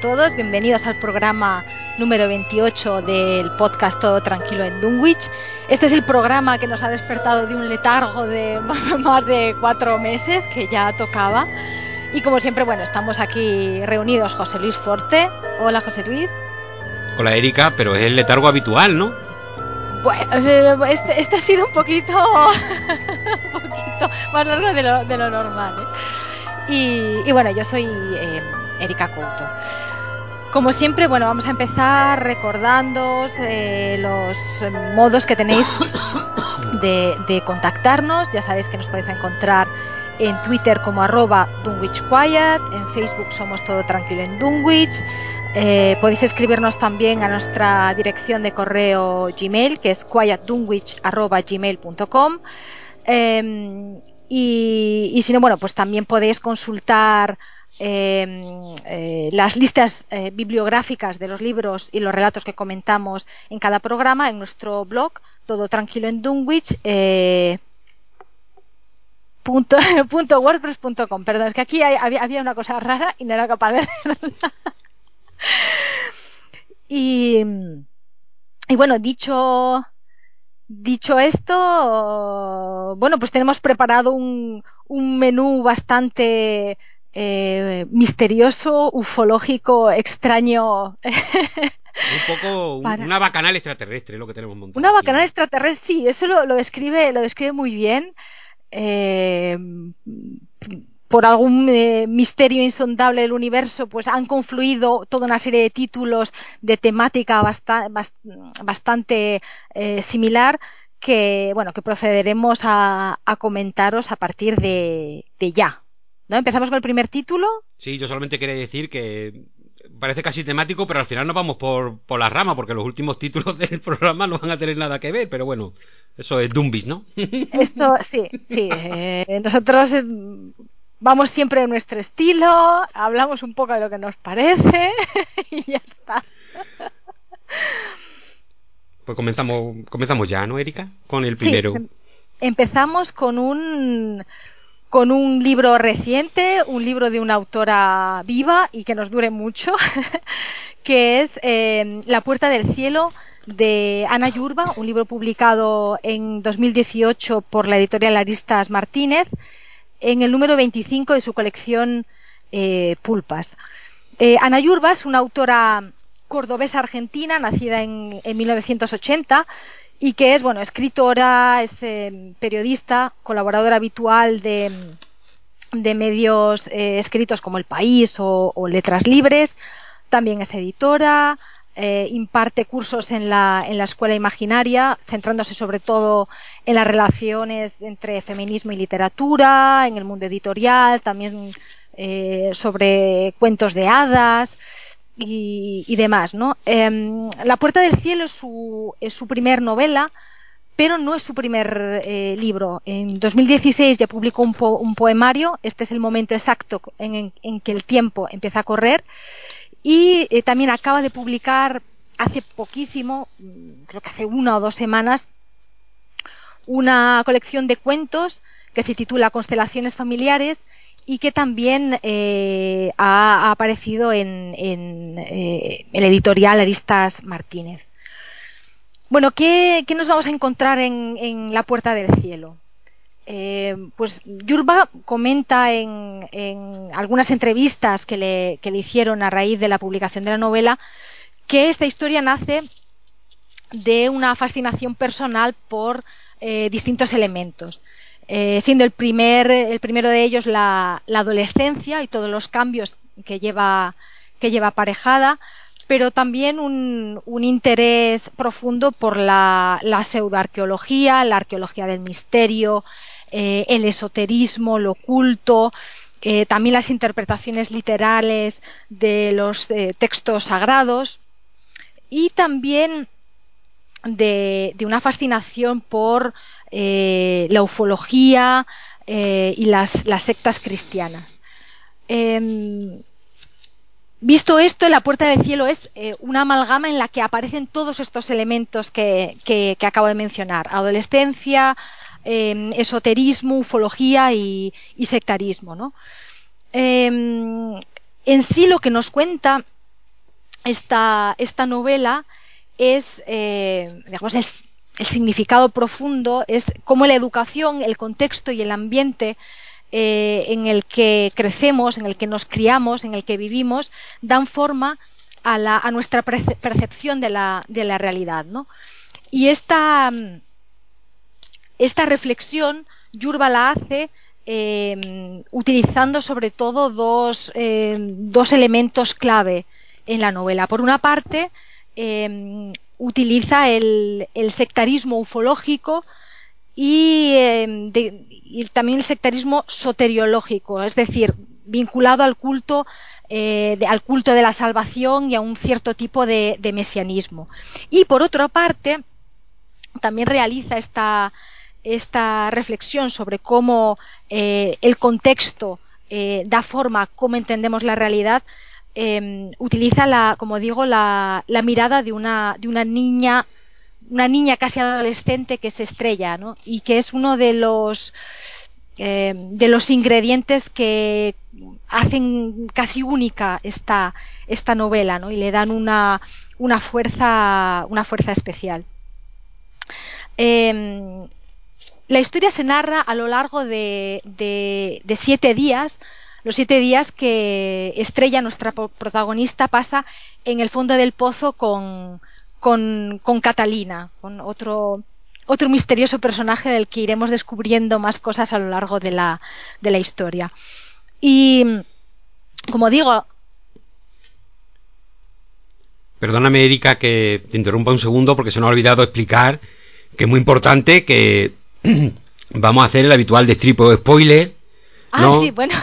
todos, bienvenidos al programa número 28 del podcast Todo Tranquilo en Dunwich. Este es el programa que nos ha despertado de un letargo de más de cuatro meses, que ya tocaba. Y como siempre, bueno, estamos aquí reunidos José Luis Forte. Hola José Luis. Hola Erika, pero es el letargo habitual, ¿no? Bueno, este, este ha sido un poquito, un poquito más largo de lo, de lo normal. ¿eh? Y, y, bueno, yo soy eh, Erika Couto. Como siempre, bueno, vamos a empezar recordándoos eh, los modos que tenéis de, de, contactarnos. Ya sabéis que nos podéis encontrar en Twitter como arroba Quiet, en Facebook somos todo tranquilo en Dunwich, eh, podéis escribirnos también a nuestra dirección de correo Gmail, que es quietdunwich.gmail.com. Eh, y, y, si no, bueno, pues también podéis consultar eh, eh, las listas eh, bibliográficas de los libros y los relatos que comentamos en cada programa en nuestro blog, todo tranquilo en Dunwich. Punto, punto wordpress.com. Perdón, es que aquí había, había, una cosa rara y no era capaz de verla. Y, y bueno, dicho, dicho esto, bueno, pues tenemos preparado un, un menú bastante eh, misterioso, ufológico, extraño. Un poco Para... una bacanal extraterrestre, lo que tenemos montado. Una bacanal extraterrestre, sí, eso lo, lo, describe, lo describe muy bien. Eh, por algún eh, misterio insondable del universo, pues han confluido toda una serie de títulos de temática basta bast bastante eh, similar que, bueno, que procederemos a, a comentaros a partir de, de, ya. ¿No? Empezamos con el primer título. Sí, yo solamente quería decir que parece casi temático, pero al final nos vamos por, por la rama, porque los últimos títulos del programa no van a tener nada que ver, pero bueno, eso es Dumbis, ¿no? Esto, sí, sí. Eh, nosotros vamos siempre en nuestro estilo, hablamos un poco de lo que nos parece y ya está. Pues comenzamos, comenzamos ya, ¿no, Erika? Con el primero. Sí, empezamos con un con un libro reciente, un libro de una autora viva y que nos dure mucho, que es eh, La puerta del cielo de Ana Yurba, un libro publicado en 2018 por la editorial Aristas Martínez en el número 25 de su colección eh, Pulpas. Eh, Ana Yurba es una autora cordobesa argentina, nacida en, en 1980 y que es, bueno, escritora, es eh, periodista, colaboradora habitual de, de medios eh, escritos como El País o, o, Letras Libres, también es editora, eh, imparte cursos en la, en la escuela imaginaria, centrándose sobre todo en las relaciones entre feminismo y literatura, en el mundo editorial, también eh, sobre cuentos de hadas y, y demás. ¿no? Eh, la Puerta del Cielo es su, es su primer novela, pero no es su primer eh, libro. En 2016 ya publicó un, po un, poemario, este es el momento exacto en, que el tiempo empieza a correr y eh, también acaba de publicar hace poquísimo, creo que hace una o dos semanas, una colección de cuentos que se titula Constelaciones familiares y que también eh, ha, aparecido en, eh, el editorial Aristas Martínez. Bueno, ¿qué, nos vamos a encontrar en, La Puerta del Cielo? Eh, pues Yurba comenta en, algunas entrevistas que le, hicieron a raíz de la publicación de la novela que esta historia nace de una fascinación personal por eh, distintos elementos. Eh, siendo el, primer, el primero de ellos la, adolescencia y todos los cambios que lleva, que lleva aparejada, pero también un, un interés profundo por la, la pseudoarqueología, la arqueología del misterio, eh, el esoterismo, lo oculto, también las interpretaciones literales de los textos sagrados y también de, una fascinación por eh, la ufología eh, y las, sectas cristianas. Eh, visto esto, la puerta del cielo es una amalgama en la que aparecen todos estos elementos que, acabo de mencionar. Adolescencia, eh, esoterismo, ufología y, sectarismo. ¿no? Eh, en sí lo que nos cuenta esta novela es, eh, digamos, el significado profundo, es cómo la educación, el contexto y el ambiente eh, en el que crecemos, en el que nos criamos, en el que vivimos, dan forma a, la, a nuestra percepción de la, de la realidad. ¿no? Y esta, esta reflexión Yurba la hace eh, utilizando sobre todo dos, eh, dos, elementos clave en la novela. Por una parte, eh, utiliza el, sectarismo ufológico y, de, y, también el sectarismo soteriológico, es decir, vinculado al culto, de, al culto de la salvación y a un cierto tipo de, de mesianismo. Y por otra parte, también realiza esta, esta reflexión sobre cómo eh, el contexto eh, da forma a cómo entendemos la realidad, eh, utiliza la, como digo, la, la, mirada de una, de una niña, una niña casi adolescente que se estrella. Y que es uno de los eh, de los ingredientes que hacen casi única esta, esta novela, ¿no? Y le dan una, una fuerza, una fuerza especial. Eh, la historia se narra a lo largo de, de, siete días, los siete días que Estrella, nuestra protagonista, pasa en el fondo del pozo con, con, con Catalina, con otro, otro misterioso personaje del que iremos descubriendo más cosas a lo largo de la, de la historia. Y, como digo... Perdóname, Erika, que te interrumpa un segundo porque se nos ha olvidado explicar que es muy importante que vamos a hacer el habitual destripo spoiler. Ah, ¿no? sí, bueno.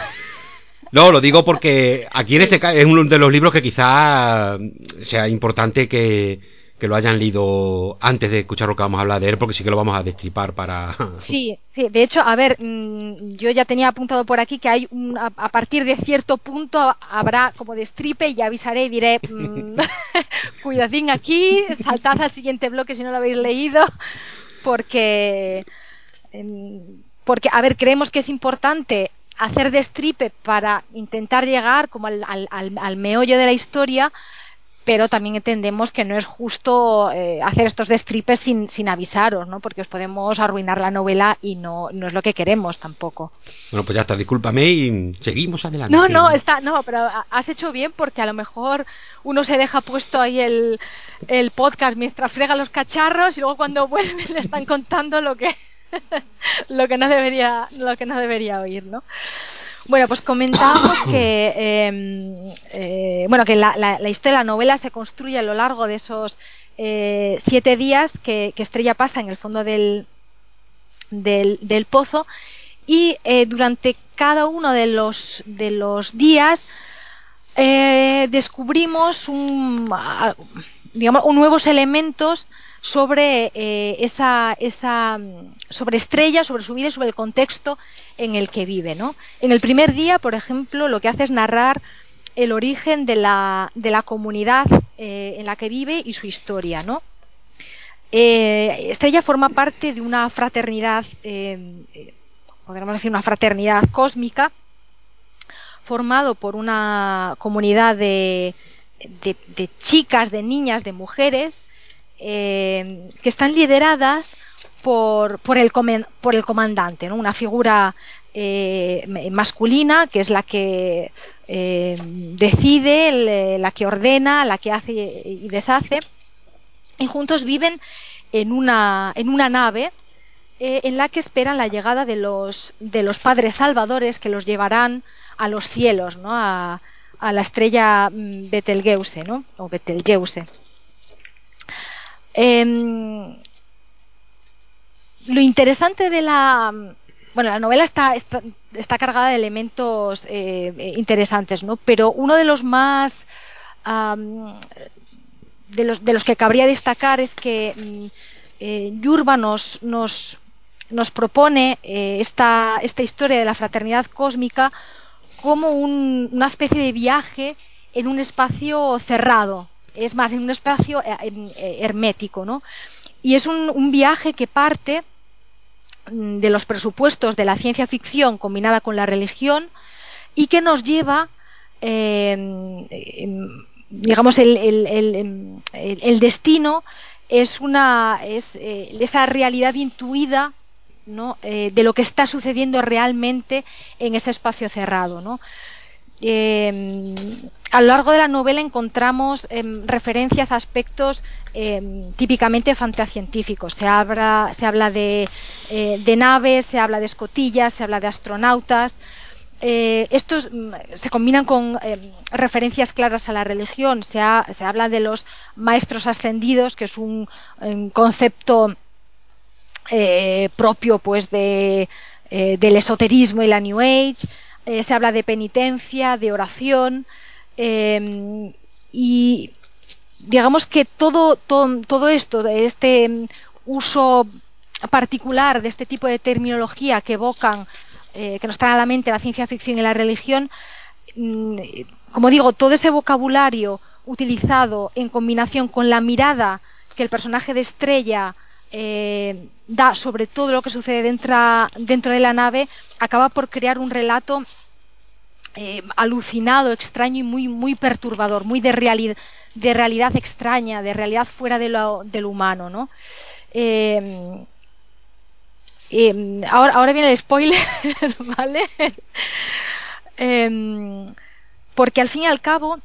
No, lo digo porque aquí en este caso es uno de los libros que quizás sea importante que, que, lo hayan leído antes de escuchar lo que vamos a hablar de él, porque sí que lo vamos a destripar para... Sí, sí, de hecho, a ver, mm, yo ya tenía apuntado por aquí que hay un, a, partir de cierto punto habrá como destripe y avisaré y diré, mmm, cuidadín aquí, saltad al siguiente bloque si no lo habéis leído, porque porque, a ver, creemos que es importante hacer destripe para intentar llegar como al, al, al, meollo de la historia, pero también entendemos que no es justo eh, hacer estos destripes sin, sin, avisaros, ¿no? Porque os podemos arruinar la novela y no, no es lo que queremos tampoco. Bueno, pues ya está, discúlpame y seguimos adelante. No, no, está, no, pero has hecho bien porque a lo mejor uno se deja puesto ahí el, el podcast mientras frega los cacharros y luego cuando vuelve le están contando lo que lo que no debería lo que no debería oír no bueno pues comentábamos que eh, eh, bueno que la, la, historia la novela se construye a lo largo de esos eh, siete días que, que, Estrella pasa en el fondo del del, del pozo y eh, durante cada uno de los de los días eh, descubrimos un digamos un nuevos elementos sobre eh, esa, esa, sobre Estrella, sobre su vida y sobre el contexto en el que vive. ¿no? En el primer día, por ejemplo, lo que hace es narrar el origen de la, de la comunidad eh, en la que vive y su historia. ¿no? Eh, Estrella forma parte de una fraternidad, eh, podríamos decir una fraternidad cósmica, formado por una comunidad de, de, chicas, de niñas, de mujeres, eh, que están lideradas por, por, el, por el, comandante, una figura eh, masculina que es la que eh, decide, la que ordena, la que hace y deshace, y juntos viven en una, nave eh, en la que esperan la llegada de los, padres salvadores que los llevarán a los cielos, a, la estrella mm, Betelgeuse, o Betelgeuse. Eh, lo interesante de la bueno, la novela está, está, está cargada de elementos eh, interesantes, ¿no? Pero uno de los más um, de, los, de los que cabría destacar es que mm, eh, Yurba nos, nos, nos propone eh, esta, esta historia de la fraternidad cósmica como un, una especie de viaje en un espacio cerrado, es más, en un espacio eh, eh, hermético, ¿no? Y es un, un viaje que parte de los presupuestos de la ciencia ficción combinada con la religión y que nos lleva em, digamos, el, destino es, una, es eh, esa realidad intuida eh, de lo que está sucediendo realmente en ese espacio cerrado. ¿no? Em, a lo largo de la novela encontramos em, referencias a aspectos em, típicamente fantascientíficos. Se habla, eh, de, naves, se habla de escotillas, se habla de astronautas. Eh, estos mm, se combinan con referencias claras a la religión. Se, habla de los maestros ascendidos, que es un, concepto eh, propio pues de, del esoterismo y la New Age, eh, se habla de penitencia, de oración y digamos que todo, todo, esto, este uso particular de este tipo de terminología que evocan, que nos trae a la mente la ciencia ficción y la religión, mm, como digo, todo ese vocabulario utilizado en combinación con la mirada que el personaje de Estrella eh, da sobre todo lo que sucede dentro, dentro de la nave, acaba por crear un relato eh, alucinado, extraño y muy, muy perturbador, muy de, realidad de realidad extraña, de realidad fuera de lo, humano, ¿no? Eh, ahora, ahora, viene el spoiler, ¿vale? porque al fin y al cabo,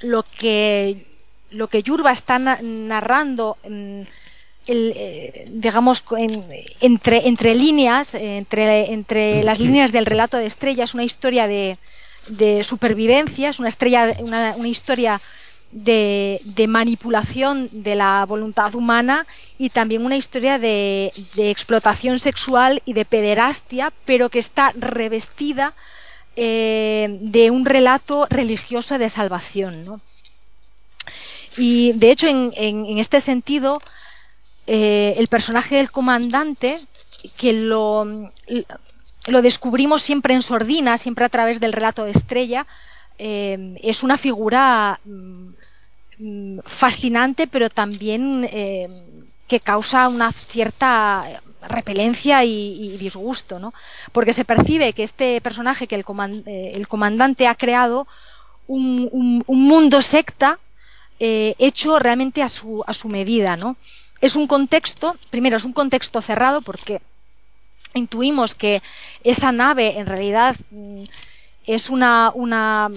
lo que, lo que Yurba está narrando mm, eh, digamos, entre, entre líneas, entre, entre las líneas del relato de Estrella, es una historia de, de supervivencia, es una, estrella, una, una historia de, de, manipulación de la voluntad humana y también una historia de, de explotación sexual y de pederastia, pero que está revestida eh, de un relato religioso de salvación. ¿no? Y de hecho, en, en, en este sentido, eh, el personaje del comandante, que lo, lo, descubrimos siempre en sordina, siempre a través del relato de Estrella, eh, es una figura mm, fascinante, pero también eh, que causa una cierta repelencia y, disgusto, ¿no? Porque se percibe que este personaje, que el, comandante ha creado un, mundo secta hecho realmente a su, a su medida, ¿no? Es un contexto, primero es un contexto cerrado porque intuimos que esa nave en realidad mm, es una, una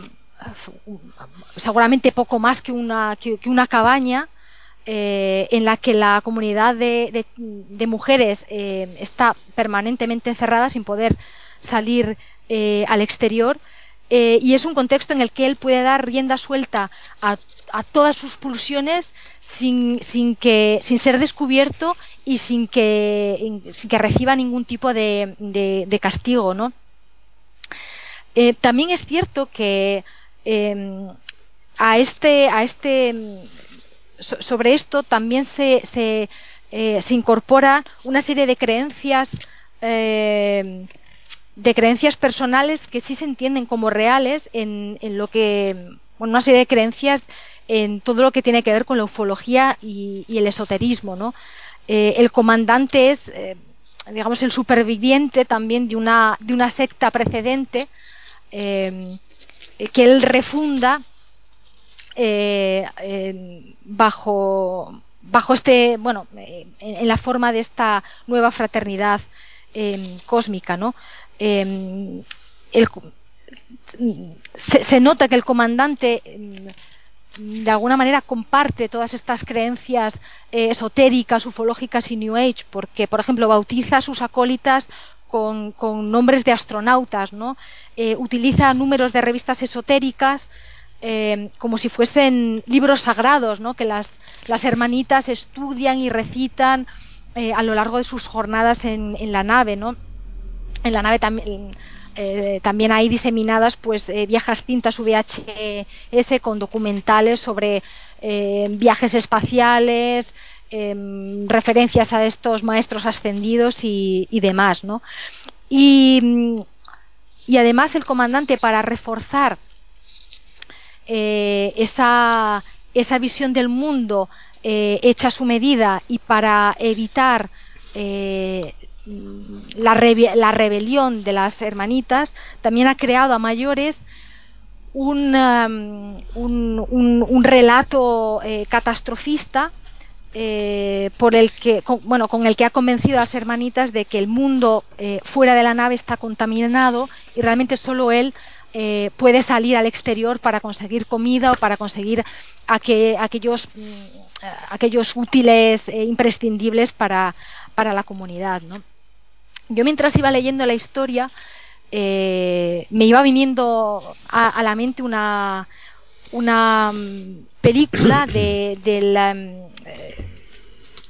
seguramente poco más que una, que, una cabaña eh, en la que la comunidad de, mujeres eh, está permanentemente encerrada sin poder salir eh, al exterior y es un contexto en el que él puede dar rienda suelta a a todas sus pulsiones sin, sin, que, sin ser descubierto y sin que, sin que reciba ningún tipo de, de, castigo, ¿no? Eh, también es cierto que eh, a este, a este, sobre esto también se, se, eh, se incorpora una serie de creencias de creencias personales que sí se entienden como reales en, en lo que bueno, una serie de creencias en todo lo que tiene que ver con la ufología y, el esoterismo. ¿no? Eh, el comandante es, eh, digamos, el superviviente también de una, de una secta precedente eh, que él refunda bajo, bajo este, bueno, en, la forma de esta nueva fraternidad cósmica. ¿no? se, nota que el comandante de alguna manera comparte todas estas creencias eh, esotéricas, ufológicas y New Age, porque, por ejemplo, bautiza a sus acólitas con, nombres de astronautas, ¿no? Eh, utiliza números de revistas esotéricas eh, como si fuesen libros sagrados, ¿no? Que las, las hermanitas estudian y recitan a lo largo de sus jornadas en, en la nave, ¿no? En la nave también eh, también hay diseminadas pues eh, viejas cintas VHS con documentales sobre eh, viajes espaciales, em, referencias a estos maestros ascendidos y, demás, ¿no? Y, además el comandante para reforzar esa, esa, visión del mundo hecha a su medida y para evitar la, rebelión de las hermanitas también ha creado a mayores un, um, un, relato eh, catastrofista eh, por el que, con, bueno, con el que ha convencido a las hermanitas de que el mundo eh, fuera de la nave está contaminado y realmente solo él puede salir al exterior para conseguir comida o para conseguir aquellos, mm, aquellos útiles imprescindibles para, para la comunidad. ¿no? Yo mientras iba leyendo la historia, eh, me iba viniendo a, la mente una, una mm, película de, del, mm, eh,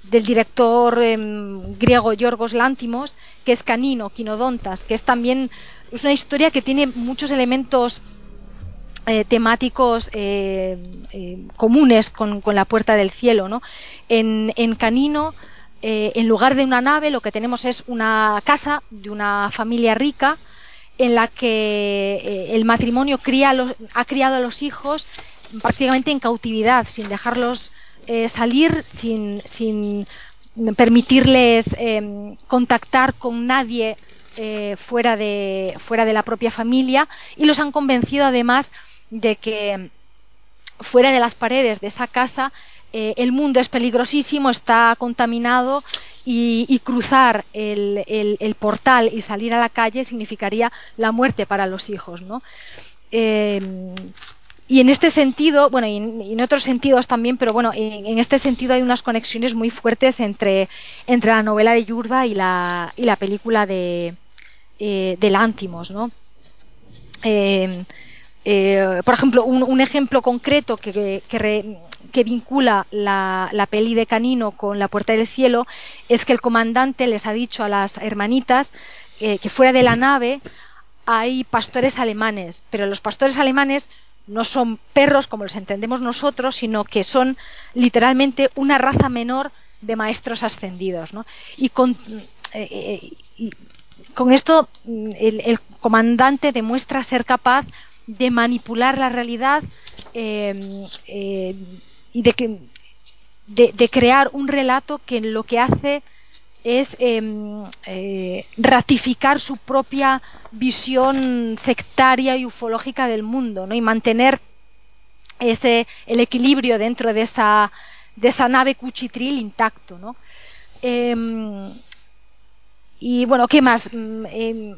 del director em, griego Yorgos Lántimos, que es Canino, Quinodontas, que es también es una historia que tiene muchos elementos eh, temáticos comunes con, la puerta del cielo. ¿no? En, en Canino, en lugar de una nave, lo que tenemos es una casa de una familia rica, en la que eh, el matrimonio cría ha criado a los hijos prácticamente en cautividad, sin dejarlos eh, salir, sin, permitirles em, contactar con nadie eh, fuera de la propia familia y los han convencido además de que fuera de las paredes de esa casa el mundo es peligrosísimo, está contaminado y, cruzar el, portal y salir a la calle significaría la muerte para los hijos, ¿no? Em, y en este sentido, bueno, y en, otros sentidos también, pero bueno, en, este sentido hay unas conexiones muy fuertes entre, entre la novela de Yurba y la, y la película de, eh, de Lántimos, ¿no? Em, eh, por ejemplo, un, ejemplo concreto que vincula la, peli de Canino con La Puerta del Cielo es que el comandante les ha dicho a las hermanitas eh, que fuera de la nave hay pastores alemanes, pero los pastores alemanes no son perros como los entendemos nosotros, sino que son literalmente una raza menor de maestros ascendidos. Y con, eh, eh, con esto mm, el, comandante demuestra ser capaz de manipular la realidad y de, que, de, crear un relato que lo que hace es em, eh, ratificar su propia visión sectaria y ufológica del mundo ¿no? y mantener ese, el equilibrio dentro de esa, de esa nave cuchitril intacto. ¿no? Em, y bueno, ¿qué más? Mm, em,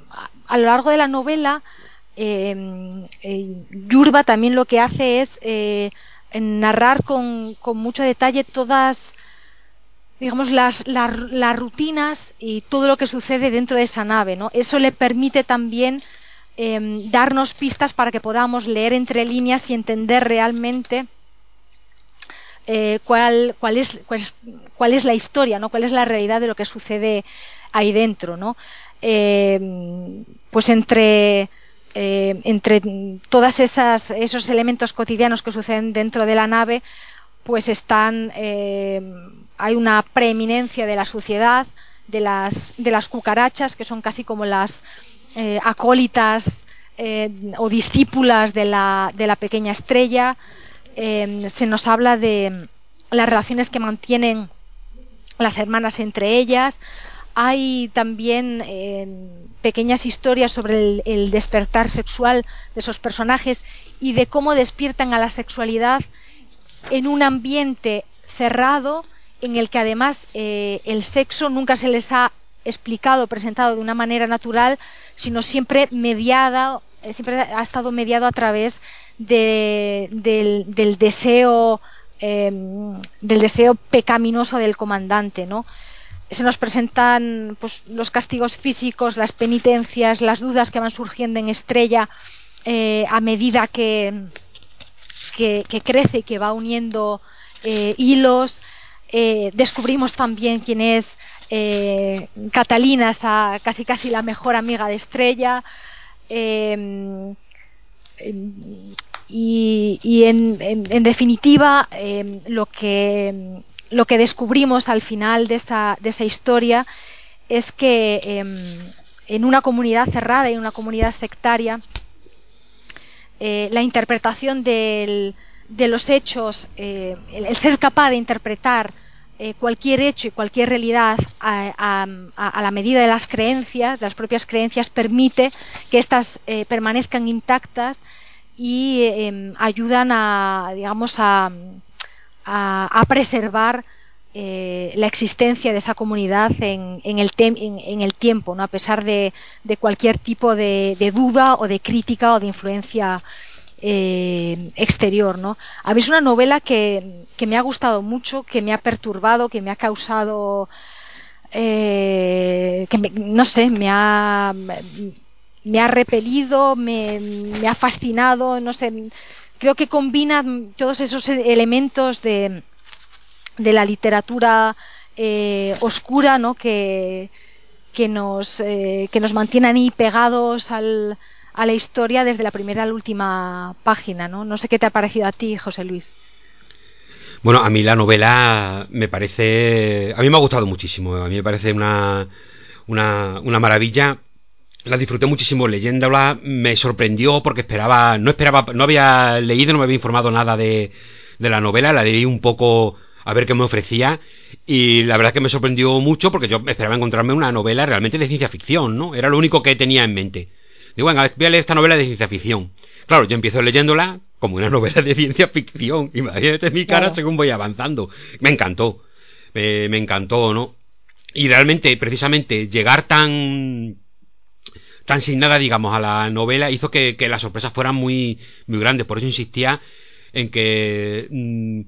a, lo largo de la novela, Yurba también lo que hace es eh, narrar con, mucho detalle todas digamos las, las, rutinas y todo lo que sucede dentro de esa nave ¿no? eso le permite también em, darnos pistas para que podamos leer entre líneas y entender realmente eh, cuál, cuál, es, cuál, es, la historia, ¿no? cuál es la realidad de lo que sucede ahí dentro. ¿no? Em, pues entre eh, entre todos esos elementos cotidianos que suceden dentro de la nave, pues están, eh, hay una preeminencia de la suciedad, de las, de las cucarachas, que son casi como las eh, acólitas o discípulas de la, de la pequeña estrella. se nos habla de las relaciones que mantienen las hermanas entre ellas, hay también eh, pequeñas historias sobre el, despertar sexual de esos personajes y de cómo despiertan a la sexualidad en un ambiente cerrado en el que además eh, el sexo nunca se les ha explicado, presentado de una manera natural, sino siempre mediada, eh, siempre ha estado mediado a través del, deseo del deseo pecaminoso del comandante, ¿no? Se nos presentan pues, los castigos físicos, las penitencias, las dudas que van surgiendo en Estrella eh, a medida que, que, crece y que va uniendo eh, hilos. Eh, descubrimos también quién es Catalina, esa casi casi la mejor amiga de Estrella. Em, y, en, definitiva, em, lo que lo que descubrimos al final de esa, de esa historia es que em, en una comunidad cerrada y en una comunidad sectaria, eh, la interpretación de los hechos, eh, el, ser capaz de interpretar eh, cualquier hecho y cualquier realidad a, la medida de las creencias, de las propias creencias, permite que éstas permanezcan intactas y em, ayudan a, digamos, a, a, preservar eh, la existencia de esa comunidad en, el, en, el, tiempo, ¿no? a pesar de, cualquier tipo de, duda o de crítica o de influencia eh, exterior. ¿no? A mí es una novela que, me ha gustado mucho, que me ha perturbado, que me ha causado, eh, que no sé, me ha me ha repelido, me, ha fascinado, no sé, creo que combina todos esos elementos de, de la literatura eh, oscura, ¿no? Que, que nos, eh, que nos mantienen ahí pegados al, a la historia desde la primera a la última página, ¿no? No sé qué te ha parecido a ti, José Luis. Bueno, a mí la novela me parece... A mí me ha gustado muchísimo. A mí me parece una, una, una maravilla la disfruté muchísimo leyéndola, me sorprendió porque esperaba, no esperaba, no había leído, no me había informado nada de, de la novela, la leí un poco a ver qué me ofrecía y la verdad que me sorprendió mucho porque yo esperaba encontrarme una novela realmente de ciencia ficción, ¿no? Era lo único que tenía en mente. Digo, bueno, voy a leer esta novela de ciencia ficción. Claro, yo empiezo leyéndola como una novela de ciencia ficción. Imagínate mi cara según voy avanzando. Me encantó. Me encantó, ¿no? Y realmente, precisamente, llegar tan tan sin nada, digamos, a la novela hizo que, las sorpresas fueran muy, muy grandes. Por eso insistía en que, mm,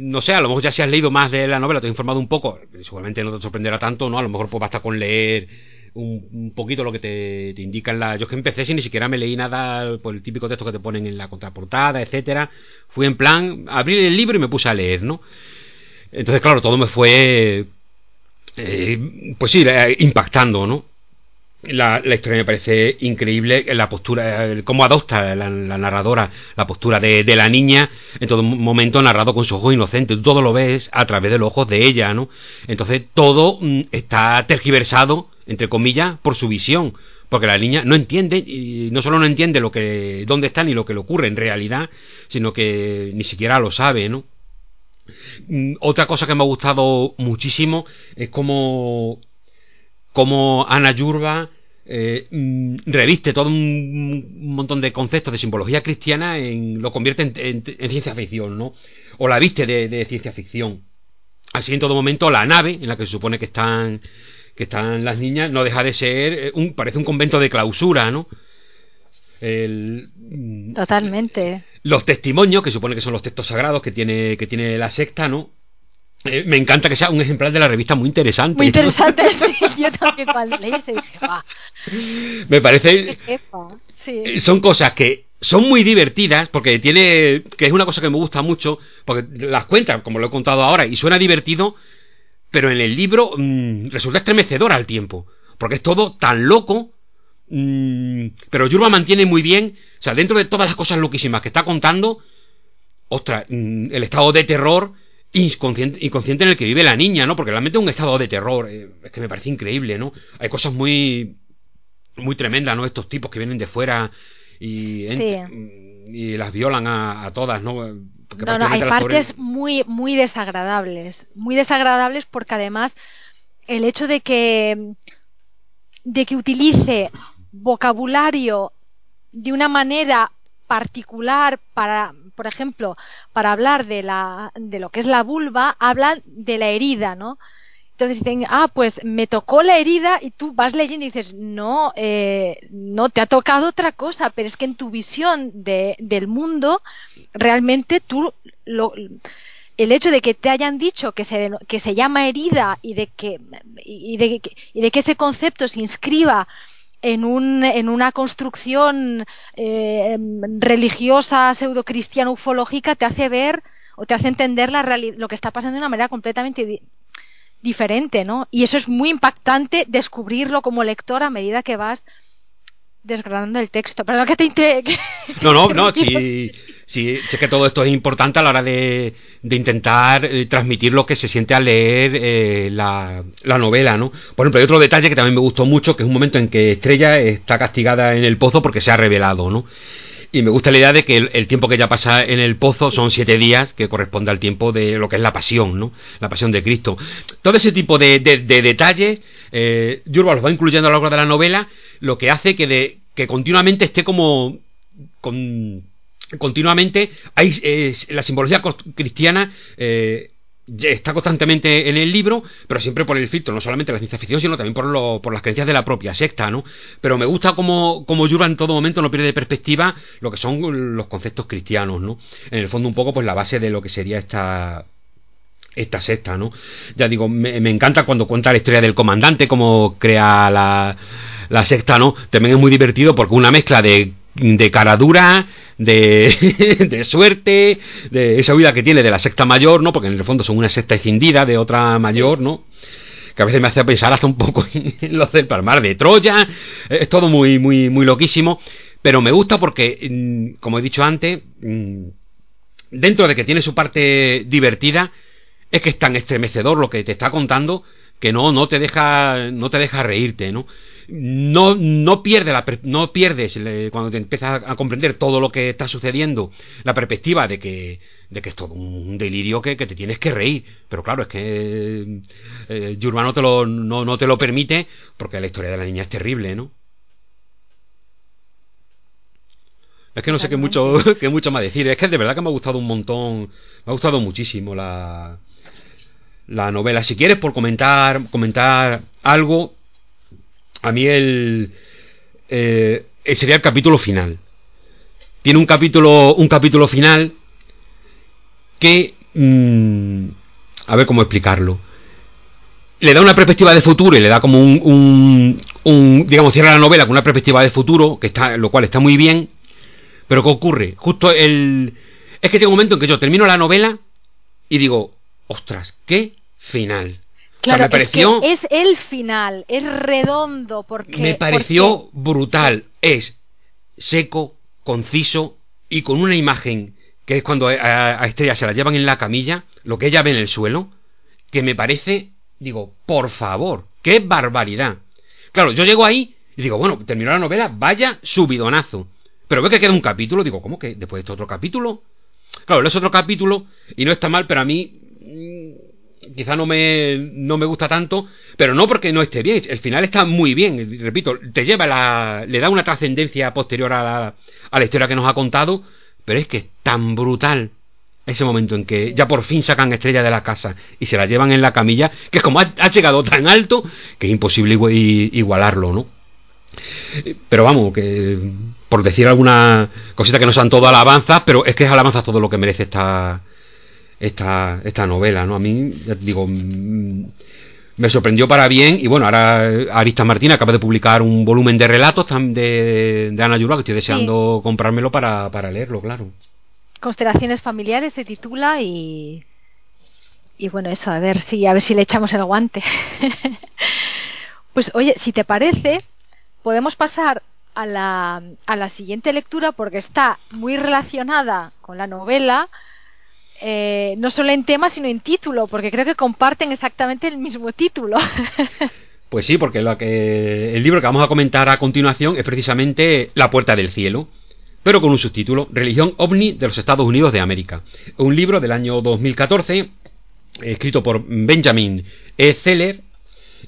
no sé, a lo mejor ya si has leído más de la novela, te he informado un poco, seguramente no te sorprenderá tanto, ¿no? A lo mejor pues basta con leer un, poquito lo que te, te indica en la... Yo es que empecé sin ni siquiera me leí nada por el típico texto que te ponen en la contraportada, etcétera. Fui en plan, abrí el libro y me puse a leer, ¿no? Entonces, claro, todo me fue... Eh, pues sí, impactando, ¿no? La, historia me parece increíble, la postura, cómo adopta la, narradora la postura de, la niña en todo momento narrado con su ojo inocente. todo lo ves a través de los ojos de ella, ¿no? Entonces todo mm, está tergiversado, entre comillas, por su visión. Porque la niña no entiende, y no solo no entiende lo que, dónde está ni lo que le ocurre en realidad, sino que ni siquiera lo sabe, ¿no? Mm, otra cosa que me ha gustado muchísimo es como como Ana Yurba eh, mm, reviste todo un montón de conceptos de simbología cristiana en lo convierte en, ciencia ficción, ¿no? O la viste de, ciencia ficción. Así en todo momento la nave en la que se supone que están que están las niñas no deja de ser eh, un parece un convento de clausura, ¿no? Mm, Totalmente. Los testimonios que supone que son los textos sagrados que tiene que tiene la secta, ¿no? Eh, me encanta que sea un ejemplar de la revista muy interesante. Muy interesante, sí. Yo también cuando leí se dije, va. Me parece. Eh, son cosas que son muy divertidas, porque tiene. que es una cosa que me gusta mucho, porque las cuentas, como lo he contado ahora, y suena divertido, pero en el libro mm, resulta estremecedor al tiempo. Porque es todo tan loco. Mm, pero Yurba mantiene muy bien. O sea, dentro de todas las cosas loquísimas que está contando. Ostras, mm, el estado de terror inconsciente, inconsciente en el que vive la niña, ¿no? Porque realmente es un estado de terror. Eh, es que me parece increíble, ¿no? Hay cosas muy, muy tremendas, ¿no? Estos tipos que vienen de fuera y, y las violan a, todas, ¿no? no, no, hay partes muy, muy desagradables. Muy desagradables porque además el hecho de que, de que utilice vocabulario de una manera particular para, por ejemplo, para hablar de, la, de lo que es la vulva, hablan de la herida, ¿no? Entonces dicen, ah, pues me tocó la herida y tú vas leyendo y dices, no, eh, no, te ha tocado otra cosa, pero es que en tu visión de, del mundo, realmente tú, lo, el hecho de que te hayan dicho que se, que se llama herida y de que, y de, y de que ese concepto se inscriba en, un, en una construcción eh, religiosa, pseudo-cristiana, ufológica, te hace ver o te hace entender la lo que está pasando de una manera completamente diferente, ¿no? Y eso es muy impactante descubrirlo como lector a medida que vas desgranando el texto. Perdón que te... no, no, no, sí, sí, sé que todo esto es importante a la hora de, de intentar eh, transmitir lo que se siente al leer eh, la, la, novela, ¿no? Por ejemplo, hay otro detalle que también me gustó mucho, que es un momento en que Estrella está castigada en el pozo porque se ha revelado, ¿no? Y me gusta la idea de que el, tiempo que ella pasa en el pozo son siete días, que corresponde al tiempo de lo que es la pasión, ¿no? La pasión de Cristo. Todo ese tipo de, de, detalles, eh, Yurba los va incluyendo a lo largo de la novela, lo que hace que, de, que continuamente esté como con continuamente hay la simbología cristiana eh, está constantemente en el libro, pero siempre por el filtro, no solamente la ciencia ficción, sino también por, por las creencias de la propia secta, ¿no? Pero me gusta como, como en todo momento no pierde de perspectiva lo que son los conceptos cristianos, ¿no? En el fondo un poco pues la base de lo que sería esta, esta secta, ¿no? Ya digo, me, encanta cuando cuenta la historia del comandante, cómo crea la, la secta, ¿no? También es muy divertido porque una mezcla de, de cara dura, de, de suerte, de esa vida que tiene de la secta mayor, ¿no? Porque en el fondo son una secta escindida de otra mayor, ¿no? que a veces me hace pensar hasta un poco en los del Palmar de Troya, es todo muy, muy, muy loquísimo, pero me gusta porque, mm, como he dicho antes, mm, dentro de que tiene su parte divertida, es que es tan estremecedor lo que te está contando que no, no te deja, no te deja reírte, ¿no? No, no, pierde la, no pierdes cuando te empiezas a comprender todo lo que está sucediendo la perspectiva de que, de que es todo un delirio que, que te tienes que reír. Pero claro, es que eh, no te, lo, no, no te lo permite porque la historia de la niña es terrible, ¿no? Es que no sé qué mucho, qué mucho más decir. Es que de verdad que me ha gustado un montón. Me ha gustado muchísimo la, la novela. Si quieres, por comentar, comentar algo, a mí el, eh, sería el capítulo final. Tiene un capítulo, un capítulo final que, mm, a ver cómo explicarlo. Le da una perspectiva de futuro y le da como un, un, un, digamos, cierra la novela con una perspectiva de futuro, que está, lo cual está muy bien. Pero ¿qué ocurre? Justo el, es que llega un momento en que yo termino la novela y digo, ostras, qué final. Claro, es, que es el final, es redondo porque... Me pareció brutal, es seco, conciso y con una imagen que es cuando a, Estrella se la llevan en la camilla, lo que ella ve en el suelo, que me parece, digo, por favor, qué barbaridad. Claro, yo llego ahí y digo, bueno, terminó la novela, vaya subidonazo. Pero ve que queda un capítulo, digo, ¿cómo que después de este otro capítulo? Claro, es otro capítulo y no está mal, pero a mí quizá no me, no me gusta tanto, pero no porque no esté bien, el final está muy bien, repito, te lleva la, le da una trascendencia posterior a la, a la historia que nos ha contado, pero es que es tan brutal ese momento en que ya por fin sacan Estrella de la casa y se la llevan en la camilla, que es como ha, llegado tan alto que es imposible igualarlo, ¿no? Pero vamos, que por decir alguna cosita que no sean todo alabanzas, pero es que es alabanzas todo lo que merece esta, esta, esta novela, ¿no? A mí, digo, mm, me sorprendió para bien y bueno, ahora Arista Martín acaba de publicar un volumen de relatos de, de Ana Yurba que estoy deseando comprármelo para, para leerlo, claro. Constelaciones familiares se titula y y bueno, eso, a ver si a ver si le echamos el guante. pues oye, si te parece, podemos pasar a la, a la siguiente lectura porque está muy relacionada con la novela eh, no solo en tema, sino en título, porque creo que comparten exactamente el mismo título. Pues sí, porque lo que, el libro que vamos a comentar a continuación es precisamente La Puerta del Cielo, pero con un subtítulo, Religión OVNI de los Estados Unidos de América. Un libro del año 2014, escrito por Benjamin E. Zeller,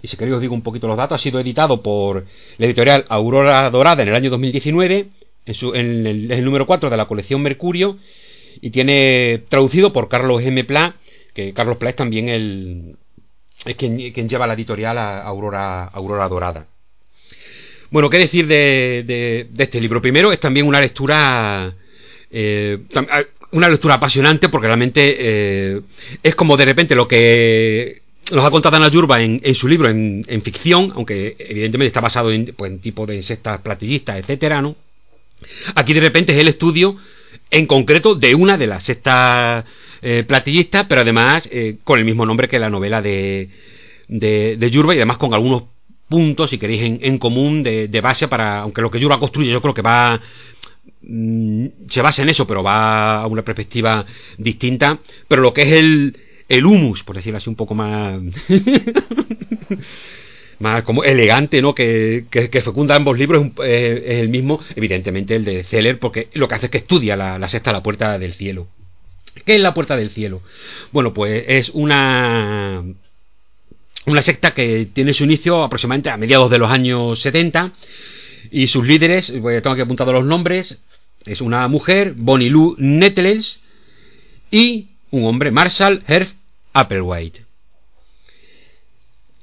y si queréis os digo un poquito los datos, ha sido editado por la editorial Aurora Dorada en el año 2019, en, su, en el, el número 4 de la colección Mercurio, y tiene traducido por Carlos M. Pla, que Carlos Pla es también el es quien, lleva la editorial a Aurora, Aurora Dorada. Bueno, ¿qué decir de, este libro? Primero, es también una lectura eh, una lectura apasionante porque realmente eh, es como de repente lo que nos ha contado Ana Yurba en, su libro en, ficción, aunque evidentemente está basado en, pues, en tipo de insectas platillistas, etcétera, ¿no? Aquí de repente es el estudio en concreto de una de las sextas eh, platillistas, pero además eh, con el mismo nombre que la novela de, de, de, Yurba y además con algunos puntos, si queréis, en, común de, base para, aunque lo que Yurba construye yo creo que va mm, se basa en eso, pero va a una perspectiva distinta, pero lo que es el, el humus, por decirlo así un poco más más como elegante, ¿no? Que, que, fecunda ambos libros es, el mismo, evidentemente el de Zeller, porque lo que hace es que estudia la, la sexta, la puerta del cielo. ¿Qué es la puerta del cielo? Bueno, pues es una una secta que tiene su inicio aproximadamente a mediados de los años 70 y sus líderes, pues tengo aquí apuntado los nombres, Es una mujer, Bonnie Lou Nettles, y un hombre, Marshall Herb Applewhite.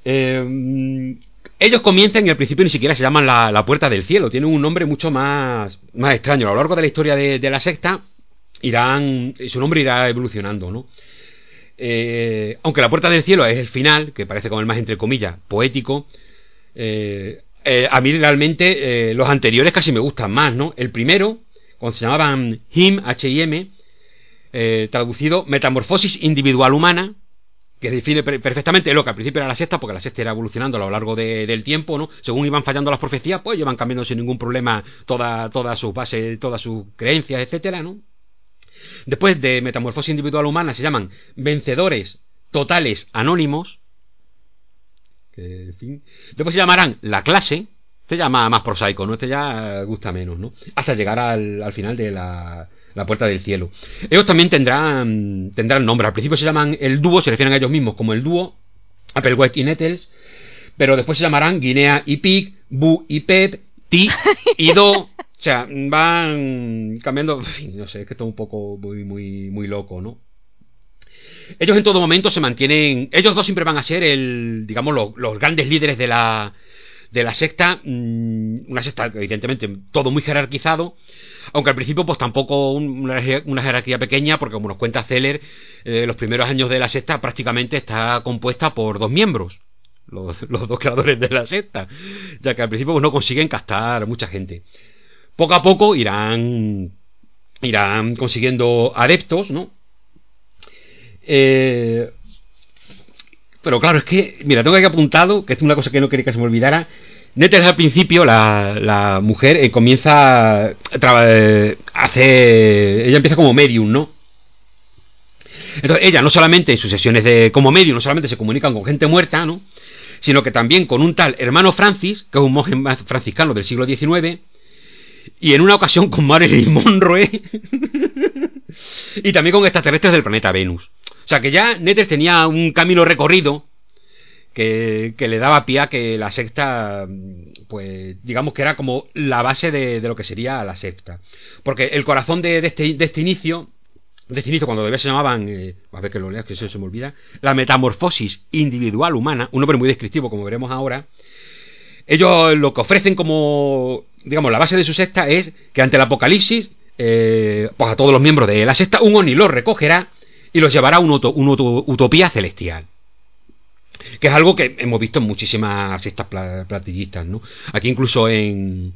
Eh, ellos comienzan y al principio ni siquiera se llaman la, Puerta del Cielo, tienen un nombre mucho más, más extraño. A lo largo de la historia de, la secta, irán, su nombre irá evolucionando, ¿no? Eh, aunque la Puerta del Cielo es el final, que parece como el más entre comillas poético, eh, eh, a mí realmente los anteriores casi me gustan más, ¿no? El primero, cuando se llamaban Him, H-I-M, traducido Metamorfosis Individual Humana, que define perfectamente lo que al principio era la sexta, porque la sexta era evolucionando a lo largo del tiempo, ¿no? Según iban fallando las profecías, pues iban cambiando sin ningún problema todas toda sus bases, todas sus creencias, etcétera, ¿no? Después de Metamorfosis Individual Humana se llaman Vencedores Totales Anónimos. Que, en fin. Después se llamarán La Clase. Este llama más prosaico, ¿no? Este ya gusta menos, ¿no? Hasta llegar al, al final de la, la puerta del cielo. Ellos también tendrán, tendrán nombre. Al principio se llaman el dúo, se refieren a ellos mismos como el dúo, Applewhite y Nettles, pero después se llamarán Guinea y Pig, Bu y Pep, Ti y Do. O sea, van cambiando, en fin, no sé, es que esto es un poco muy, muy, muy loco, ¿no? Ellos en todo momento se mantienen, ellos dos siempre van a ser el, digamos, los, los grandes líderes de la, de la secta, mm, una secta evidentemente todo muy jerarquizado, aunque al principio, pues tampoco una, jerarquía pequeña, porque como nos cuenta Zeller, eh, los primeros años de la secta prácticamente está compuesta por dos miembros, los, dos creadores de la secta, ya que al principio pues, no consiguen castar mucha gente. Poco a poco irán, irán consiguiendo adeptos, ¿no? Eh, pero claro, es que, mira, tengo aquí apuntado, que es una cosa que no quería que se me olvidara, Nettles al principio, la, mujer, eh, comienza a eh, hacer... Ella empieza como medium, ¿no? Entonces, ella no solamente en sus sesiones de como medium, no solamente se comunican con gente muerta, ¿no? Sino que también con un tal hermano Francis, que es un monje franciscano del siglo XIX, y en una ocasión con Marilyn Monroe, y también con extraterrestres del planeta Venus. O sea que ya Nettles tenía un camino recorrido que, le daba pie a que la secta, pues digamos que era como la base de, lo que sería la secta. Porque el corazón de, este, de este inicio, de este inicio cuando todavía se llamaban, eh, a ver que lo leas que se me olvida, la metamorfosis individual humana, un nombre muy descriptivo como veremos ahora, ellos lo que ofrecen como, digamos, la base de su secta es que ante el apocalipsis, eh, pues a todos los miembros de la secta, un Oni los recogerá y los llevará a una utopía celestial que es algo que hemos visto en muchísimas estas platillistas, ¿no? Aquí incluso en,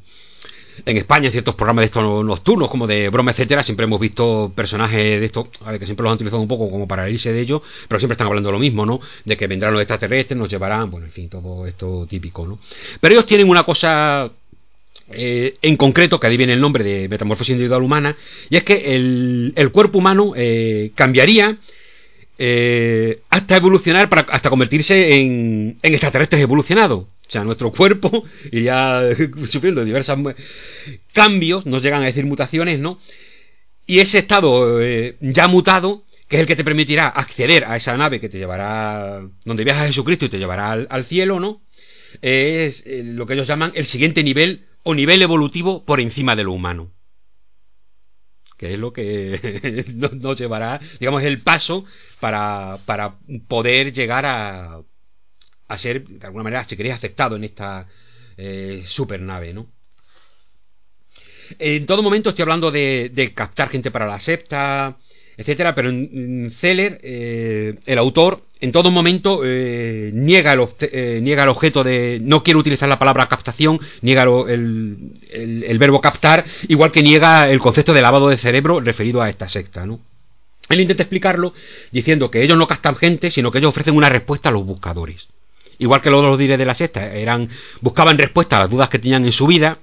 en España, en ciertos programas de estos nocturnos, como de broma, etcétera, siempre hemos visto personajes de estos, a ver, que siempre los han utilizado un poco como para irse de ellos, pero siempre están hablando lo mismo, ¿no? De que vendrán los extraterrestres, nos llevarán, bueno, en fin, todo esto típico, ¿no? Pero ellos tienen una cosa eh, en concreto, que ahí viene el nombre de metamorfosis individual humana, y es que el, el cuerpo humano eh, cambiaría eh, hasta evolucionar, para, hasta convertirse en, en extraterrestres evolucionados. O sea, nuestro cuerpo iría sufriendo diversos cambios, nos llegan a decir mutaciones, ¿no? Y ese estado eh, ya mutado, que es el que te permitirá acceder a esa nave que te llevará, donde viaja Jesucristo y te llevará al, cielo, ¿no? Es eh, lo que ellos llaman el siguiente nivel o nivel evolutivo por encima de lo humano que es lo que nos llevará, digamos, el paso para, para poder llegar a, a ser, de alguna manera, si queréis, aceptado en esta eh, supernave, ¿no? En todo momento estoy hablando de, de captar gente para la septa, etcétera, pero en, Zeller, eh, el autor, en todo momento eh, niega, el, eh, niega el objeto de. No quiere utilizar la palabra captación, niega el, el, verbo captar, igual que niega el concepto de lavado de cerebro referido a esta secta, ¿no? Él intenta explicarlo diciendo que ellos no captan gente, sino que ellos ofrecen una respuesta a los buscadores. Igual que los los de la secta eran, buscaban respuesta a las dudas que tenían en su vida,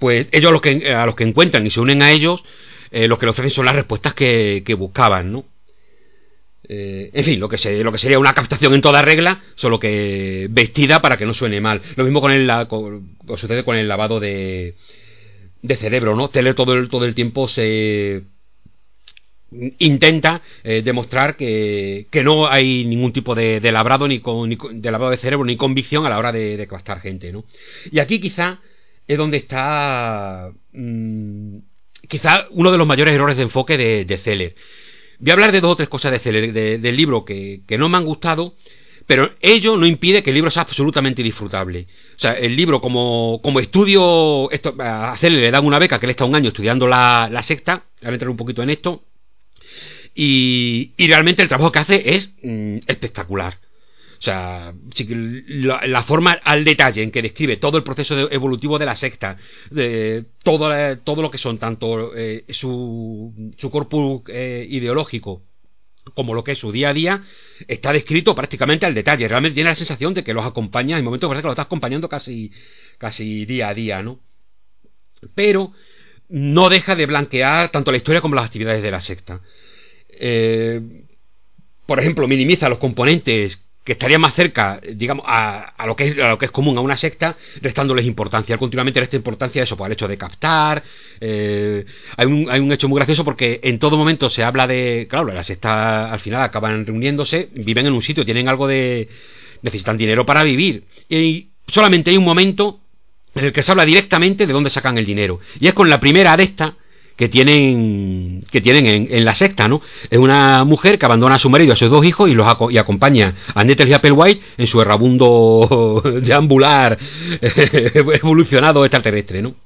pues ellos los que, a los que encuentran y se unen a ellos, eh, lo que le ofrecen son las respuestas que, buscaban, ¿no? Eh, en fin, lo que, lo que sería una captación en toda regla, solo que vestida para que no suene mal. Lo mismo con el, con, sucede con el lavado de, de cerebro, ¿no? Celer todo el, todo el tiempo se intenta eh, demostrar que, que, no hay ningún tipo de, de labrado ni, con, de lavado de cerebro ni convicción a la hora de, de captar gente, ¿no? Y aquí quizá es donde está mm, quizá uno de los mayores errores de enfoque de, de Zeller. Voy a hablar de dos o tres cosas de Zeller, del libro que, no me han gustado pero ello no impide que el libro sea absolutamente disfrutable. O sea, el libro como, como estudio, esto, a hacerle le dan una beca que él está un año estudiando la, la secta, ahora entrar un poquito en esto, y, y realmente el trabajo que hace es mm, espectacular. O sea, la, forma al detalle en que describe todo el proceso evolutivo de la secta, de todo, todo lo que son tanto eh, su, su corpus eh, ideológico como lo que es su día a día, está descrito prácticamente al detalle. Realmente tiene la sensación de que los acompaña, en momentos que lo está acompañando casi, casi día a día, ¿no? Pero no deja de blanquear tanto la historia como las actividades de la secta. Eh, por ejemplo, minimiza los componentes que estaría más cerca, digamos, a, a, lo que es, común a una secta, restándoles importancia. Continuamente resta importancia a eso, pues, el hecho de captar. Eh, hay, un, hay un hecho muy gracioso porque en todo momento se habla de. Claro, la secta al final acaban reuniéndose, viven en un sitio, tienen algo de. necesitan dinero para vivir. Y solamente hay un momento en el que se habla directamente de dónde sacan el dinero. Y es con la primera de estas que tienen que tienen en, en, la secta, ¿no? Es una mujer que abandona a su marido y a sus dos hijos y los acompaña a Nettle y Applewhite en su errabundo deambular evolucionado extraterrestre, ¿no?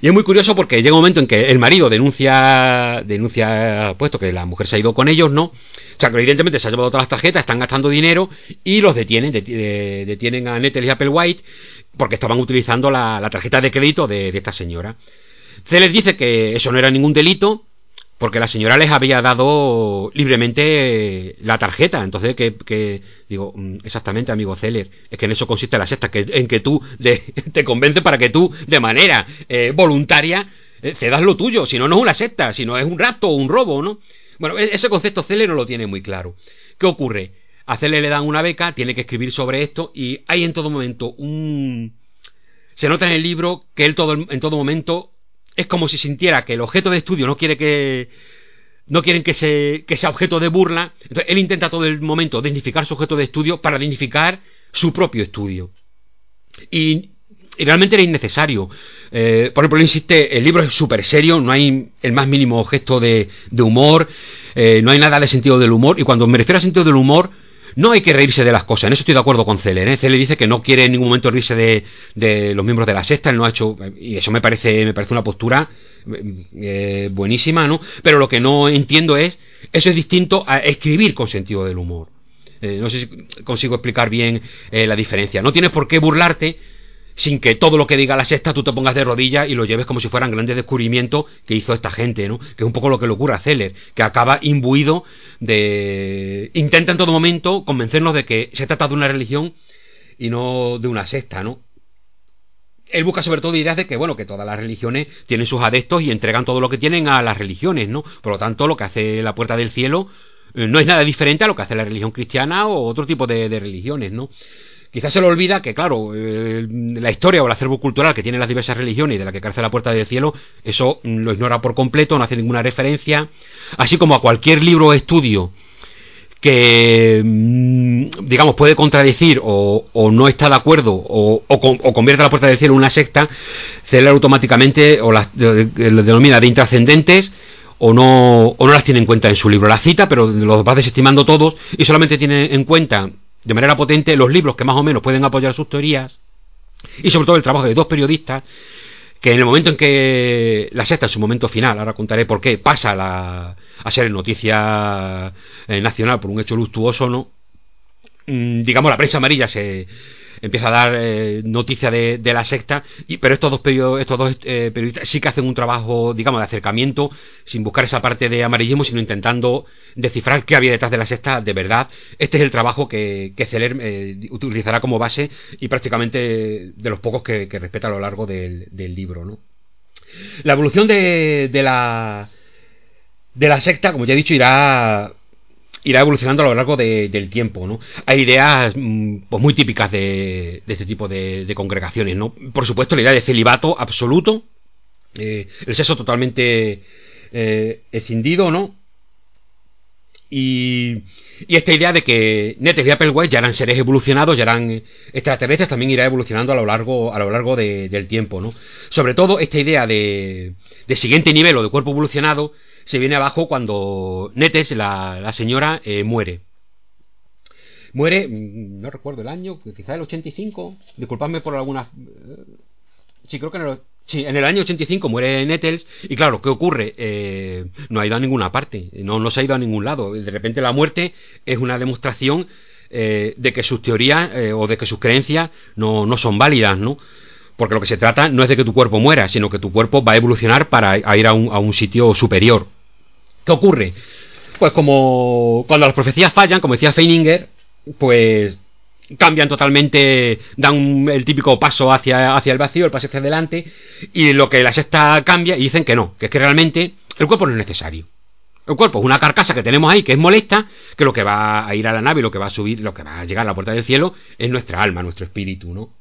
Y es muy curioso porque llega un momento en que el marido denuncia, denuncia, puesto que la mujer se ha ido con ellos, ¿no? O sea, que evidentemente se ha llevado todas las tarjetas, están gastando dinero y los detienen, detienen a Nettle y Applewhite porque estaban utilizando la, tarjeta de crédito de esta señora. Celes dice que eso no era ningún delito porque la señora les había dado libremente la tarjeta. Entonces, que, digo, mm, exactamente, amigo Celer, es que en eso consiste la sexta, que, en que tú te convences para que tú, de manera eh, voluntaria, eh, cedas lo tuyo. Si no, no es una secta, si no es un rapto o un robo, ¿no? Bueno, e, ese concepto Celer no lo tiene muy claro. ¿Qué ocurre? A Celer le dan una beca, tiene que escribir sobre esto y hay en todo momento un... Se nota en el libro que él todo, en todo momento es como si sintiera que el objeto de estudio no quiere que no quieren que, se, que sea objeto de burla. Entonces, él intenta todo el momento dignificar su objeto de estudio para dignificar su propio estudio. Y, realmente era innecesario. Eh, por ejemplo, insiste, el libro es súper serio, no hay el más mínimo objeto de, de humor, eh, no hay nada de sentido del humor. Y cuando me refiero a sentido del humor, no hay que reírse de las cosas, en eso estoy de acuerdo con Celer. ¿eh? Dice que no quiere en ningún momento reírse de, de, los miembros de la sexta, él no ha hecho, y eso me parece, me parece una postura eh, buenísima, ¿no? Pero lo que no entiendo es, eso es distinto a escribir con sentido del humor. Eh, no sé si consigo explicar bien eh, la diferencia. No tienes por qué burlarte sin que todo lo que diga la sexta tú te pongas de rodillas y lo lleves como si fueran grandes descubrimientos que hizo esta gente, ¿no? Que es un poco lo que le ocurre a Zeller, que acaba imbuido de... intenta en todo momento convencernos de que se trata de una religión y no de una secta, ¿no? Él busca sobre todo ideas de que, bueno, que todas las religiones tienen sus adeptos y entregan todo lo que tienen a las religiones, ¿no? Por lo tanto, lo que hace la Puerta del Cielo eh, no es nada diferente a lo que hace la religión cristiana o otro tipo de, de religiones, ¿no? Quizás se le olvida que, claro, eh, la historia o el acervo cultural que tienen las diversas religiones y de la que carece la puerta del cielo, eso lo ignora por completo, no hace ninguna referencia, así como a cualquier libro o estudio que, mm, digamos, puede contradecir o, no está de acuerdo o, convierte la puerta del cielo en una secta, celebra automáticamente o lo denomina de intrascendentes o no, o no las tiene en cuenta en su libro. La cita, pero los va desestimando todos y solamente tiene en cuenta de manera potente los libros que más o menos pueden apoyar sus teorías y sobre todo el trabajo de dos periodistas que en el momento en que la sexta en su momento final, ahora contaré por qué, pasa la, a ser noticia eh, nacional por un hecho luctuoso, ¿no? Mm, digamos, la prensa amarilla se, empieza a dar eh, noticia de, de, la secta, y, pero estos dos, period, estos dos eh, periodistas sí que hacen un trabajo, digamos, de acercamiento, sin buscar esa parte de amarillismo, sino intentando descifrar qué había detrás de la secta de verdad. Este es el trabajo que, que Celer eh, utilizará como base y prácticamente de los pocos que, que respeta a lo largo del, del libro, ¿no? La evolución de, de la de la secta, como ya he dicho, irá irá evolucionando a lo largo de, del tiempo, ¿no? Hay ideas mm, pues, muy típicas de, de este tipo de, de, congregaciones, ¿no? Por supuesto, la idea de celibato absoluto, eh, el sexo totalmente eh, escindido, ¿no? Y, y esta idea de que Netes y Applewhite ya eran seres evolucionados, ya eran extraterrestres, también irá evolucionando a lo largo, a lo largo del tiempo, ¿no? Sobre todo esta idea de, de siguiente nivel o de cuerpo evolucionado se viene abajo cuando Netes, la, señora, eh, muere. Muere, mm, no recuerdo el año, quizá el 85, disculpadme por algunas... Eh, sí, creo que en el, sí, en el año 85 muere Nettles y claro, ¿qué ocurre? Eh, no ha ido a ninguna parte, no, no se ha ido a ningún lado. De repente la muerte es una demostración de que sus teorías o de que sus creencias no, no son válidas, ¿no? Porque lo que se trata no es de que tu cuerpo muera, sino que tu cuerpo va a evolucionar para ir a un, a un sitio superior. ¿Qué ocurre? Pues como cuando las profecías fallan, como decía Feininger, pues cambian totalmente, dan el típico paso hacia, hacia el vacío, el paso hacia adelante, y lo que la sexta cambia y dicen que no, que es que realmente el cuerpo no es necesario. El cuerpo es una carcasa que tenemos ahí que es molesta, que lo que va a ir a la nave, lo que va a subir, lo que va a llegar a la puerta del cielo es nuestra alma, nuestro espíritu, ¿no?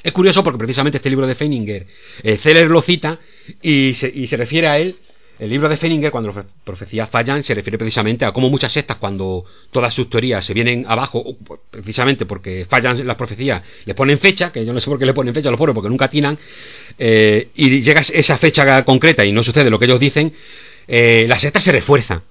Es curioso porque precisamente este libro de Feininger, eh, lo cita y se, y se refiere a él el libro de Feininger, cuando las profecías fallan, se refiere precisamente a cómo muchas sectas, cuando todas sus teorías se vienen abajo, precisamente porque fallan las profecías, les ponen fecha, que yo no sé por qué le ponen fecha, lo ponen porque nunca atinan, eh, y llega esa fecha concreta y no sucede lo que ellos dicen, eh, la secta se refuerza.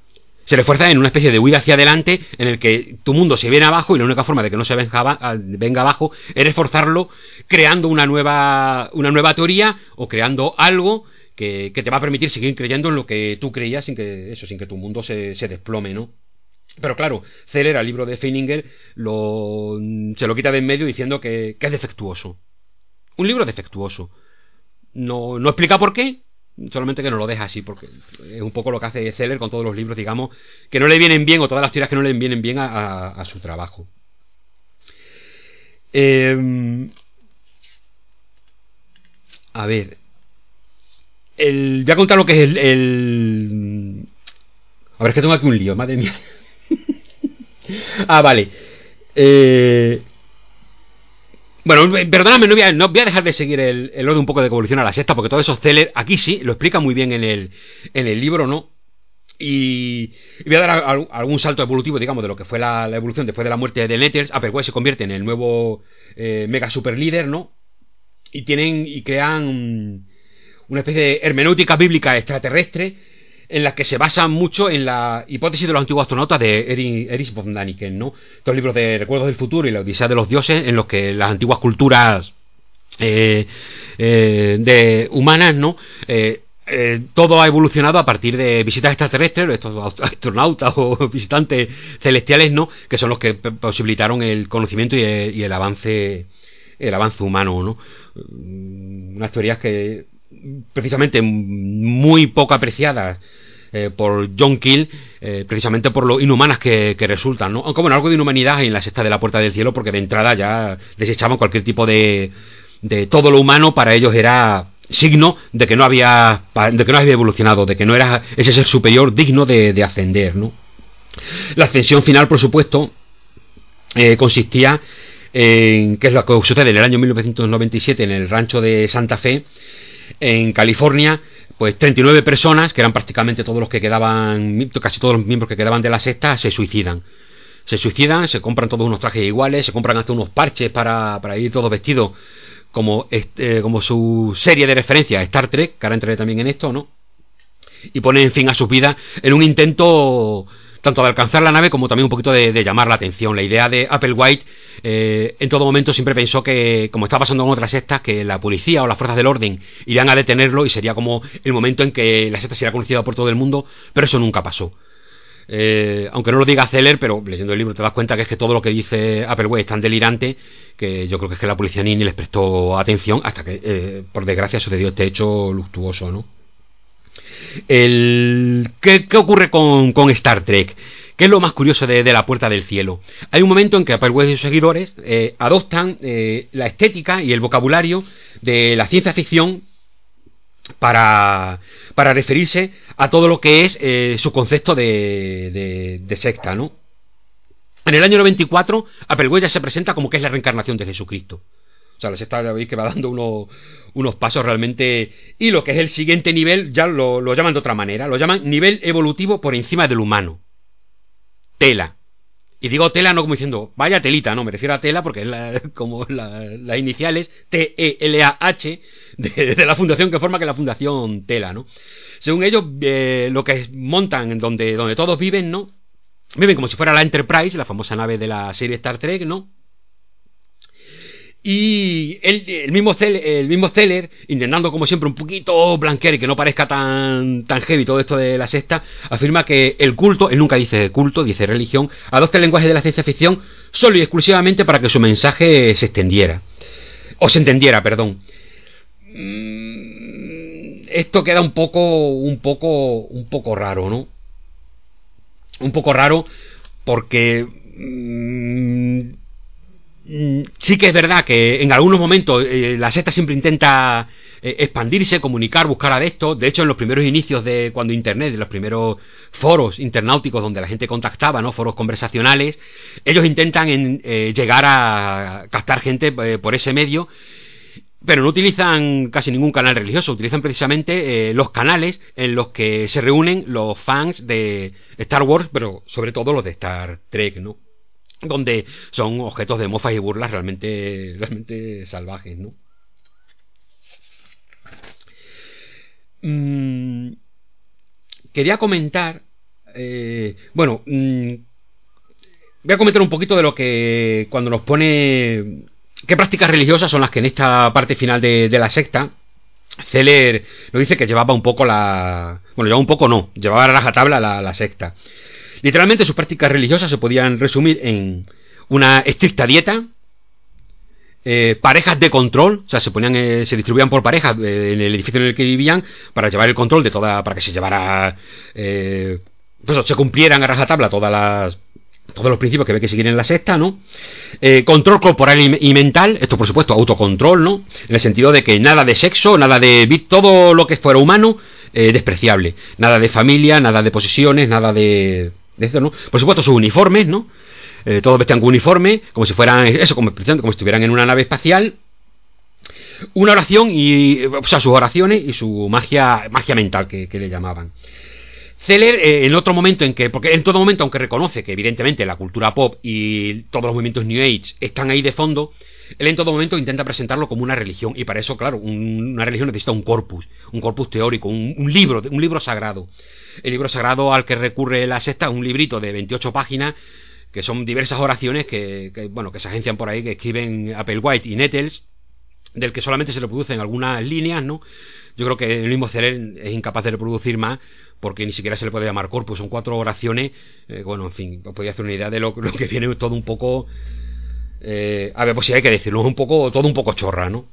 Se refuerza en una especie de huida hacia adelante en el que tu mundo se viene abajo y la única forma de que no se venga, venga abajo es reforzarlo creando una nueva, una nueva teoría o creando algo que, te va a permitir seguir creyendo en lo que tú creías sin que eso, sin que tu mundo se, desplome, ¿no? Pero claro, Zeller al libro de Feininger lo, se lo quita de en medio diciendo que, es defectuoso. Un libro defectuoso. No, no explica por qué, solamente que no lo deja así, porque es un poco lo que hace Zeller con todos los libros, digamos, que no le vienen bien, o todas las teorías que no le vienen bien a, su trabajo. Em, a ver, el, voy a contar lo que es el, A ver, es que tengo aquí un lío, madre mía. ah, vale. Eh... Bueno, perdóname, no voy, a, dejar de seguir el, el orden un poco de evolución a la sexta, porque todo eso Zeller, aquí sí, lo explica muy bien en el, en el libro, ¿no? Y, voy a dar algún salto evolutivo, digamos, de lo que fue la, evolución después de la muerte de Nettles. Applewhite se convierte en el nuevo eh, mega super líder, ¿no? Y tienen y crean una especie de hermenéutica bíblica extraterrestre en la que se basa mucho en la hipótesis de los antiguos astronautas de Erich von Daniken, ¿no? Estos libros de Recuerdos del Futuro y la Odisea de los Dioses, en los que las antiguas culturas eh, eh, de humanas, ¿no? Eh, todo ha evolucionado a partir de visitas extraterrestres, estos astronautas o visitantes celestiales, ¿no? Que son los que posibilitaron el conocimiento y el, avance, el avance humano, ¿no? Unas teorías que precisamente muy poco apreciadas eh, por John Kill, eh, precisamente por lo inhumanas que, resultan, ¿no? Aunque bueno, algo de inhumanidad en la sexta de la Puerta del Cielo, porque de entrada ya desechaban cualquier tipo de, de todo lo humano, para ellos era signo de que no había de que no había evolucionado, de que no era ese ser superior digno de, ascender, ¿no? La ascensión final, por supuesto, eh, consistía en, que es lo que sucede en el año 1997 en el rancho de Santa Fe, en California, pues 39 personas, que eran prácticamente todos los que quedaban, casi todos los miembros que quedaban de la secta, se suicidan. Se suicidan, se compran todos unos trajes iguales, se compran hasta unos parches para, para ir todos vestidos como, este, como su serie de referencia, Star Trek, que ahora entraré también en esto, ¿no? Y ponen fin a sus vidas en un intento tanto de alcanzar la nave como también un poquito de, llamar la atención. La idea de Applewhite eh, en todo momento siempre pensó que, como está pasando en otras sectas, que la policía o las fuerzas del orden irían a detenerlo y sería como el momento en que la secta sería conocida por todo el mundo, pero eso nunca pasó. Eh, aunque no lo diga Zeller, pero leyendo el libro te das cuenta que es que todo lo que dice Applewhite es tan delirante que yo creo que es que la policía ni, les prestó atención hasta que, eh, por desgracia, sucedió este hecho luctuoso, ¿no? El... ¿Qué, ocurre con, Star Trek? ¿Qué es lo más curioso de, la Puerta del Cielo? Hay un momento en que Applewhite y sus seguidores eh, adoptan eh, la estética y el vocabulario de la ciencia ficción para, para referirse a todo lo que es eh, su concepto de, secta, ¿no? En el año 94, Applewhite ya se presenta como que es la reencarnación de Jesucristo. O sea, la secta ya veis que va dando unos, unos pasos realmente... Y lo que es el siguiente nivel ya lo, llaman de otra manera. Lo llaman nivel evolutivo por encima del humano. tela. Y digo tela no como diciendo, vaya telita, no, me refiero a tela porque es como las iniciales T-E-L-A-H de, la fundación que forma que la fundación tela, ¿no? Según ellos, eh, lo que montan donde, donde todos viven, ¿no? Viven como si fuera la Enterprise, la famosa nave de la serie Star Trek, ¿no? Y el, mismo Zeller, el mismo intentando como siempre un poquito blanquear y que no parezca tan, tan heavy todo esto de la sexta, afirma que el culto, él nunca dice culto, dice religión, adopta el lenguaje de la ciencia ficción solo y exclusivamente para que su mensaje se extendiera. O se entendiera, perdón. Mm, esto queda un poco, un poco, un poco raro, ¿no? Un poco raro porque... Sí que es verdad que en algunos momentos eh, la secta siempre intenta eh, expandirse, comunicar, buscar adeptos. De hecho, en los primeros inicios de cuando Internet, en los primeros foros internauticos donde la gente contactaba, ¿no? Foros conversacionales, ellos intentan eh, llegar a captar gente por ese medio. Pero no utilizan casi ningún canal religioso, utilizan precisamente los canales en los que se reúnen los fans de Star Wars, pero sobre todo los de Star Trek, ¿no? Donde son objetos de mofas y burlas realmente, realmente salvajes, ¿no? Mm, quería comentar, eh, bueno, mm, voy a comentar un poquito de lo que cuando nos pone qué prácticas religiosas son las que en esta parte final de, la secta Celer nos dice que llevaba un poco la... Bueno, llevaba un poco no, llevaba a rajatabla la, la secta. Literalmente sus prácticas religiosas se podían resumir en una estricta dieta, eh, parejas de control, o sea, se ponían, eh, se distribuían por parejas eh, en el edificio en el que vivían para llevar el control de toda, para que se llevara, pues se cumplieran a rajatabla todas las, todos los principios que ve que seguir en la sexta, ¿no? control corporal y, mental, esto por supuesto autocontrol, ¿no? En el sentido de que nada de sexo, nada de todo lo que fuera humano, despreciable, nada de familia, nada de posesiones, nada de ¿no? Por supuesto, sus uniformes, ¿no? Eh, todos vestían con uniforme, como si fueran, eso, como, como si estuvieran en una nave espacial. Una oración y, o sea, sus oraciones y su magia, magia mental que, le llamaban. Zeller, eh, en otro momento en que, porque en todo momento, aunque reconoce que evidentemente la cultura pop y todos los movimientos New Age están ahí de fondo, él en todo momento intenta presentarlo como una religión y para eso, claro, una religión necesita un corpus, un corpus teórico, un, libro, un libro sagrado. El libro sagrado al que recurre la secta un librito de 28 páginas que son diversas oraciones que, bueno, que se agencian por ahí, que escriben Applewhite y Nettles, del que solamente se reproducen algunas líneas, ¿no? Yo creo que el mismo Celer es incapaz de reproducir más, porque ni siquiera se le puede llamar corpus, son cuatro oraciones, eh, bueno, en fin, os hacer una idea de lo, que viene todo un poco... Eh, a ver, pues si hay que decirlo, es un poco, todo un poco chorra, ¿no?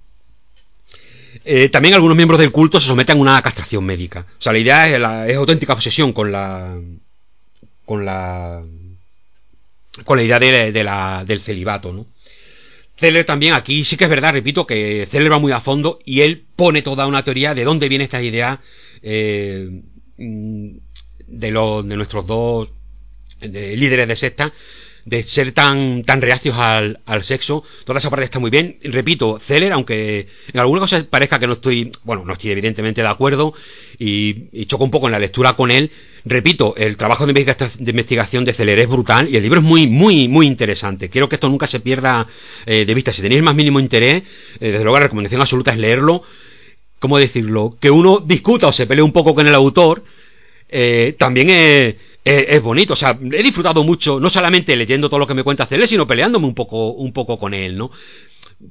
Eh, también algunos miembros del culto se someten a una castración médica. O sea, la idea es, auténtica obsesión con la. con la. con la idea de, la, del celibato, ¿no? Zeller también aquí sí que es verdad, repito, que Zeller va muy a fondo y él pone toda una teoría de dónde viene esta idea eh, de, los, de nuestros dos líderes de secta de ser tan, tan reacios al, al, sexo. Toda esa parte está muy bien. Repito, Celer, aunque en alguna cosa parezca que no estoy, bueno, no estoy evidentemente de acuerdo y, choco un poco en la lectura con él, repito, el trabajo de investigación de Celer es brutal y el libro es muy, muy, muy interesante. Quiero que esto nunca se pierda eh, de vista. Si tenéis más mínimo interés, eh, desde luego la recomendación absoluta es leerlo. ¿Cómo decirlo? Que uno discuta o se pelee un poco con el autor, eh, también es es, bonito, o sea, he disfrutado mucho, no solamente leyendo todo lo que me cuenta Cele, sino peleándome un poco, un poco con él, ¿no?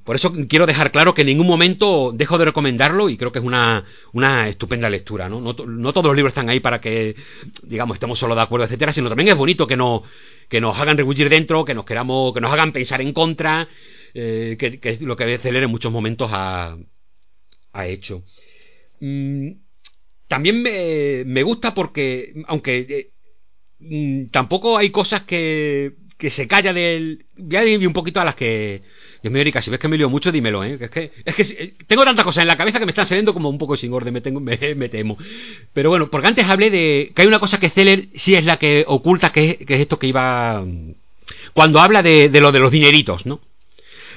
Por eso quiero dejar claro que en ningún momento dejo de recomendarlo y creo que es una, una estupenda lectura, ¿no? ¿no? todos los libros están ahí para que, digamos, estemos solo de acuerdo, etcétera, sino también es bonito que, no, que nos hagan rebullir dentro, que nos queramos, que nos hagan pensar en contra, eh, que, es lo que Celer en muchos momentos ha, ha hecho. Mm, también me, me, gusta porque, aunque eh, tampoco hay cosas que, que se calla del. Voy a ir un poquito a las que. Dios mío, Erika, si ves que me lío mucho, dímelo, ¿eh? Es que, es que eh, tengo tantas cosas en la cabeza que me están saliendo como un poco sin orden, me, tengo, me, temo. Pero bueno, porque antes hablé de que hay una cosa que Zeller sí es la que oculta, que, es esto que iba. Cuando habla de, de lo de los dineritos, ¿no?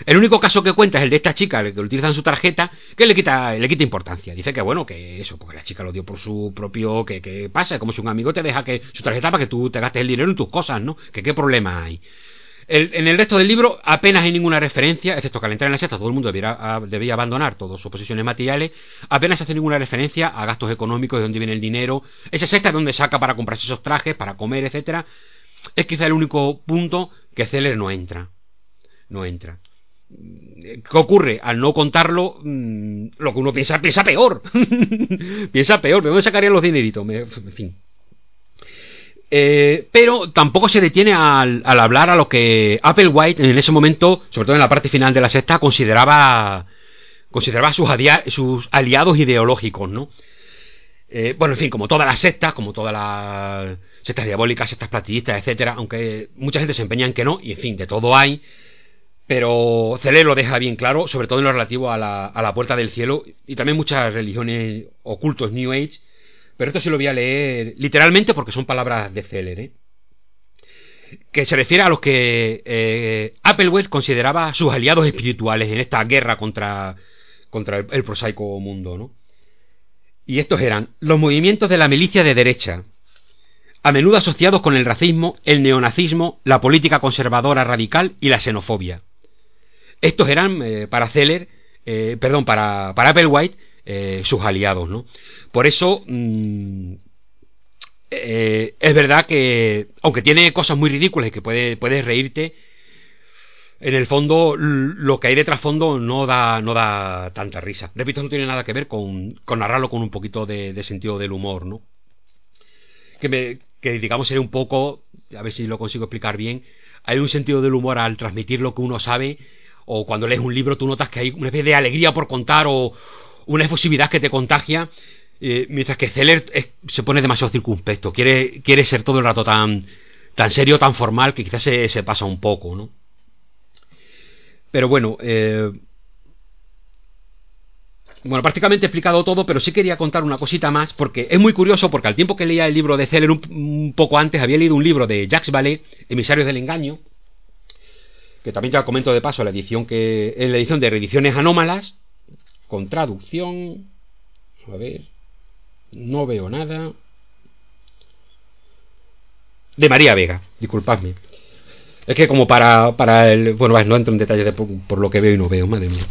El único caso que cuenta es el de esta chica, que utilizan su tarjeta, que le quita, le quita importancia. Dice que bueno, que eso, porque la chica lo dio por su propio, que, que pasa, como si un amigo te deja que su tarjeta para que tú te gastes el dinero en tus cosas, ¿no? Que qué problema hay. en el resto del libro apenas hay ninguna referencia, excepto que al entrar en la sexta todo el mundo debiera, debía abandonar todas sus posesiones materiales, apenas hace ninguna referencia a gastos económicos, de dónde viene el dinero, esa sexta es donde saca para comprarse esos trajes, para comer, etcétera. Es quizá el único punto que Celer no entra. No entra. ¿Qué ocurre? Al no contarlo, mm, lo que uno piensa, piensa peor. piensa peor. ¿De dónde sacarían los dineritos? En fin. Eh, pero tampoco se detiene al, hablar a lo que Apple White en ese momento, sobre todo en la parte final de la sexta, consideraba consideraba sus, sus aliados ideológicos, ¿no? Eh, bueno, en fin, como todas las sectas, como todas las sectas diabólicas, sectas platillistas, etcétera, aunque mucha gente se empeña en que no, y en fin, de todo hay, pero Cele lo deja bien claro, sobre todo en lo relativo a la, a la puerta del cielo, y también muchas religiones ocultos New Age, pero esto sí lo voy a leer literalmente porque son palabras de Celer, ¿eh? que se refiere a los que eh, Applewell consideraba sus aliados espirituales en esta guerra contra, contra el, prosaico mundo, ¿no? Y estos eran los movimientos de la milicia de derecha, a menudo asociados con el racismo, el neonazismo, la política conservadora radical y la xenofobia. Estos eran, eh, para Celer, eh, perdón, para, para Applewhite, eh, sus aliados, ¿no? Por eso, mm, es verdad que, aunque tiene cosas muy ridículas y que puedes puede reírte, en el fondo, lo que hay de trasfondo no da, no da tanta risa. Repito, no tiene nada que ver con, con narrarlo con un poquito de, sentido del humor, ¿no? Que, me, que digamos sería un poco, a ver si lo consigo explicar bien, hay un sentido del humor al transmitir lo que uno sabe, o cuando lees un libro tú notas que hay una especie de alegría por contar, o una efusividad que te contagia, eh, mientras que Zeller se pone demasiado circunspecto, quiere, quiere ser todo el rato tan, tan serio, tan formal, que quizás se, se pasa un poco, ¿no? Pero bueno, eh, bueno, prácticamente he explicado todo, pero sí quería contar una cosita más, porque es muy curioso, porque al tiempo que leía el libro de Zeller un, poco antes, había leído un libro de Jacques Vallée, Emisarios del Engaño, que también ya comento de paso la edición que en la edición de reediciones anómalas, con traducción, a ver, no veo nada. De María Vega, disculpadme. Es que como para, para el... Bueno, no entro en detalle por, lo que veo y no veo, madre mía.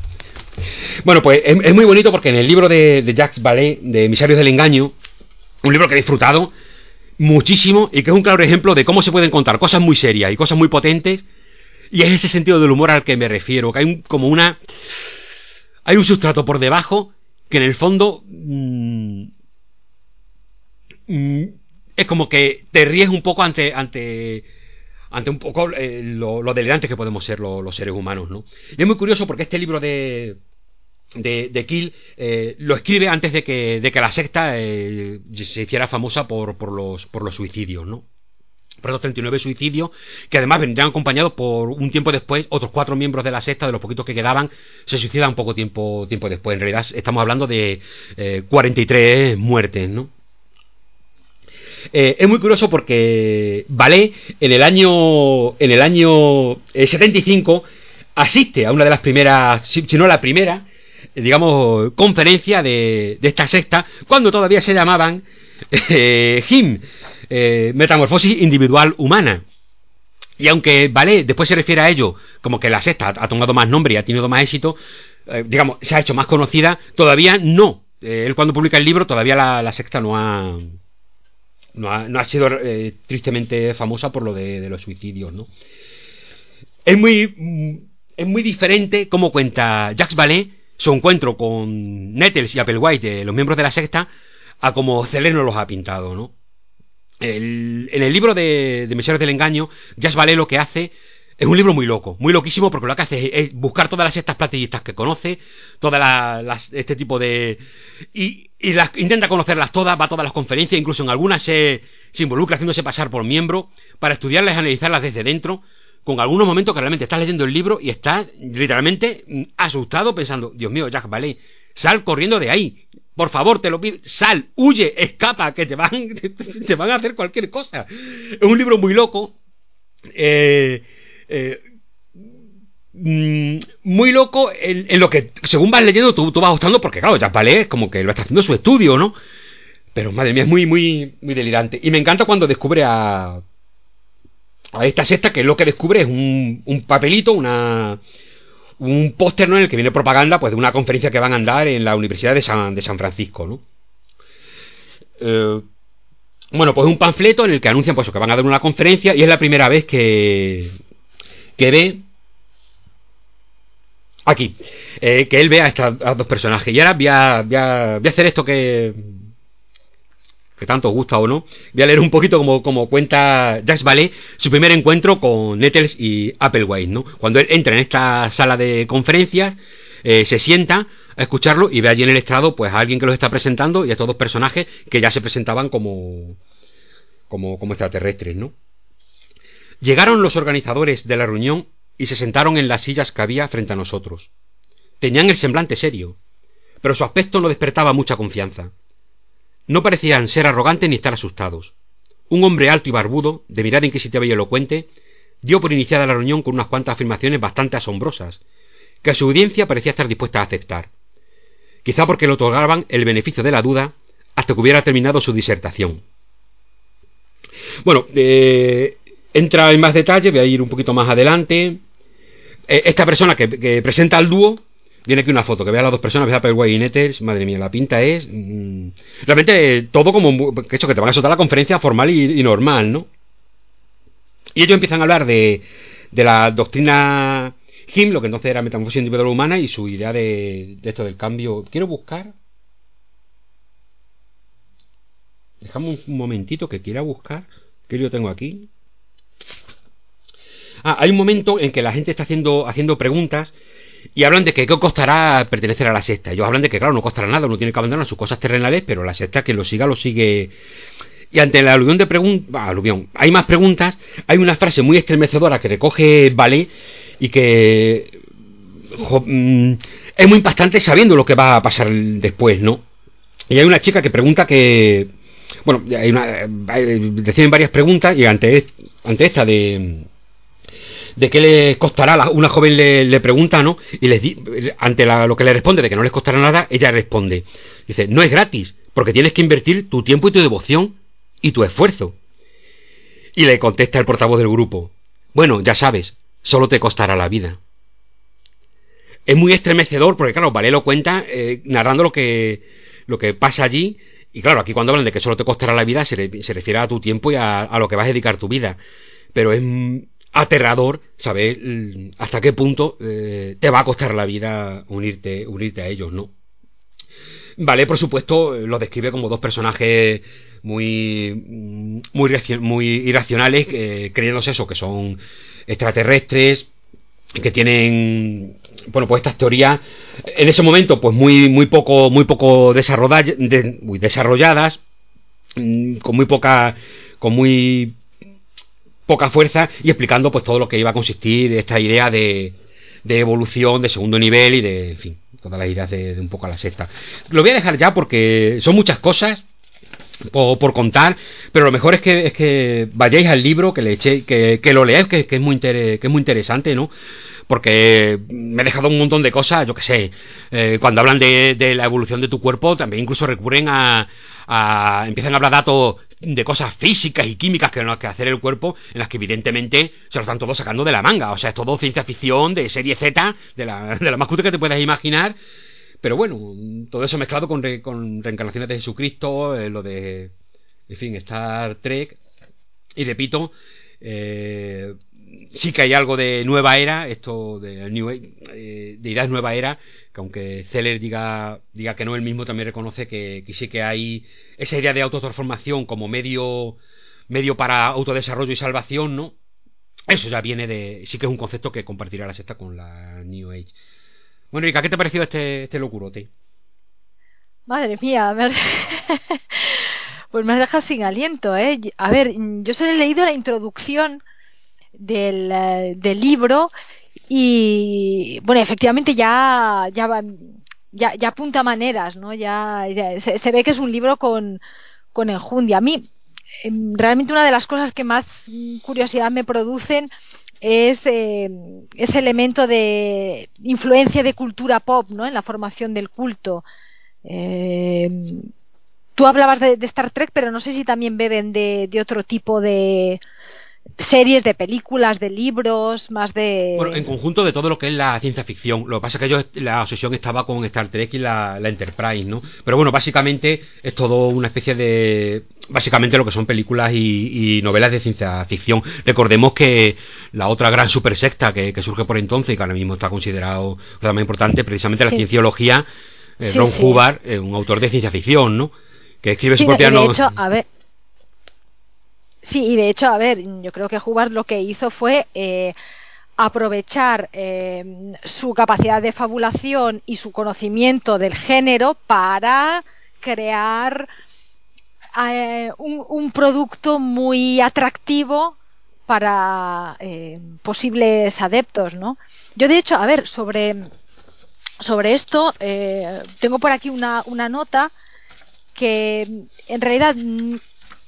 Bueno, pues es, muy bonito porque en el libro de, de Jacques Vallée, de Emisarios del Engaño, un libro que he disfrutado muchísimo y que es un claro ejemplo de cómo se pueden contar cosas muy serias y cosas muy potentes. Y es ese sentido del humor al que me refiero, que hay como una... Hay un sustrato por debajo que en el fondo... Mmm, es como que te ríes un poco ante... ante ante un poco eh, lo, lo, delirantes que podemos ser los seres humanos, ¿no? Y es muy curioso porque este libro de, de, de Kill eh, lo escribe antes de que, de que la secta eh, se hiciera famosa por, por, los, por los suicidios, ¿no? Por esos 39 suicidios, que además vendrían acompañados por un tiempo después, otros cuatro miembros de la secta, de los poquitos que quedaban, se suicidan poco tiempo, tiempo después. En realidad estamos hablando de 43 muertes, ¿no? Eh, es muy curioso porque Ballet en el año en el año 75 eh, asiste a una de las primeras, si, no la primera, digamos, conferencia de, esta secta, cuando todavía se llamaban eh, HIM, Metamorfosis Individual Humana. Y aunque Ballet después se refiere a ello como que la secta ha tomado más nombre y ha tenido más éxito, digamos, se ha hecho más conocida, todavía no. él cuando publica el libro, todavía la secta no ha, no ha, sido eh, tristemente famosa por lo de, los suicidios, ¿no? Es muy, mm, es muy diferente cómo cuenta Jacques Vallée su encuentro con Nettles y Applewhite, los miembros de la secta, a como Celeno los ha pintado, ¿no? En el libro de, de del Engaño, Jacques Vallée lo que hace es un libro muy loco, muy loquísimo, porque lo que hace es, buscar todas las sectas platillistas que conoce, todas las, este tipo de... Y, y las, intenta conocerlas todas, va a todas las conferencias, incluso en algunas se, se involucra haciéndose pasar por miembro, para estudiarlas y analizarlas desde dentro, con algunos momentos que realmente estás leyendo el libro y estás literalmente mm, asustado pensando, Dios mío, Jack vale, sal corriendo de ahí. Por favor, te lo pido, sal, huye, escapa, que te van, te van a hacer cualquier cosa. Es un libro muy loco. Eh, eh, mm, muy loco en, lo que, según vas leyendo, tú, vas gustando, porque claro, ya vale es como que lo está haciendo su estudio, ¿no? Pero madre mía, es muy, muy, muy delirante. Y me encanta cuando descubre a, a esta sexta, que lo que descubre es un, un papelito, una, un póster ¿no? en el que viene propaganda pues, de una conferencia que van a andar en la Universidad de San, de San Francisco, ¿no? Eh, bueno, pues un panfleto en el que anuncian pues, que van a dar una conferencia y es la primera vez que, que ve aquí, eh, que él ve a estos dos personajes. Y ahora voy a, voy a, voy a hacer esto que, que tanto gusta o no, voy a leer un poquito como, como cuenta Jacques Vallée su primer encuentro con Nettles y Applewhite, ¿no? Cuando él entra en esta sala de conferencias, eh, se sienta a escucharlo y ve allí en el estrado pues a alguien que los está presentando y a estos dos personajes que ya se presentaban como, como, como extraterrestres, ¿no? Llegaron los organizadores de la reunión y se sentaron en las sillas que había frente a nosotros. Tenían el semblante serio, pero su aspecto no despertaba mucha confianza. No parecían ser arrogantes ni estar asustados. Un hombre alto y barbudo, de mirada inquisitiva y elocuente, dio por iniciada la reunión con unas cuantas afirmaciones bastante asombrosas, que su audiencia parecía estar dispuesta a aceptar. Quizá porque le otorgaban el beneficio de la duda hasta que hubiera terminado su disertación. Bueno, eh, entra en más detalle, voy a ir un poquito más adelante. Eh, esta persona que presenta al dúo Viene aquí una foto, que vea a las dos personas, vea a Perway y Nettles, madre mía, la pinta es... Mm, realmente todo como... Que eso, que te van a soltar la conferencia formal y, normal, ¿no? Y ellos empiezan a hablar de, de la doctrina Him, lo que entonces era metamorfosis individual humana, y su idea de, esto del cambio. Quiero buscar... Dejamos un momentito que quiera buscar. ¿Qué yo tengo aquí? Ah, hay un momento en que la gente está haciendo, haciendo preguntas y hablan de que qué costará pertenecer a la secta. Ellos hablan de que, claro, no costará nada, uno tiene que abandonar sus cosas terrenales, pero la secta que lo siga, lo sigue. Y ante la aluvión de preguntas, aluvión, hay más preguntas, hay una frase muy estremecedora que recoge Vale y que mm, es muy impactante sabiendo lo que va a pasar después, ¿no? Y hay una chica que pregunta que, bueno, hay una, reciben varias preguntas y ante esta de de qué les costará, una joven le, pregunta, ¿no? Y les ante lo que le responde de que no les costará nada, ella responde, dice, no es gratis, porque tienes que invertir tu tiempo y tu devoción y tu esfuerzo. Y le contesta el portavoz del grupo, bueno, ya sabes, solo te costará la vida. Es muy estremecedor porque, claro, Vale lo cuenta eh, narrando lo que, lo que pasa allí. Y claro, aquí cuando hablan de que solo te costará la vida, se, refiere a tu tiempo y a, a, lo que vas a dedicar tu vida. Pero es aterrador saber mm, hasta qué punto eh, te va a costar la vida unirte, unirte a ellos, ¿no? Vale, por supuesto, lo describe como dos personajes muy, mm, muy, muy irracionales, eh, creyéndose eso, que son extraterrestres, que tienen, bueno, pues estas teorías, en ese momento, pues muy, muy poco, muy poco desarrolladas, muy desarrolladas, mm, con muy poca, con muy poca fuerza y explicando pues todo lo que iba a consistir esta idea de, de evolución de segundo nivel y de, en fin, todas las ideas de, un poco a la sexta. Lo voy a dejar ya porque son muchas cosas por, por contar, pero lo mejor es que, es que vayáis al libro, que le eche, que, que lo leáis, que, que, es muy que es muy interesante, ¿no? porque me he dejado un montón de cosas, yo que sé, eh, cuando hablan de, de, la evolución de tu cuerpo, también incluso recurren a, a, empiezan a hablar datos de cosas físicas y químicas que no que hacer el cuerpo, en las que evidentemente se lo están todos sacando de la manga. O sea, es todo ciencia ficción de serie Z, de la, de la más que te puedas imaginar. Pero bueno, todo eso mezclado con, con reencarnaciones de Jesucristo, eh, lo de, en fin, Star Trek. Y repito, eh, sí que hay algo de nueva era, esto de New eh, de ideas nueva era, que aunque Zeller diga, diga que no, él mismo también reconoce que, sí que hay esa idea de autotransformación como medio, medio para autodesarrollo y salvación, ¿no? Eso ya viene de. Sí que es un concepto que compartirá la secta con la New Age. Bueno, Erika, ¿qué te ha parecido este, este locurote? Madre mía, ver... pues me has dejado sin aliento, ¿eh? A ver, yo solo he leído la introducción del, eh, del libro y bueno, efectivamente ya, ya, ya, apunta maneras, ¿no? Ya, se, ve que es un libro con, con enjundia. A mí, em, realmente una de las cosas que más curiosidad me producen es eh, ese elemento de influencia de cultura pop ¿no? en la formación del culto. Eh, tú hablabas de, Star Trek, pero no sé si también beben de otro tipo de, series, de películas, de libros, más de... Bueno, en conjunto de todo lo que es la ciencia ficción. Lo que pasa es que yo, la obsesión estaba con Star Trek y la, la, Enterprise, ¿no? Pero bueno, básicamente es todo una especie de... Básicamente lo que son películas y, y novelas de ciencia ficción. Recordemos que la otra gran super secta que, que, surge por entonces y que ahora mismo está considerado más importante, precisamente la sí. cienciología, eh, sí, Ron sí. Hubbard, eh, un autor de ciencia ficción, ¿no? Que escribe su propia... De hecho, a ver, Sí, y de hecho, a ver, yo creo que Hubbard lo que hizo fue eh, aprovechar eh, su capacidad de fabulación y su conocimiento del género para crear eh, un, un, producto muy atractivo para eh, posibles adeptos, ¿no? Yo, de hecho, a ver, sobre, sobre esto, eh, tengo por aquí una, una nota que en realidad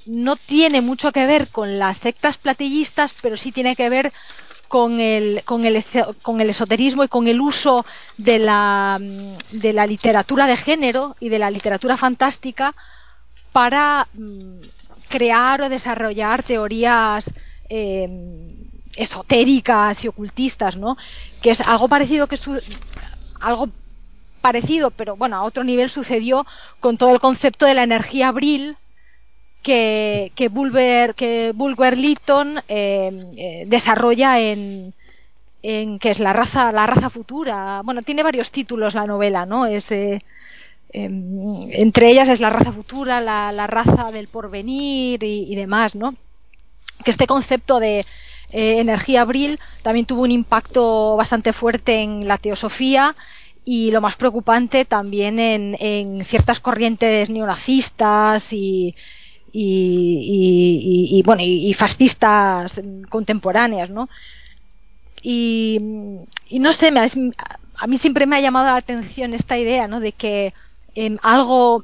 no tiene mucho que ver con las sectas platillistas, pero sí tiene que ver con el, con el, con el esoterismo y con el uso de la, de la literatura de género y de la literatura fantástica para mm, crear o desarrollar teorías eh, esotéricas y ocultistas, ¿no? Que es algo parecido que su, algo parecido, pero bueno, a otro nivel sucedió con todo el concepto de la energía abril que, que, Bulwer, que Bulwer Lytton eh, eh, desarrolla en, en que es la raza, la raza futura. Bueno, tiene varios títulos la novela, ¿no? Es, eh, entre ellas es la raza futura, la, la raza del porvenir y, y, demás, ¿no? Que este concepto de eh, energía abril también tuvo un impacto bastante fuerte en la teosofía y lo más preocupante también en, en ciertas corrientes neonazistas y, y, bueno, y, fascistas contemporáneas, ¿no? Y, no sé, me, a mí siempre me ha llamado la atención esta idea, ¿no? De que eh, algo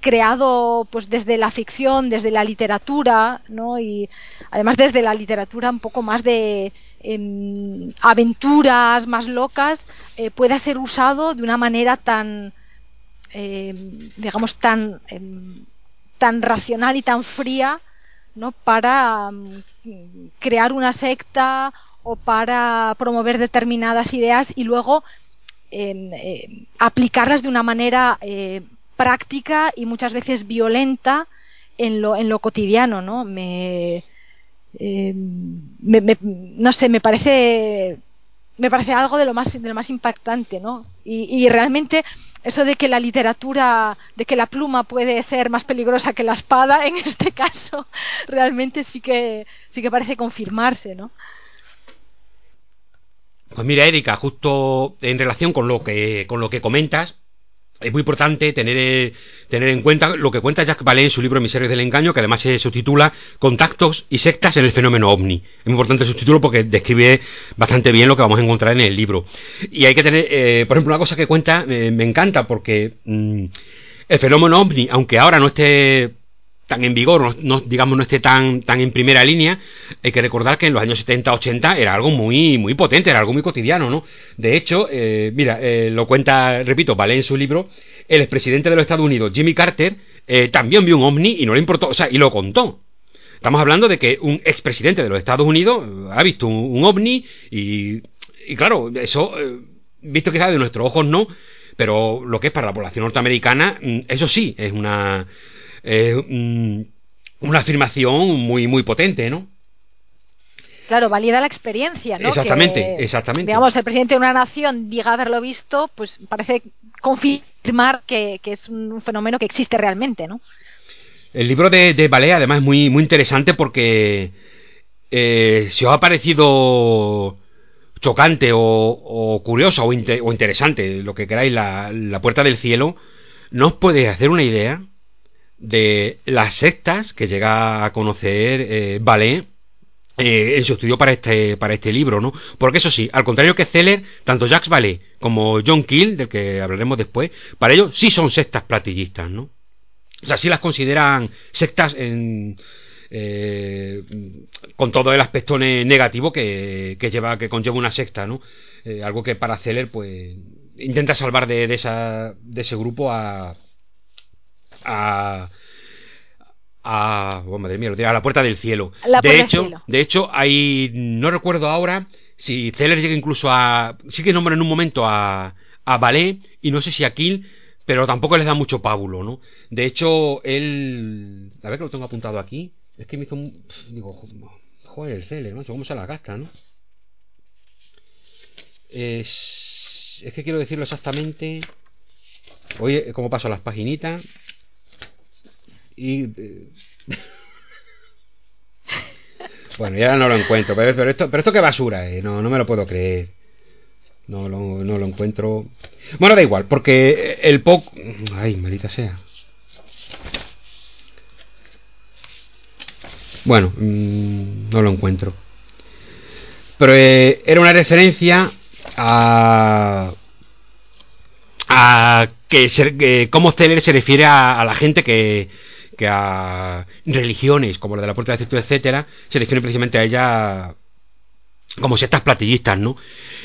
creado pues desde la ficción, desde la literatura, ¿no? Y además desde la literatura un poco más de eh, aventuras más locas, eh, pueda ser usado de una manera tan, em, digamos, tan em, tan racional y tan fría ¿no? para um, crear una secta o para promover determinadas ideas y luego eh, eh, aplicarlas de una manera eh, práctica y muchas veces violenta en lo, en lo cotidiano, ¿no? Me, me, me, no sé, me parece me parece algo de lo más de lo más impactante, ¿no? Y realmente eso de que la literatura, de que la pluma puede ser más peligrosa que la espada, en este caso, realmente sí que, sí que parece confirmarse, ¿no? Pues mira, Erika, justo en relación con lo que, con lo que comentas, es muy importante tener, tener en cuenta lo que cuenta Jacques Vallée en su libro Miserios del Engaño, que además se subtitula Contactos y sectas en el fenómeno ovni. Es muy importante su título porque describe bastante bien lo que vamos a encontrar en el libro. Y hay que tener, eh, por ejemplo, una cosa que cuenta, eh, me encanta porque mmm, el fenómeno ovni, aunque ahora no esté tan en vigor, no, digamos no esté tan, tan en primera línea, hay que recordar que en los años 70, 80 era algo muy, muy potente, era algo muy cotidiano, ¿no? De hecho, eh, mira, eh, lo cuenta, repito, vale en su libro, el expresidente de los Estados Unidos, Jimmy Carter, eh, también vio un ovni y no le importó, o sea, y lo contó. Estamos hablando de que un expresidente de los Estados Unidos ha visto un, ovni y, y, claro, eso, visto quizás de nuestros ojos no, pero lo que es para la población norteamericana, mm, eso sí, es una es mm, una afirmación muy, muy potente, ¿no? Claro, valida la experiencia, ¿no? Exactamente, que, exactamente. Digamos, el presidente de una nación diga haberlo visto, pues parece confirmar que, que es un fenómeno que existe realmente, ¿no? El libro de, de Balea, además, es muy, muy interesante porque eh, si os ha parecido chocante o, o curioso o, inter, o, interesante, lo que queráis, la, la puerta del cielo, no os podéis hacer una idea de las sectas que llega a conocer eh, Ballet eh, en su estudio para este, para este libro, ¿no? Porque eso sí, al contrario que Zeller, tanto Jacques Ballet como John Keel, del que hablaremos después, para ellos sí son sectas platillistas, ¿no? O sea, sí las consideran sectas en, eh, con todo el aspecto negativo que, lleva, que conlleva una secta, ¿no? Eh, algo que para Celer, pues, intenta salvar de, de ese grupo a, a a, oh, madre mía, a la puerta del cielo. de hecho, de hecho, hay, no recuerdo ahora si Celer llega incluso a, sí que nombra en un momento a, a Ballet y no sé si a Kill, pero tampoco les da mucho pábulo, ¿no? De hecho, él, a ver que lo tengo apuntado aquí, es que me hizo un, digo, joder, el Celer, ¿no? ¿Cómo se la gasta, no? Es, es que quiero decirlo exactamente. Oye, cómo paso las paginitas. Y. Eh, bueno, ya no lo encuentro. Pero, esto, pero esto qué basura, eh. No, no me lo puedo creer. No lo, no lo encuentro. Bueno, da igual, porque el poco. Ay, maldita sea. Bueno, mm, no lo encuentro. Pero eh, era una referencia a. a que, se, cómo Celer se refiere a la gente que, que a religiones como la de la Puerta de Cierto, etcétera, se refieren precisamente a ella como sectas platillistas, ¿no?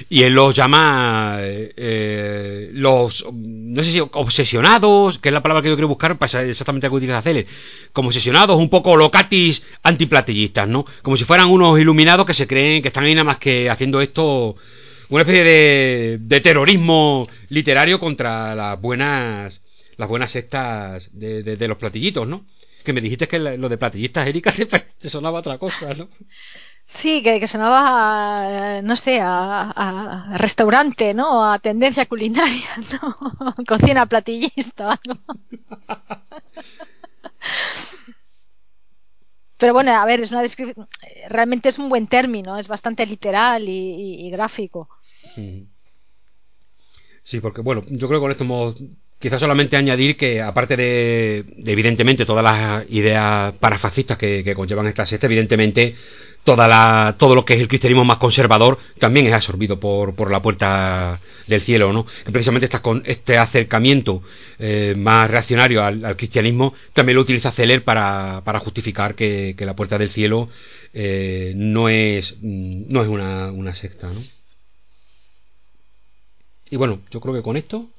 Y él los llama eh, los, no sé si obsesionados, que es la palabra que yo quiero buscar para exactamente lo que utiliza Celer, como obsesionados, un poco locatis antiplatillistas, ¿no? Como si fueran unos iluminados que se creen que están ahí nada más que haciendo esto, una especie de terrorismo literario contra las buenas las buenas sectas de, los platillitos, ¿no? Que me dijiste que lo de platillistas, Erika, te, sonaba otra cosa, ¿no? Sí, que, sonaba, no sé, a, restaurante, ¿no? A tendencia culinaria, ¿no? Cocina platillista, ¿no? Pero bueno, a ver, es una descripción, realmente es un buen término, es bastante literal y, gráfico. Sí, porque bueno, yo creo que con esto hemos Quizás solamente añadir que, aparte de, evidentemente, todas las ideas parafascistas que, conllevan esta secta, evidentemente, todo lo que es el cristianismo más conservador también es absorbido por, por la puerta del cielo, ¿no? Que precisamente con este acercamiento eh, más reaccionario al, cristianismo también lo utiliza Celer para, para justificar que, la puerta del cielo eh, no es, no es una, una secta, ¿no? Y bueno, yo creo que con esto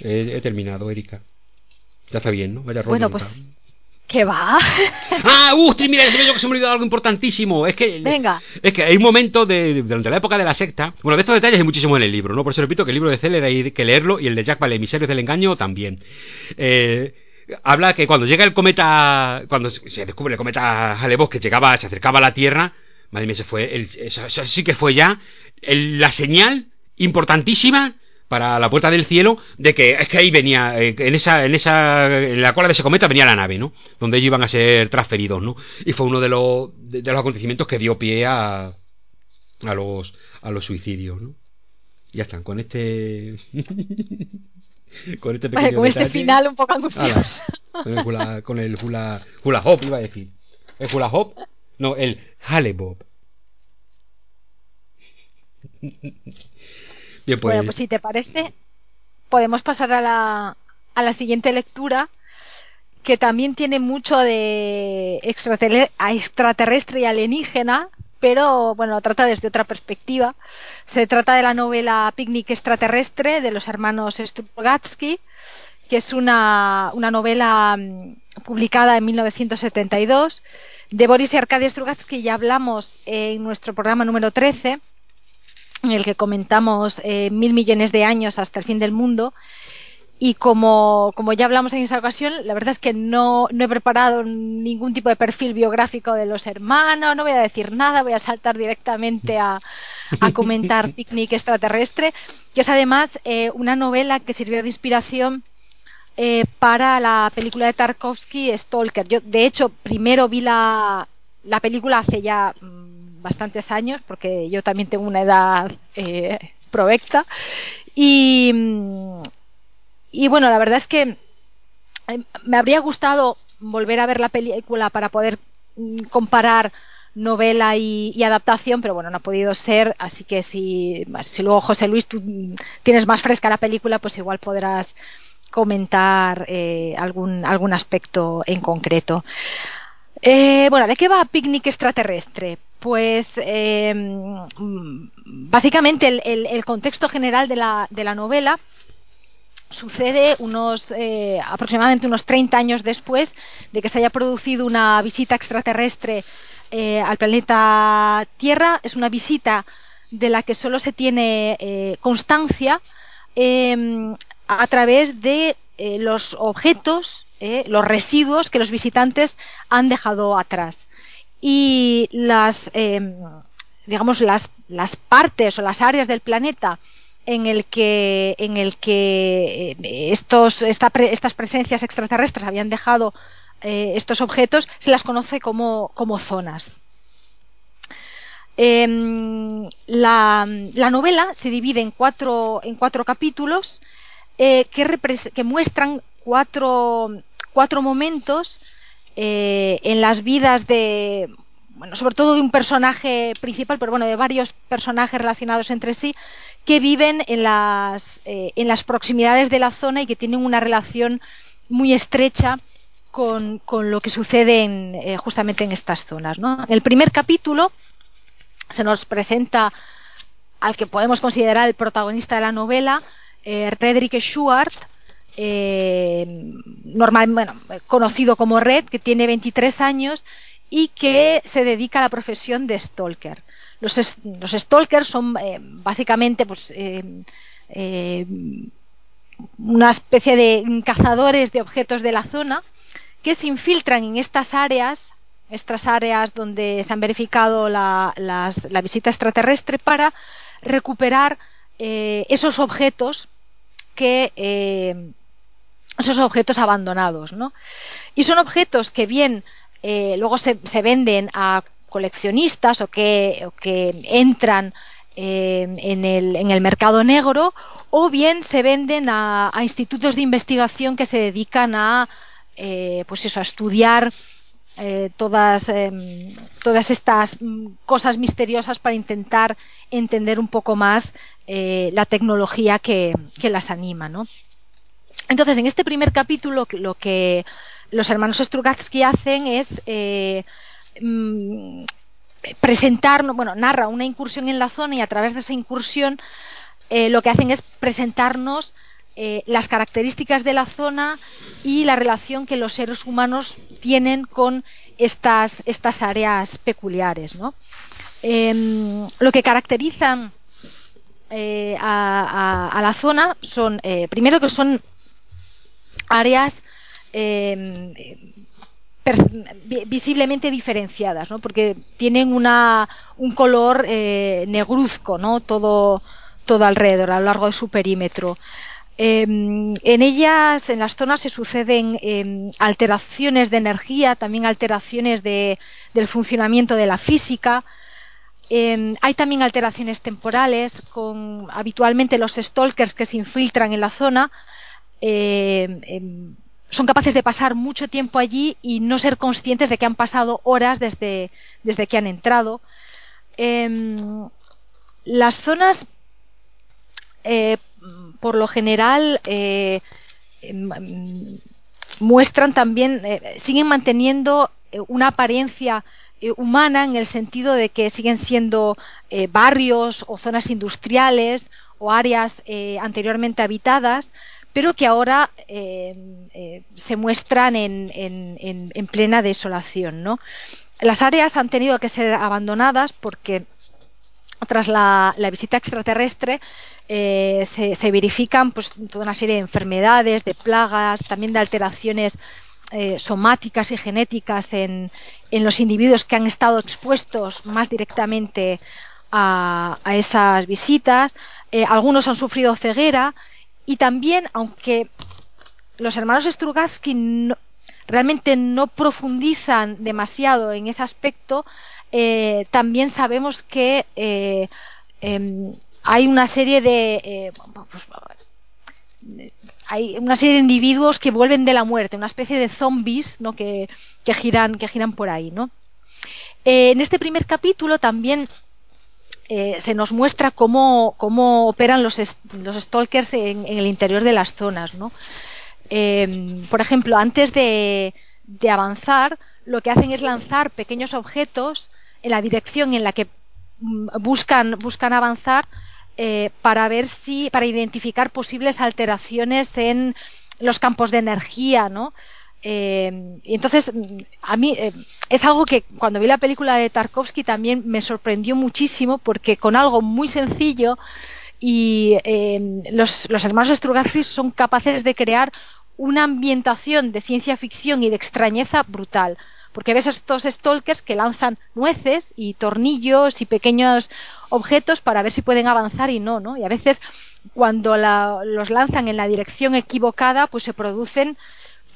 He, terminado, Erika. Ya está bien, ¿no? Vaya Bueno, pues. ¿Qué va? ¡Ah! ¡Ustri! Mira, se me, que se me olvidó algo importantísimo. Es que. Venga. Es que hay un momento de, durante la época de la secta. Bueno, de estos detalles hay muchísimo en el libro, ¿no? Por eso repito que el libro de Celer hay que leerlo y el de Jack Vale, Emisarios del Engaño, también. Eh, habla que cuando llega el cometa. Cuando se descubre el cometa hale que llegaba, se acercaba a la Tierra. Madre mía, se fue. El, eso, sí que fue ya la señal importantísima para la puerta del cielo de que es que ahí venía eh, en esa en esa en la cola de ese cometa venía la nave no donde ellos iban a ser transferidos no y fue uno de los de, los acontecimientos que dio pie a a los a los suicidios no ya están con este con este pequeño con este final un poco angustioso. Con el hula, con el hula, hula hop iba a decir. El hula hop no el hale bob bueno, pues si te parece, podemos pasar a la, a la siguiente lectura, que también tiene mucho de extraterrestre y alienígena, pero bueno, trata desde otra perspectiva. Se trata de la novela Picnic extraterrestre de los hermanos Strugatsky, que es una, una novela mm, publicada en 1972 de Boris y Arkady Strugatsky. Ya hablamos en nuestro programa número 13 en el que comentamos eh, mil millones de años hasta el fin del mundo. Y como, como, ya hablamos en esa ocasión, la verdad es que no, no, he preparado ningún tipo de perfil biográfico de los hermanos, no voy a decir nada, voy a saltar directamente a, a comentar Picnic extraterrestre, que es además eh, una novela que sirvió de inspiración eh, para la película de Tarkovsky, Stalker. Yo, de hecho, primero vi la, la película hace ya bastantes años, porque yo también tengo una edad eh, provecta. Y, y bueno, la verdad es que eh, me habría gustado volver a ver la película para poder mm, comparar novela y, adaptación, pero bueno, no ha podido ser, así que si, si luego José Luis tú tienes más fresca la película, pues igual podrás comentar algún, algún aspecto en concreto. bueno, ¿de qué va Picnic Extraterrestre? Pues básicamente el, contexto general de la, de la novela sucede unos eh, aproximadamente unos 30 años después de que se haya producido una visita extraterrestre eh, al planeta Tierra. Es una visita de la que solo se tiene eh, constancia em, a través de los objetos, los residuos que los visitantes han dejado atrás. Y las, em, digamos, las, las partes o las áreas del planeta en el que, en el que eh, estos, estas presencias extraterrestres habían dejado eh, estos objetos, se las conoce como, como zonas. Em, la, novela se divide en cuatro, en cuatro capítulos eh, que, que, muestran cuatro, cuatro momentos en las vidas de, bueno, sobre todo de un personaje principal, pero bueno, de varios personajes relacionados entre sí, que viven en las, eh, en las proximidades de la zona y que tienen una relación muy estrecha con, lo que sucede eh, justamente en estas zonas. En el primer capítulo se nos presenta al que podemos considerar el protagonista de la novela, eh, Schwartz, eh, normal, bueno, conocido como Red, que tiene 23 años y que se dedica a la profesión de stalker. Los, los stalkers son eh, básicamente pues, eh, una especie de cazadores de objetos de la zona que se infiltran en estas áreas, estas áreas donde se han verificado la, visita extraterrestre para recuperar esos objetos que esos objetos abandonados, ¿no? Y son objetos que bien luego se, venden a coleccionistas o que, entran eh, en, el, mercado negro o bien se venden a, institutos de investigación que se dedican a, eh, pues eso, a estudiar eh, todas, todas estas cosas misteriosas para intentar entender un poco más la tecnología que, las anima. Entonces, en este primer capítulo, lo que los hermanos Strugatsky hacen es Mm, presentarnos, bueno, narra una incursión en la zona y a través de esa incursión eh, lo que hacen es presentarnos eh, las características de la zona y la relación que los seres humanos tienen con estas, estas áreas peculiares. Em, lo que caracteriza eh, a, la zona son, primero que son áreas em, visiblemente diferenciadas, ¿no? porque tienen una, un color eh, negruzco, ¿no? todo, todo alrededor, a lo largo de su perímetro. Em, en ellas, en las zonas, se suceden em, alteraciones de energía, también alteraciones de, del funcionamiento de la física. Hay también alteraciones temporales, con habitualmente los stalkers que se infiltran en la zona son capaces de pasar mucho tiempo allí y no ser conscientes de que han pasado horas desde, desde que han entrado. Em, las zonas, eh, por lo general, eh, em, muestran también, eh, siguen manteniendo una apariencia humana en el sentido de que siguen siendo barrios o zonas industriales o áreas anteriormente habitadas, pero que ahora eh, eh, se muestran en, plena desolación. ¿no? Las áreas han tenido que ser abandonadas porque tras la, visita extraterrestre eh, se, verifican pues, toda una serie de enfermedades, de plagas, también de alteraciones somáticas y genéticas en, los individuos que han estado expuestos más directamente a, esas visitas. algunos han sufrido ceguera y también, aunque los hermanos Strugatsky realmente no profundizan demasiado en ese aspecto, eh, también sabemos que eh, em, hay una serie de eh, pues, hay una serie de individuos que vuelven de la muerte, una especie de zombies ¿no? que, giran, que giran por ahí. ¿no? en este primer capítulo también eh, se nos muestra cómo, operan los, los stalkers en, el interior de las zonas. em, por ejemplo, antes de, avanzar, lo que hacen es lanzar pequeños objetos en la dirección en la que mm, buscan, buscan avanzar eh, para ver si, para identificar posibles alteraciones en los campos de energía, ¿no? Eh, y entonces, a mí eh, es algo que cuando vi la película de Tarkovsky también me sorprendió muchísimo porque con algo muy sencillo y eh, los, los, hermanos Strugatsky son capaces de crear una ambientación de ciencia ficción y de extrañeza brutal. Porque ves estos stalkers que lanzan nueces y tornillos y pequeños objetos para ver si pueden avanzar y no, ¿no? Y a veces cuando la, los lanzan en la dirección equivocada, pues se producen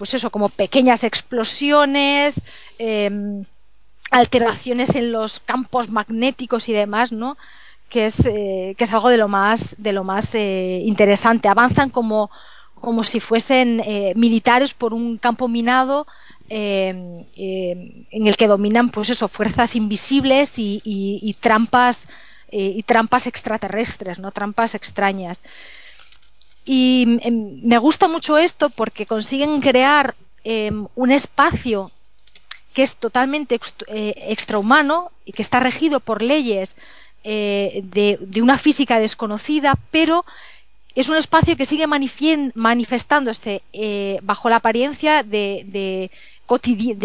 pues eso, como pequeñas explosiones, em, alteraciones en los campos magnéticos y demás, ¿no? Que es, eh, que es algo de lo más, de lo más eh, interesante. Avanzan como, como si fuesen eh, militares por un campo minado em, em, en el que dominan, pues eso, fuerzas invisibles y, y trampas y trampas extraterrestres, ¿no? Trampas extrañas. Y em, me gusta mucho esto porque consiguen crear em, un espacio que es totalmente eh, extrahumano y que está regido por leyes eh, de, una física desconocida, pero es un espacio que sigue manifestándose eh, bajo la apariencia de,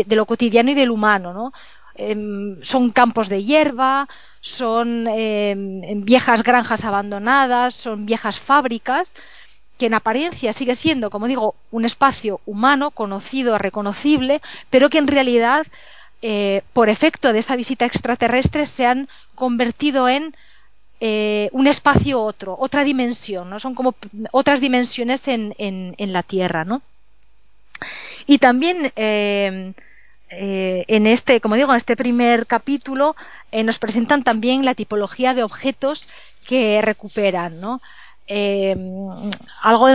lo cotidiano y del humano. Em, son campos de hierba, son viejas granjas abandonadas, son viejas fábricas que en apariencia sigue siendo, como digo, un espacio humano, conocido, reconocible, pero que en realidad, eh, por efecto de esa visita extraterrestre, se han convertido en eh, un espacio otro, otra dimensión, ¿no? Son como otras dimensiones en, la Tierra, ¿no? Y también eh, en este, como digo, en este primer capítulo nos presentan también la tipología de objetos que recuperan, ¿no? Eh, algo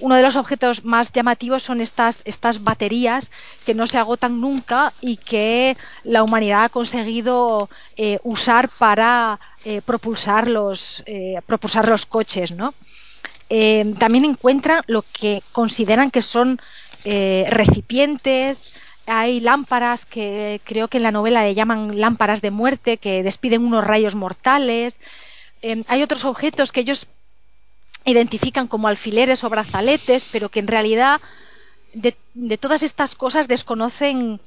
uno de los objetos más llamativos son estas, estas baterías que no se agotan nunca y que la humanidad ha conseguido eh, usar para eh, propulsar, los, propulsar los coches. ¿no? también encuentran lo que consideran que son recipientes, hay lámparas que creo que en la novela le llaman lámparas de muerte que despiden unos rayos mortales. hay otros objetos que ellos identifican como alfileres o brazaletes, pero que en realidad de, todas estas cosas desconocen,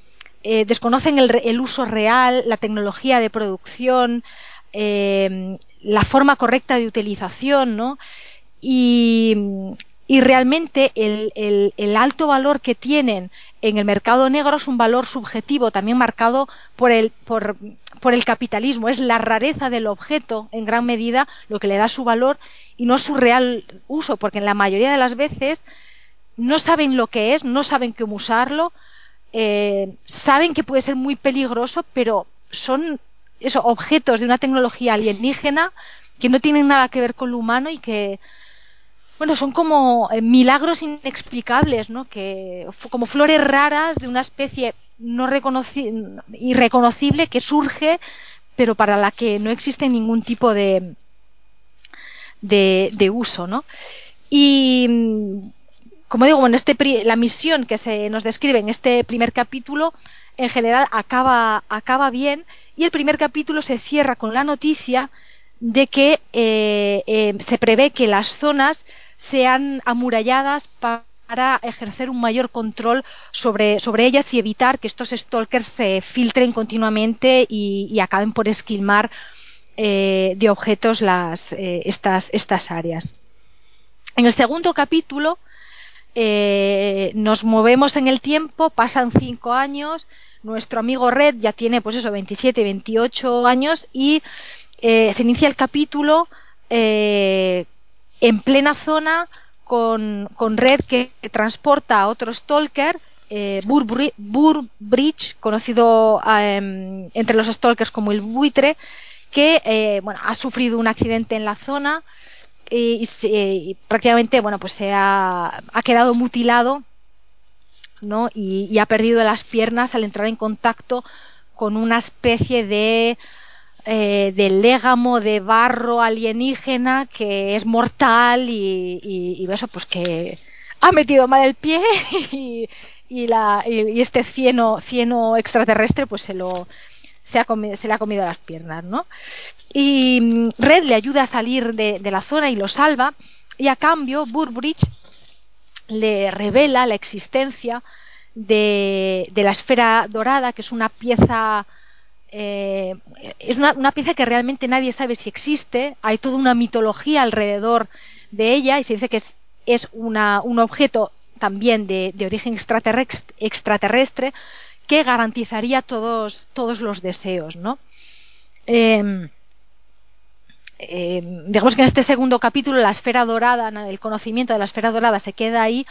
eh, desconocen el, uso real, la tecnología de producción, eh, la forma correcta de utilización, ¿no? Y, realmente el, el, alto valor que tienen en el mercado negro es un valor subjetivo, también marcado por el, por, por el capitalismo. Es la rareza del objeto, en gran medida, lo que le da su valor y no su real uso, porque en la mayoría de las veces no saben lo que es, no saben cómo usarlo, eh, saben que puede ser muy peligroso, pero son esos objetos de una tecnología alienígena que no tienen nada que ver con lo humano y que bueno, son como eh, milagros inexplicables, ¿no? Que como flores raras de una especie no irreconocible que surge, pero para la que no existe ningún tipo de, de, uso, ¿no? Y como digo, bueno, este la misión que se nos describe en este primer capítulo en general acaba, acaba bien y el primer capítulo se cierra con la noticia de que eh, eh, se prevé que las zonas sean amuralladas para ejercer un mayor control sobre, sobre ellas y evitar que estos stalkers se filtren continuamente y, acaben por esquilmar eh, de objetos las, eh, estas, estas áreas. En el segundo capítulo eh, nos movemos en el tiempo, pasan cinco años, nuestro amigo Red ya tiene pues eso, 27, 28 años y se incía el capítulo en plena zona con, red que transporta a otro stalker, eh, Burbridge, conocido em, entre los stalkers como el buitre, que eh, bueno, ha sufrido un accidente en la zona y, prácticamente bueno, pues se ha, quedado mutilado ¿no? y ha perdido las piernas al entrar en contacto con una especie de eh, del légamo de barro alienígena que es mortal y, eso pues que ha metido mal el pie y, la, y este cieno, extraterrestre pues se lo se, ha se le ha comido las piernas, ¿no? Y mm, Red le ayuda a salir de, la zona y lo salva y a cambio Burbridge le revela la existencia de, la esfera dorada, que es una pieza eh, es una, pieza que realmente nadie sabe si existe, hay toda una mitología alrededor de ella y se dice que es, es una, un objeto también de, origen extraterrestre, que garantizaría todos, todos los deseos. ¿no? Em, em, digamos que en este segundo capítulo la esfera dorada, el conocimiento de la esfera dorada se queda ahí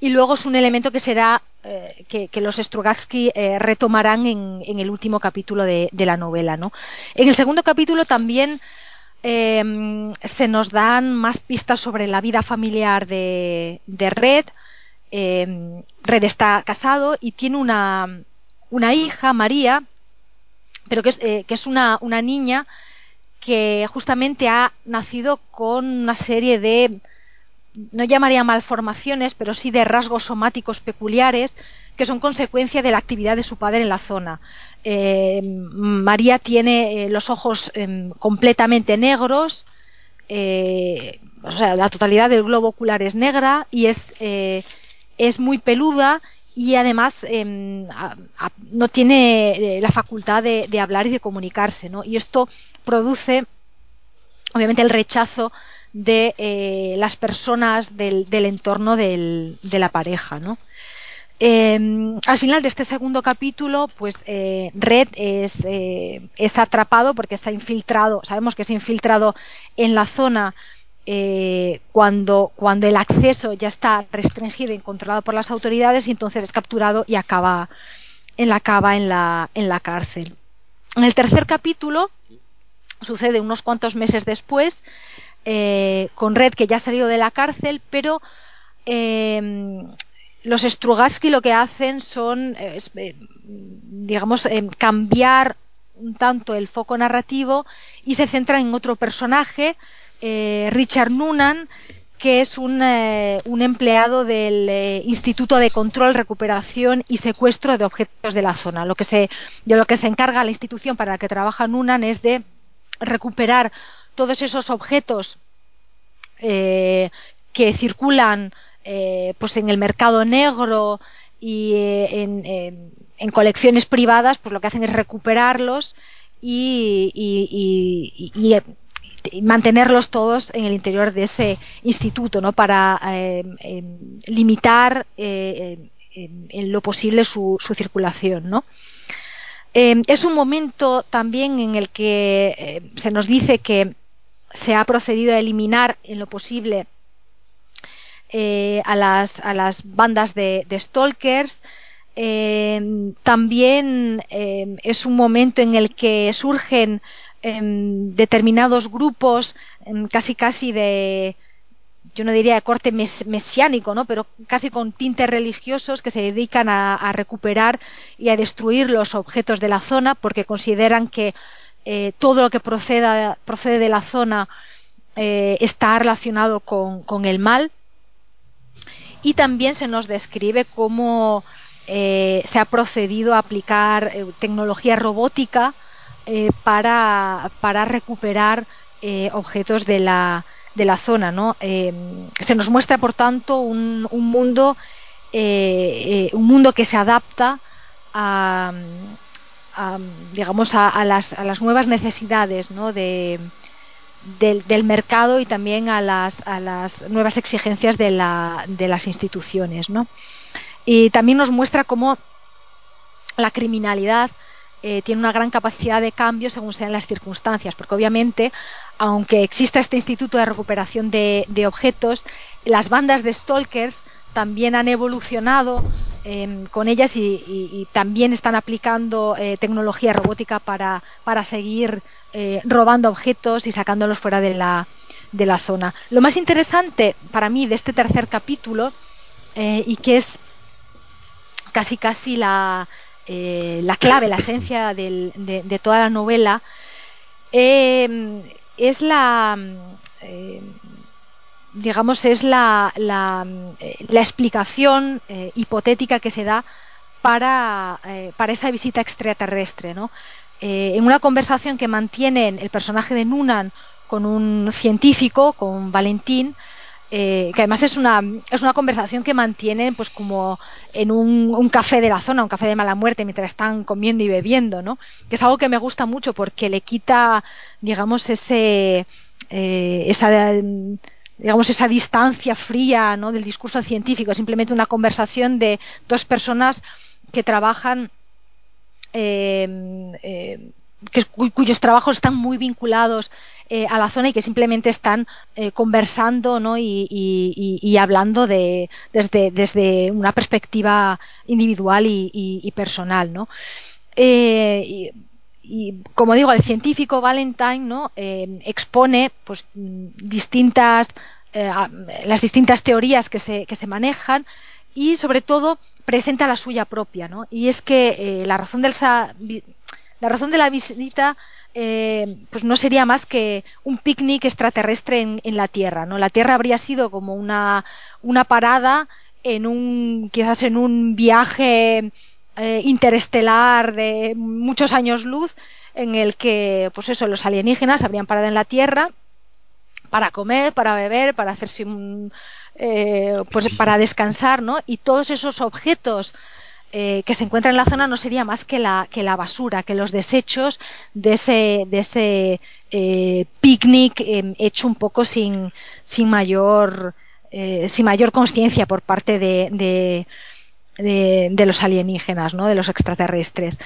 y luego es un elemento que será eh, que, los Strugatsky eh, retomarán en, el último capítulo de, la novela. ¿no? En el segundo capítulo también em, se nos dan más pistas sobre la vida familiar de, Red. Em, Red está casado y tiene una, una hija, María, pero que es, eh, que es una niña que justamente ha nacido con una serie de no llamaría malformaciones, pero sí de rasgos somáticos peculiares que son consecuencia de la actividad de su padre en la zona. Eh, María tiene eh, los ojos em, completamente negros, eh, o sea, la totalidad del globo ocular es negra y es, es muy peluda y además em, no tiene la facultad de, de, hablar y de comunicarse. ¿no? Y esto produce, obviamente, el rechazo de eh, las personas del, entorno de la pareja, ¿no? Em, al final de este segundo capítulo, pues eh, Red es, eh, es, atrapado porque está infiltrado, sabemos que es infiltrado en la zona cuando, cuando el acceso ya está restringido y controlado por las autoridades y entonces es capturado y acaba en la en la, en la cárcel. En el tercer capítulo sucede unos cuantos meses después, eh, con Red que ya ha salido de la cárcel, pero eh, los Strugatsky lo que hacen son, eh, digamos, cambiar un tanto el foco narrativo y se centran en otro personaje, Richard Noonan, que es un, empleado del Instituto de Control, Recuperación y Secuestro de Objetos de la Zona. Lo que se, de lo que se encarga la institución para la que trabaja Noonan es de recuperar todos esos objetos eh, que circulan eh, pues en el mercado negro y eh, en, colecciones privadas, pues lo que hacen es recuperarlos y, mantenerlos todos en el interior de ese instituto, ¿no? Para limitar en lo posible su, circulación, ¿no? es un momento también en el que se nos dice que se ha procedido a eliminar en lo posible eh, a, las, a, las, bandas de, stalkers. Eh, también eh, es un momento en el que surgen em, determinados grupos em, casi casi de yo no diría de corte mesiánico, ¿no? pero casi con tintes religiosos que se dedican a, recuperar y a destruir los objetos de la zona porque consideran que eh, todo lo que proceda, procede de la zona eh, está relacionado con, el mal. Y también se nos describe cómo eh, se ha procedido a aplicar tecnología robótica para, recuperar objetos de la, de la zona. ¿no? se nos muestra, por tanto, un, un mundo, un mundo que se adapta a, digamos, a, las, a, las, nuevas necesidades de, del, mercado y también a las, a las nuevas exigencias de, la, de las instituciones. Y también nos muestra cómo la criminalidad eh, tiene una gran capacidad de cambio según sean las circunstancias, porque obviamente, aunque exista este instituto de recuperación de, de objetos, las bandas de stalkers también han evolucionado em, con ellas y, también están aplicando eh, tecnología robótica para, para seguir eh, robando objetos y sacándolos fuera de la, de la zona. Lo más interesante para mí de este tercer capítulo eh, y que es casi casi la, la clave, la esencia de, de, toda la novela, em, es la digamos, es la, la, la explicación hipotética que se da para, para esa visita extraterrestre, ¿no? en una conversación que mantienen el personaje de Nunan con un científico, con Valentín, eh, que además es una, es una conversación que mantienen pues como en un, café de la zona, un café de mala muerte, mientras están comiendo y bebiendo, ¿no? Que es algo que me gusta mucho porque le quita, digamos, ese, eh, esa, digamos, esa distancia fría. Del discurso científico, simplemente una conversación de dos personas que trabajan eh, eh, que, cuyos trabajos están muy vinculados eh, a la zona y que simplemente están eh, conversando ¿no? y, hablando de, desde, desde, una perspectiva individual y, personal. ¿no? Eh, y, como digo, el científico Valentine ¿no? expone pues, distintas, las distintas teorías que se, que se manejan y sobre todo presenta la suya propia. ¿no? Y es que la razón del la razón de la visita eh, pues no sería más que un picnic extraterrestre en, en, la Tierra. ¿no? La Tierra habría sido como una, una parada en un, quizás en un viaje eh, interestelar de muchos años luz en el que pues eso, los alienígenas habrían parado en la Tierra para comer, para beber, para hacerse un, eh, pues para descansar, ¿no? Y todos esos objetos eh, que se encuentra en la zona no sería más que la, que la basura, que los desechos de ese, de ese eh, picnic eh, hecho un poco sin, sin mayor, eh, sin mayor conciencia por parte de, de, de, de, los alienígenas, ¿no? de los extraterrestres.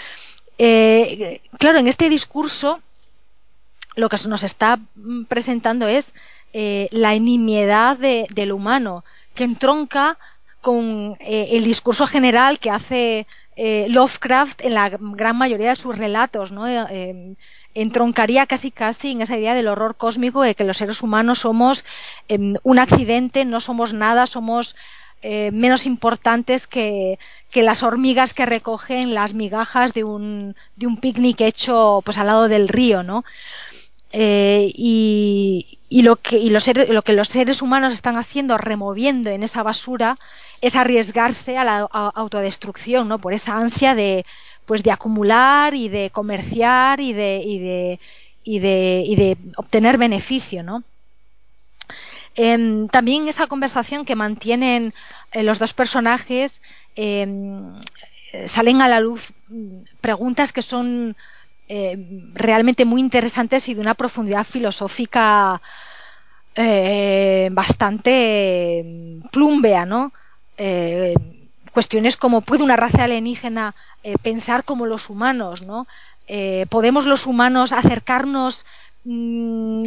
Eh, claro, en este discurso lo que nos está presentando es eh, la nimiedad del humano, que entronca con eh, el discurso general que hace eh, Lovecraft en la gran mayoría de sus relatos, ¿no? Eh, entroncaría casi casi en esa idea del horror cósmico de que los seres humanos somos em, un accidente, no somos nada, somos eh, menos importantes que, que, las hormigas que recogen las migajas de un, de un picnic hecho pues al lado del río, ¿no? Eh, y, lo que, y los, lo que los seres humanos están haciendo, removiendo en esa basura, es arriesgarse a la autodestrucción, ¿no? Por esa ansia de, pues de acumular y de comerciar y de, y de, y de, y de obtener beneficio, ¿no? Eh, también esa conversación que mantienen eh, los dos personajes eh, salen a la luz preguntas que son eh, realmente muy interesantes y de una profundidad filosófica eh, bastante plumbea, ¿no? Eh, cuestiones como puede una raza alienígena pensar como los humanos, ¿no? Podemos los humanos acercarnos mmm,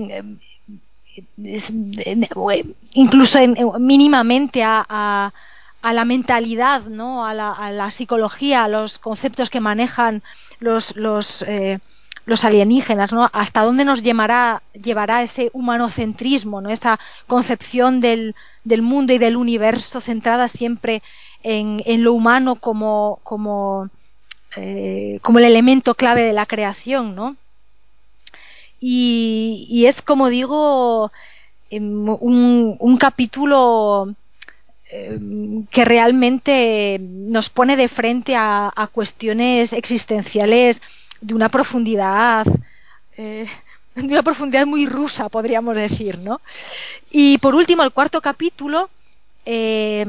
incluso en, mínimamente a, a, la mentalidad, ¿no? A la, a la, psicología, a los conceptos que manejan los, los, eh, los alienígenas, ¿no? Hasta dónde nos llevará, llevará ese humanocentrismo, ¿no? Esa concepción del, del mundo y del universo centrada siempre en, lo humano como, como, eh, como el elemento clave de la creación, ¿no? Y, es, como digo, un, un capítulo que realmente nos pone de frente a, a cuestiones existenciales de una profundidad eh, de una profundidad muy rusa podríamos decir no y por último el cuarto capítulo eh,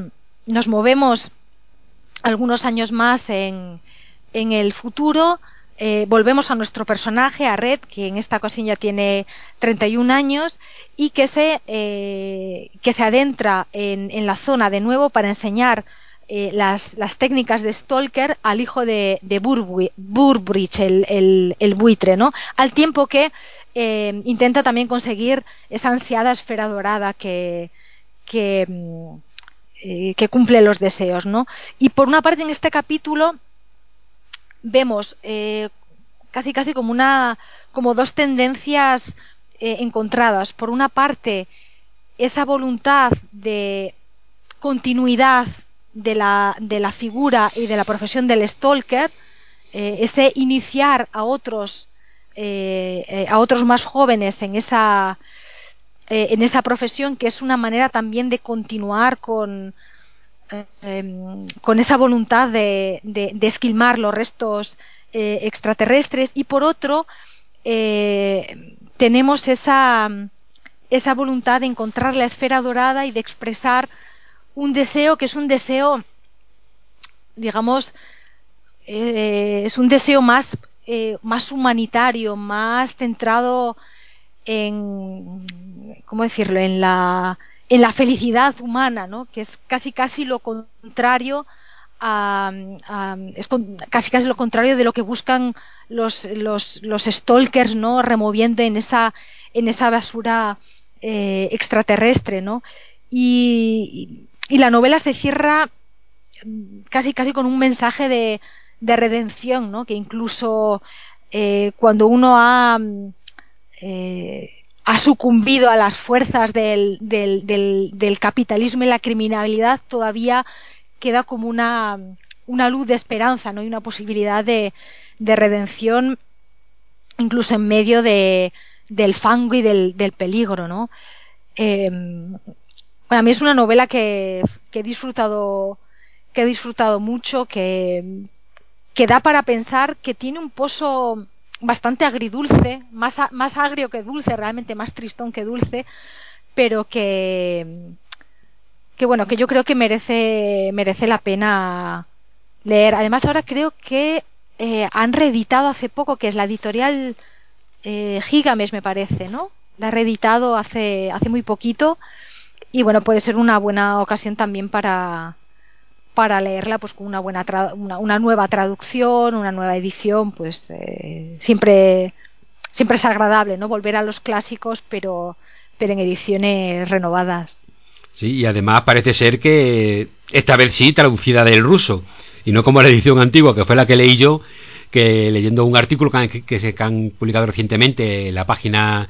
nos movemos algunos años más en, en el futuro eh, volvemos a nuestro personaje, a Red, que en esta ocasión ya tiene 31 años y que se, eh, que se adentra en, en, la zona de nuevo para enseñar eh, las, las, técnicas de Stalker al hijo de, de Burbridge, el, el, el, buitre, ¿no? Al tiempo que eh, intenta también conseguir esa ansiada esfera dorada que, que, eh, que cumple los deseos, ¿no? Y por una parte en este capítulo vemos eh, casi casi como una como dos tendencias eh, encontradas. Por una parte esa voluntad de continuidad de la, de la figura y de la profesión del stalker eh, ese iniciar a otros eh, a otros más jóvenes en esa en esa profesión, que es una manera también de continuar con, eh, em, con esa voluntad de, esquilmar los restos eh, extraterrestres y por otro tenemos esa, esa voluntad de encontrar la esfera dorada y de expresar un deseo que es un deseo digamos es un deseo más más humanitario más centrado en ¿cómo decirlo? En la, en la felicidad humana, ¿no? Que es casi casi lo contrario a, es casi casi lo contrario de lo que buscan los, los, los stalkers, ¿no? Removiendo en esa, en esa basura eh, extraterrestre, ¿no? Y, y, la novela se cierra casi casi con un mensaje de, de redención, ¿no? Que incluso eh, cuando uno ha eh, ha sucumbido a las fuerzas del, capitalismo y la criminalidad, todavía queda como una, luz de esperanza ¿no? y una posibilidad de, de redención incluso en medio de, del fango y del, peligro. ¿no? Eh, a mí es una novela que, que, he disfrutado que he disfrutado mucho, que, que da para pensar que tiene un pozo bastante agridulce, más, más agrio que dulce, realmente más tristón que dulce, pero que, que bueno, que yo creo que merece, merece la pena leer. Además, ahora creo que eh, han reeditado hace poco, que es la editorial eh, Gigames, me parece, ¿no? La ha reeditado hace, hace muy poquito. Y bueno, puede ser una buena ocasión también para, para leerla pues con una buena una, nueva traducción, una nueva edición, pues eh, siempre siempre es agradable, ¿no? Volver a los clásicos, pero pero en ediciones renovadas. Sí, y además parece ser que esta vez sí traducida del ruso y no como la edición antigua que fue la que leí yo, que leyendo un artículo que, que se han publicado recientemente en la página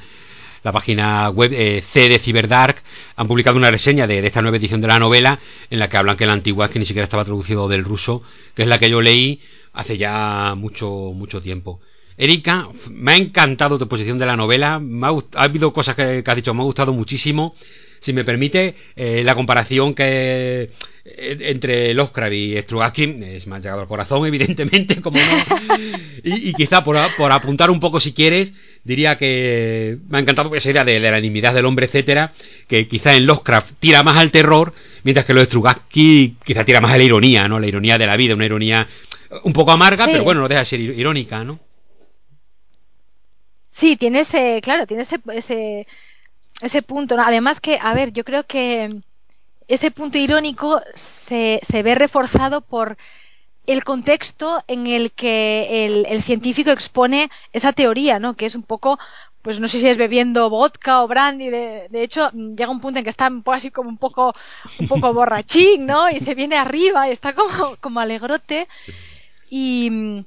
la página web eh, C de Cyberdark, han publicado una reseña de, esta nueva edición de la novela en la que hablan que la antigua que ni siquiera estaba traducido del ruso, que es la que yo leí hace ya mucho, mucho tiempo. Erika, me ha encantado tu exposición de la novela, ha, habido cosas que, has dicho, me ha gustado muchísimo si me permite, eh, la comparación que eh, entre Lovecraft y Strugatsky es más llegado al corazón, evidentemente, como no. Y, quizá por, apuntar un poco, si quieres, diría que me ha encantado esa idea de, la inimidad del hombre, etcétera, que quizá en Lovecraft tira más al terror, mientras que lo de Strugatsky quizá tira más a la ironía, ¿no? La ironía de la vida, una ironía un poco amarga, pero bueno, no deja de ser irónica, ¿no? Sí, tiene ese, claro, tiene ese ese punto. ¿no? Además que, a ver, yo creo que ese punto irónico se, se ve reforzado por el contexto en el que el, científico expone esa teoría, ¿no? Que es un poco, pues no sé si es bebiendo vodka o brandy, de, de hecho llega un punto en que está así como un poco, un poco borrachín, ¿no? Y se viene arriba y está como, como alegrote y,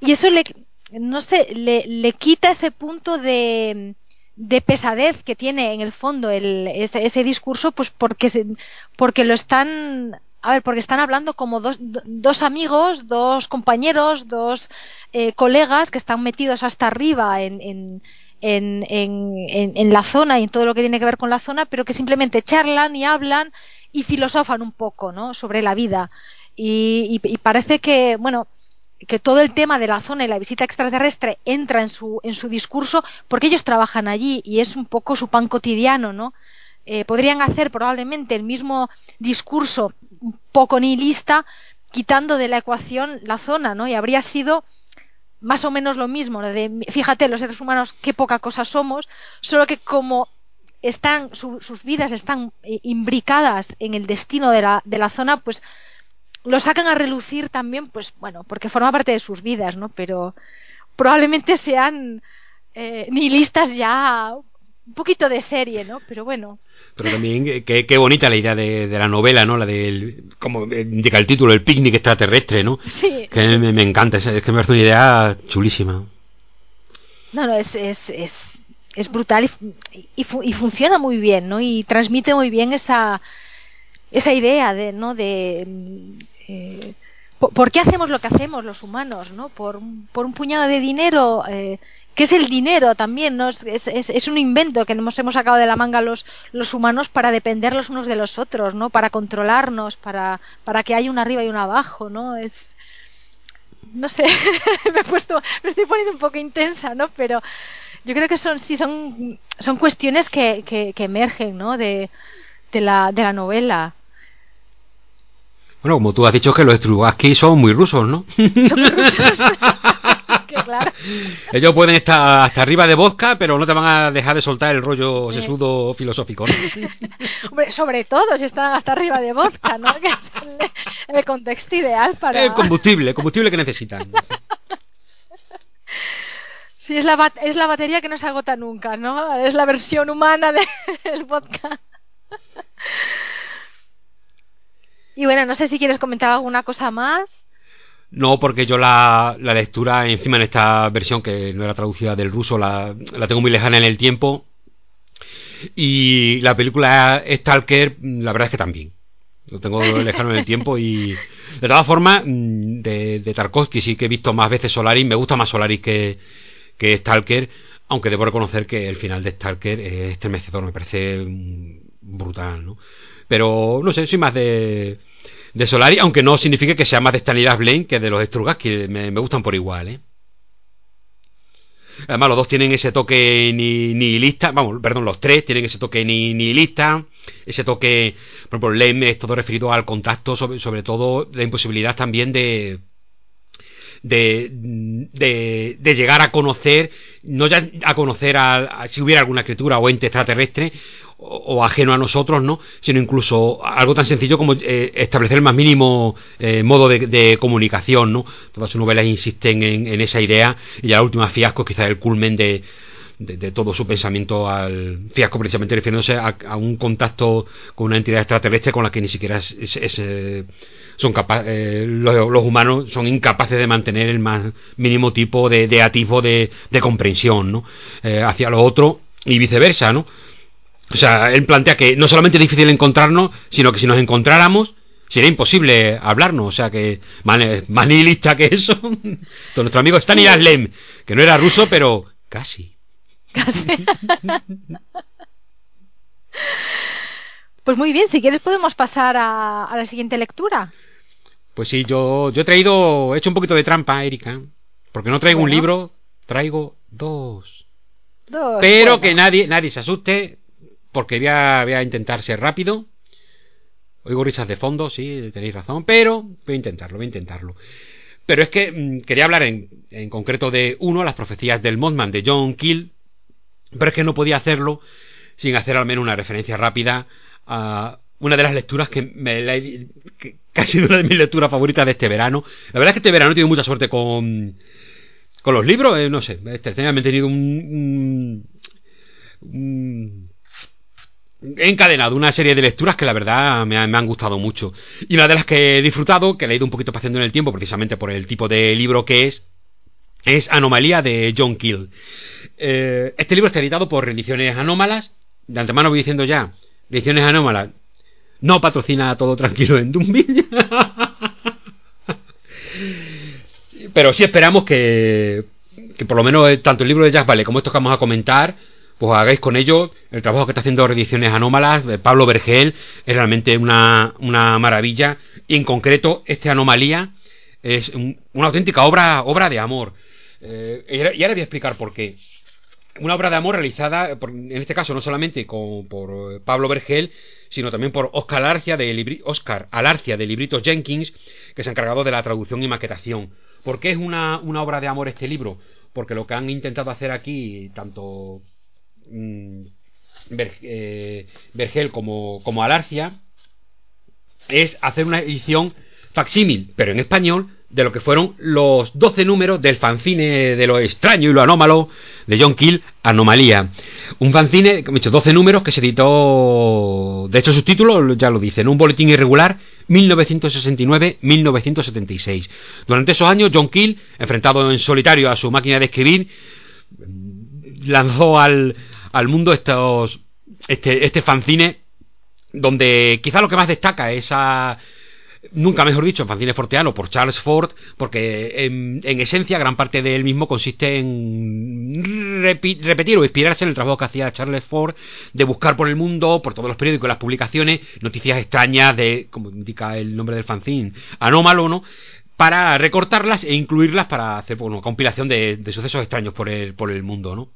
y eso le, no sé, le, le quita ese punto de, de pesadez que tiene en el fondo el, ese, discurso, pues porque, se, porque lo están, a ver, porque están hablando como dos, dos amigos, dos compañeros, dos eh, colegas que están metidos hasta arriba en, en, en, en, en la zona y en todo lo que tiene que ver con la zona, pero que simplemente charlan y hablan y filosofan un poco, ¿no? Sobre la vida. Y, y, parece que, bueno, que todo el tema de la zona y la visita extraterrestre entra en su, en su discurso porque ellos trabajan allí y es un poco su pan cotidiano, ¿no? Eh, podrían hacer probablemente el mismo discurso un poco nihilista quitando de la ecuación la zona, ¿no? Y habría sido más o menos lo mismo, de fíjate, los seres humanos qué poca cosa somos, solo que como están, sus vidas están eh, imbricadas en el destino de la, de la zona, pues lo sacan a relucir también, pues bueno, porque forma parte de sus vidas, ¿no? Pero probablemente sean eh, nihilistas ya un poquito de serie, ¿no? Pero bueno. Pero también eh, qué, bonita la idea de, la novela, ¿no? La del, como indica el título, el picnic extraterrestre, ¿no? Sí. Que Me, encanta, es, que me parece una idea chulísima. No, no, es, es, es, es brutal y, y, y, funciona muy bien, ¿no? Y transmite muy bien esa, esa idea de, ¿no? De, eh, ¿por, qué hacemos lo que hacemos los humanos? ¿no? Por, por un puñado de dinero. Eh, ¿Qué es el dinero también? ¿no? Es, es, es, un invento que nos hemos sacado de la manga los, los humanos para depender los unos de los otros, ¿no? Para controlarnos, para, para que haya un arriba y un abajo, ¿no? Es, no sé, me he puesto, me estoy poniendo un poco intensa, ¿no? Pero yo creo que son, sí, son, son cuestiones que, que, que emergen, ¿no? De, de, la, de la novela. Bueno, como tú has dicho que los Strugatsky son muy rusos, ¿no? Son muy rusos. claro. Ellos pueden estar hasta arriba de vodka, pero no te van a dejar de soltar el rollo sesudo filosófico, ¿no? Hombre, sobre todo si están hasta arriba de vodka, ¿no? Que es el, el contexto ideal para... El combustible, el combustible que necesitan. Sí, es la, es la batería que no se agota nunca, ¿no? Es la versión humana del vodka. Y bueno, no sé si quieres comentar alguna cosa más. No, porque yo la, la, lectura encima en esta versión que no era traducida del ruso la, la tengo muy lejana en el tiempo. Y la película Stalker, la verdad es que también. Lo tengo lejano en el tiempo y... De todas formas, mm, de, de Tarkovsky sí que he visto más veces Solaris. Me gusta más Solaris que, que Stalker. Aunque debo reconocer que el final de Stalker es estremecedor. Me parece mm, brutal, ¿no? Pero no sé, soy más de, de Solari, aunque no signifique que sea más de Stanislav Blaine que de los Strugas, que me, gustan por igual, ¿eh? Además, los dos tienen ese toque ni, nihilista, vamos, perdón, los tres tienen ese toque ni, nihilista, ese toque, por ejemplo, Lem es todo referido al contacto, sobre, sobre todo la imposibilidad también de, de, de, de, llegar a conocer, no ya a conocer a, si hubiera alguna criatura o ente extraterrestre, o, ajeno a nosotros, ¿no? Sino incluso algo tan sencillo como eh, establecer el más mínimo eh, modo de, comunicación, ¿no? Todas sus novelas insisten en, esa idea y ya la última fiasco quizás el culmen de, de, todo su pensamiento al fiasco precisamente refiriéndose a, un contacto con una entidad extraterrestre con la que ni siquiera es, eh, son capaces los, humanos son incapaces de mantener el más mínimo tipo de, de atisbo de, comprensión ¿no? hacia lo otro y viceversa ¿no? O sea, él plantea que no solamente es difícil encontrarnos, sino que si nos encontráramos, sería imposible hablarnos. O sea, que más, nihilista que eso. nuestro amigo Stanislas Lem, que no era ruso, pero casi. Casi. pues muy bien, si quieres podemos pasar a, la siguiente lectura. Pues sí, yo, yo he traído, he hecho un poquito de trampa, Erika, porque no traigo un libro, traigo dos. Dos. Pero que nadie, nadie se asuste, porque voy a, intentar ser rápido. Oigo risas de fondo, sí, tenéis razón, pero voy a intentarlo, voy a intentarlo. Pero es que mm, quería hablar en, en, concreto de uno, las profecías del Mothman de John Keel, pero es que no podía hacerlo sin hacer al menos una referencia rápida a una de las lecturas que, me la, que, ha sido una de mis lecturas favoritas de este verano. La verdad es que este verano he tenido mucha suerte con, con los libros, eh, no sé, este, he tenido un, un he encadenado una serie de lecturas que la verdad me, han gustado mucho. Y una de las que he disfrutado, que he leído un poquito pasando en el tiempo, precisamente por el tipo de libro que es, es Anomalía de John Keel. Eh, este libro está editado por Ediciones Anómalas. De antemano voy diciendo ya, Ediciones Anómalas no patrocina todo tranquilo en Dumbi. Pero sí esperamos que, que por lo menos eh, tanto el libro de Jazz Vale como estos que vamos a comentar pues hagáis con ello el trabajo que está haciendo Reediciones Anómalas, de Pablo Vergel, es realmente una, una maravilla. Y en concreto, esta anomalía es una auténtica obra, obra de amor. Eh, y ahora voy a explicar por qué. Una obra de amor realizada, en este caso, no solamente con, por Pablo Vergel, sino también por Oscar Alarcia, de Oscar Alarcia de Libritos Jenkins, que se ha encargado de la traducción y maquetación. ¿Por qué es una, una obra de amor este libro? Porque lo que han intentado hacer aquí, tanto Mm, Vergel como, como Alarcia es hacer una edición facsímil, pero en español, de lo que fueron los 12 números del fanzine de lo extraño y lo anómalo de John Keel, Anomalía. Un fanzine, como he dicho, 12 números que se editó, de hecho sus títulos ya lo dicen, un boletín irregular 1969-1976. Durante esos años, John Keel, enfrentado en solitario a su máquina de escribir, lanzó al, al mundo estos, este, este fanzine donde quizá lo que más destaca es esa, nunca mejor dicho, en fanzine forteano por Charles Ford, porque en, esencia gran parte de él mismo consiste en repetir o inspirarse en el trabajo que hacía Charles Ford de buscar por el mundo, por todos los periódicos y las publicaciones, noticias extrañas de, como indica el nombre del fanzine, anómalo, ¿no? Para recortarlas e incluirlas para hacer una compilación de, sucesos extraños por el, por el mundo, ¿no?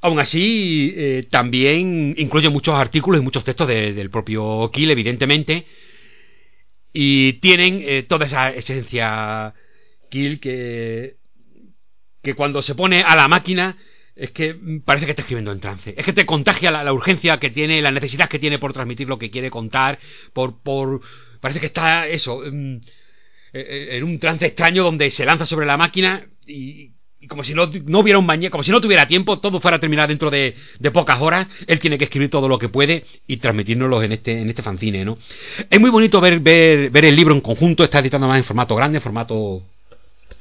Aún así, eh, también incluye muchos artículos y muchos textos del propio Kill, evidentemente, y tienen eh, toda esa esencia kill que, que cuando se pone a la máquina es que parece que está escribiendo en trance. Es que te contagia la, urgencia que tiene, la necesidad que tiene por transmitir lo que quiere contar, por... por parece que está eso, en, en un trance extraño donde se lanza sobre la máquina y, como si no, no, hubiera un mañana, como si no tuviera tiempo, todo fuera a terminar dentro de, de, pocas horas, él tiene que escribir todo lo que puede y transmitírnoslo en este, en este fanzine, ¿no? Es muy bonito ver, ver, ver el libro en conjunto, está editando más en formato grande, en formato,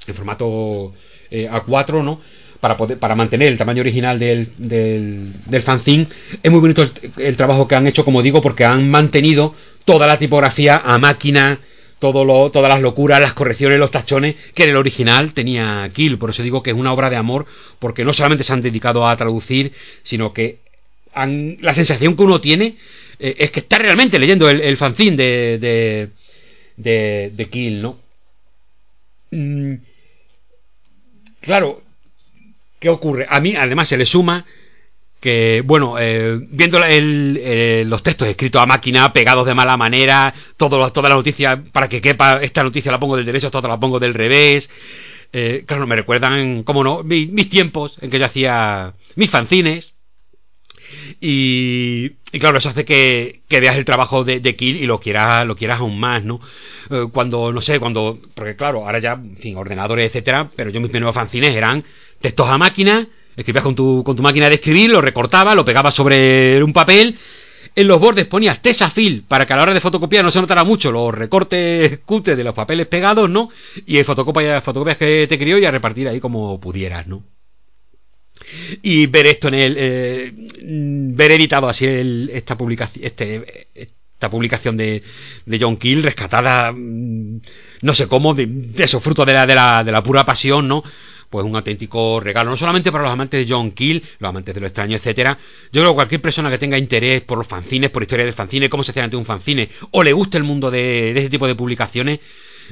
en formato eh, A4, ¿no? Para, poder, para mantener el tamaño original del, del, del fanzine. Es muy bonito el, el trabajo que han hecho, como digo, porque han mantenido toda la tipografía a máquina, todo todas las locuras, las correcciones, los tachones que en el original tenía Kill. Por eso digo que es una obra de amor, porque no solamente se han dedicado a traducir, sino que han, la sensación que uno tiene eh, es que está realmente leyendo el, fanzine de, de, de, Kill, ¿no? Mm, claro, ¿qué ocurre? A mí además se le suma que, bueno, eh, viendo eh, los textos escritos a máquina, pegados de mala manera, todo, toda la noticia, para que quepa, esta noticia la pongo del derecho, esta la pongo del revés. Eh, claro, me recuerdan, como no, mis, tiempos en que yo hacía mis fanzines. Y, claro, eso hace que, veas el trabajo de, Kill y lo quieras, lo quieras aún más, ¿no? cuando, no sé, cuando, porque claro, ahora ya, en fin, ordenadores, etcétera, pero yo mis primeros fanzines eran textos a máquina, Escribías con tu, con tu máquina de escribir, lo recortabas, lo pegabas sobre un papel. En los bordes ponías tesafil para que a la hora de fotocopiar no se notara mucho los recortes cutres de los papeles pegados, ¿no? Y fotocopias, fotocopias que te crió y a repartir ahí como pudieras, ¿no? Y ver esto en el. Eh, ver editado así esta publicación. Este, esta publicación de, de John Kill, rescatada. Mm, no sé cómo, de, de eso, fruto de la, de la, de la pura pasión, ¿no? Pues un auténtico regalo, no solamente para los amantes de John Kill, los amantes de lo extraño, etcétera. Yo creo que cualquier persona que tenga interés por los fanzines, por historia del fanzine, cómo se hace ante un fanzine, o le guste el mundo de, ese tipo de publicaciones,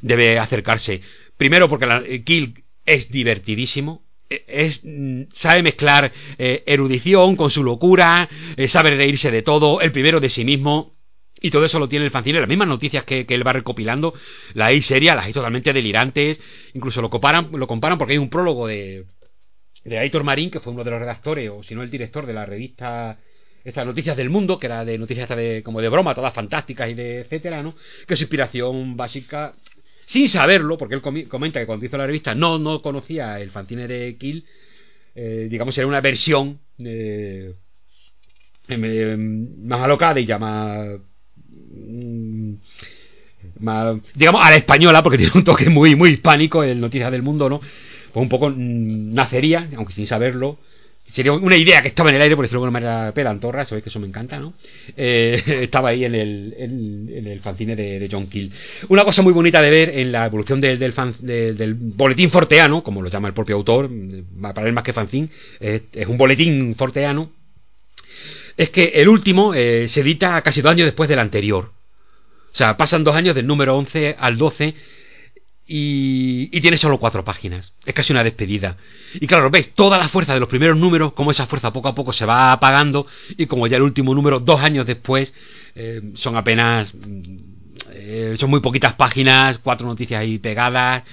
debe acercarse. Primero porque la, eh, Kill es divertidísimo, e, es, mm, sabe mezclar eh, erudición con su locura, eh, sabe reírse de todo, el primero de sí mismo, y todo eso lo tiene el fanzine, las mismas noticias que, él va recopilando, las hay serias, las hay totalmente delirantes, incluso lo comparan, lo comparan porque hay un prólogo de, de Aitor Marín, que fue uno de los redactores, o si no el director de la revista estas noticias del mundo, que era de noticias de, como de broma, todas fantásticas y de etcétera, ¿no? Que su inspiración básica, sin saberlo, porque él comenta que cuando hizo la revista no, no conocía el fanzine de Kill, eh, digamos, era una versión eh, más alocada y ya más Mm, digamos, a la española, porque tiene un toque muy, muy hispánico en Noticias del Mundo, ¿no? Pues un poco mm, nacería, aunque sin saberlo, sería una idea que estaba en el aire, por decirlo de alguna manera pedantorra, sabéis que eso me encanta, ¿no? Eh, estaba ahí en el, en, el fanzine de, John Kill. Una cosa muy bonita de ver en la evolución del, del, del boletín forteano, como lo llama el propio autor, para él más que fanzine, es un boletín forteano, es que el último eh, se edita casi dos años después del anterior. O sea, pasan dos años del número 11 al 12 y, y, tiene solo cuatro páginas. Es casi una despedida. Y claro, veis toda la fuerza de los primeros números, como esa fuerza poco a poco se va apagando y como ya el último número, dos años después, eh, son apenas... Eh, son muy poquitas páginas, cuatro noticias ahí pegadas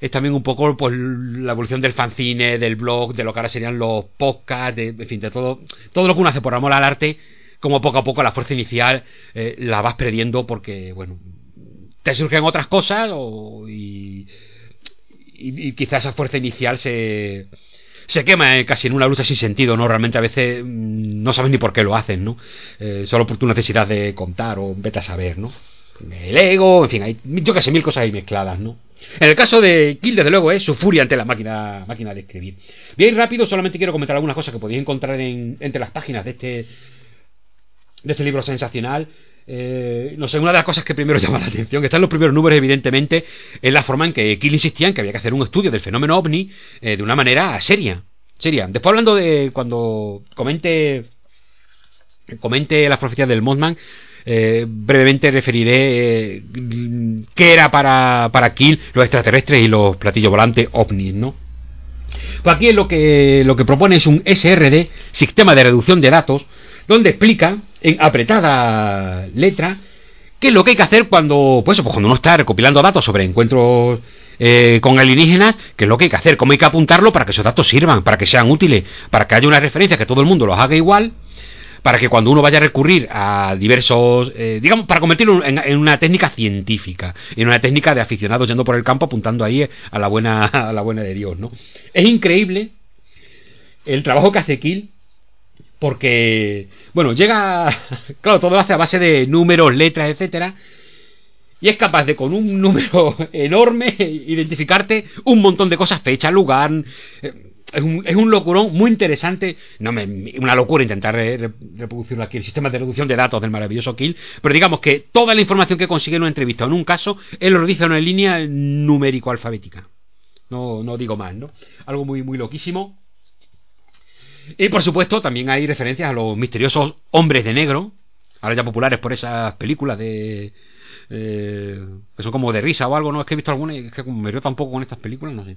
es también un poco pues, la evolución del fanzine, del blog, de lo que ahora serían los podcasts, de, en fin, de todo, todo lo que uno hace por amor al arte, como poco a poco la fuerza inicial eh, la vas perdiendo porque, bueno, te surgen otras cosas y, y, quizás esa fuerza inicial se, se quema eh, casi en una lucha sin sentido, ¿no? Realmente a veces mm, no sabes ni por qué lo hacen, ¿no? Eh, solo por tu necesidad de contar o vete a saber, ¿no? El ego, en fin, hay yo que sé, mil cosas ahí mezcladas, ¿no? En el caso de Kill, desde luego, es su furia ante la máquina, de escribir. Bien rápido, solamente quiero comentar algunas cosas que podéis encontrar entre las páginas de este, este libro sensacional. eh, no sé, una de las cosas que primero llama la atención, que están los primeros números, evidentemente, es la forma en que Kill insistía en que había que hacer un estudio del fenómeno ovni eh, de una manera seria. Seria. Después hablando de cuando comente comente las profecías del Mothman, eh, brevemente referiré qué era para, para Kill los extraterrestres y los platillos volantes ovnis, ¿no? Pues aquí lo que, lo que propone es un SRD, Sistema de Reducción de Datos, donde explica en apretada letra qué es lo que hay que hacer cuando, pues, pues cuando uno está recopilando datos sobre encuentros eh, con alienígenas, qué es lo que hay que hacer, cómo hay que apuntarlo para que esos datos sirvan, para que sean útiles, para que haya una referencia, que todo el mundo los haga igual, para que cuando uno vaya a recurrir a diversos, eh, digamos, para convertirlo en, una técnica científica, en una técnica de aficionados yendo por el campo apuntando ahí a la buena, a la buena de Dios, ¿no? Es increíble el trabajo que hace Kill porque, bueno, llega, claro, todo lo hace a base de números, letras, etcétera. Y es capaz de con un número enorme identificarte un montón de cosas, fecha, lugar. Es un, es un locurón muy interesante. No me, una locura intentar reproducirlo aquí, el sistema de reducción de datos del maravilloso Kill. Pero digamos que toda la información que consigue en una entrevista o en un caso, él lo dice en una línea numérico-alfabética. No, no digo más, ¿no? Algo muy, muy loquísimo. Y por supuesto, también hay referencias a los misteriosos hombres de negro, ahora ya populares por esas películas de. Eh, que son como de risa o algo, no es que he visto alguna y es que me río tampoco con estas películas, no sé.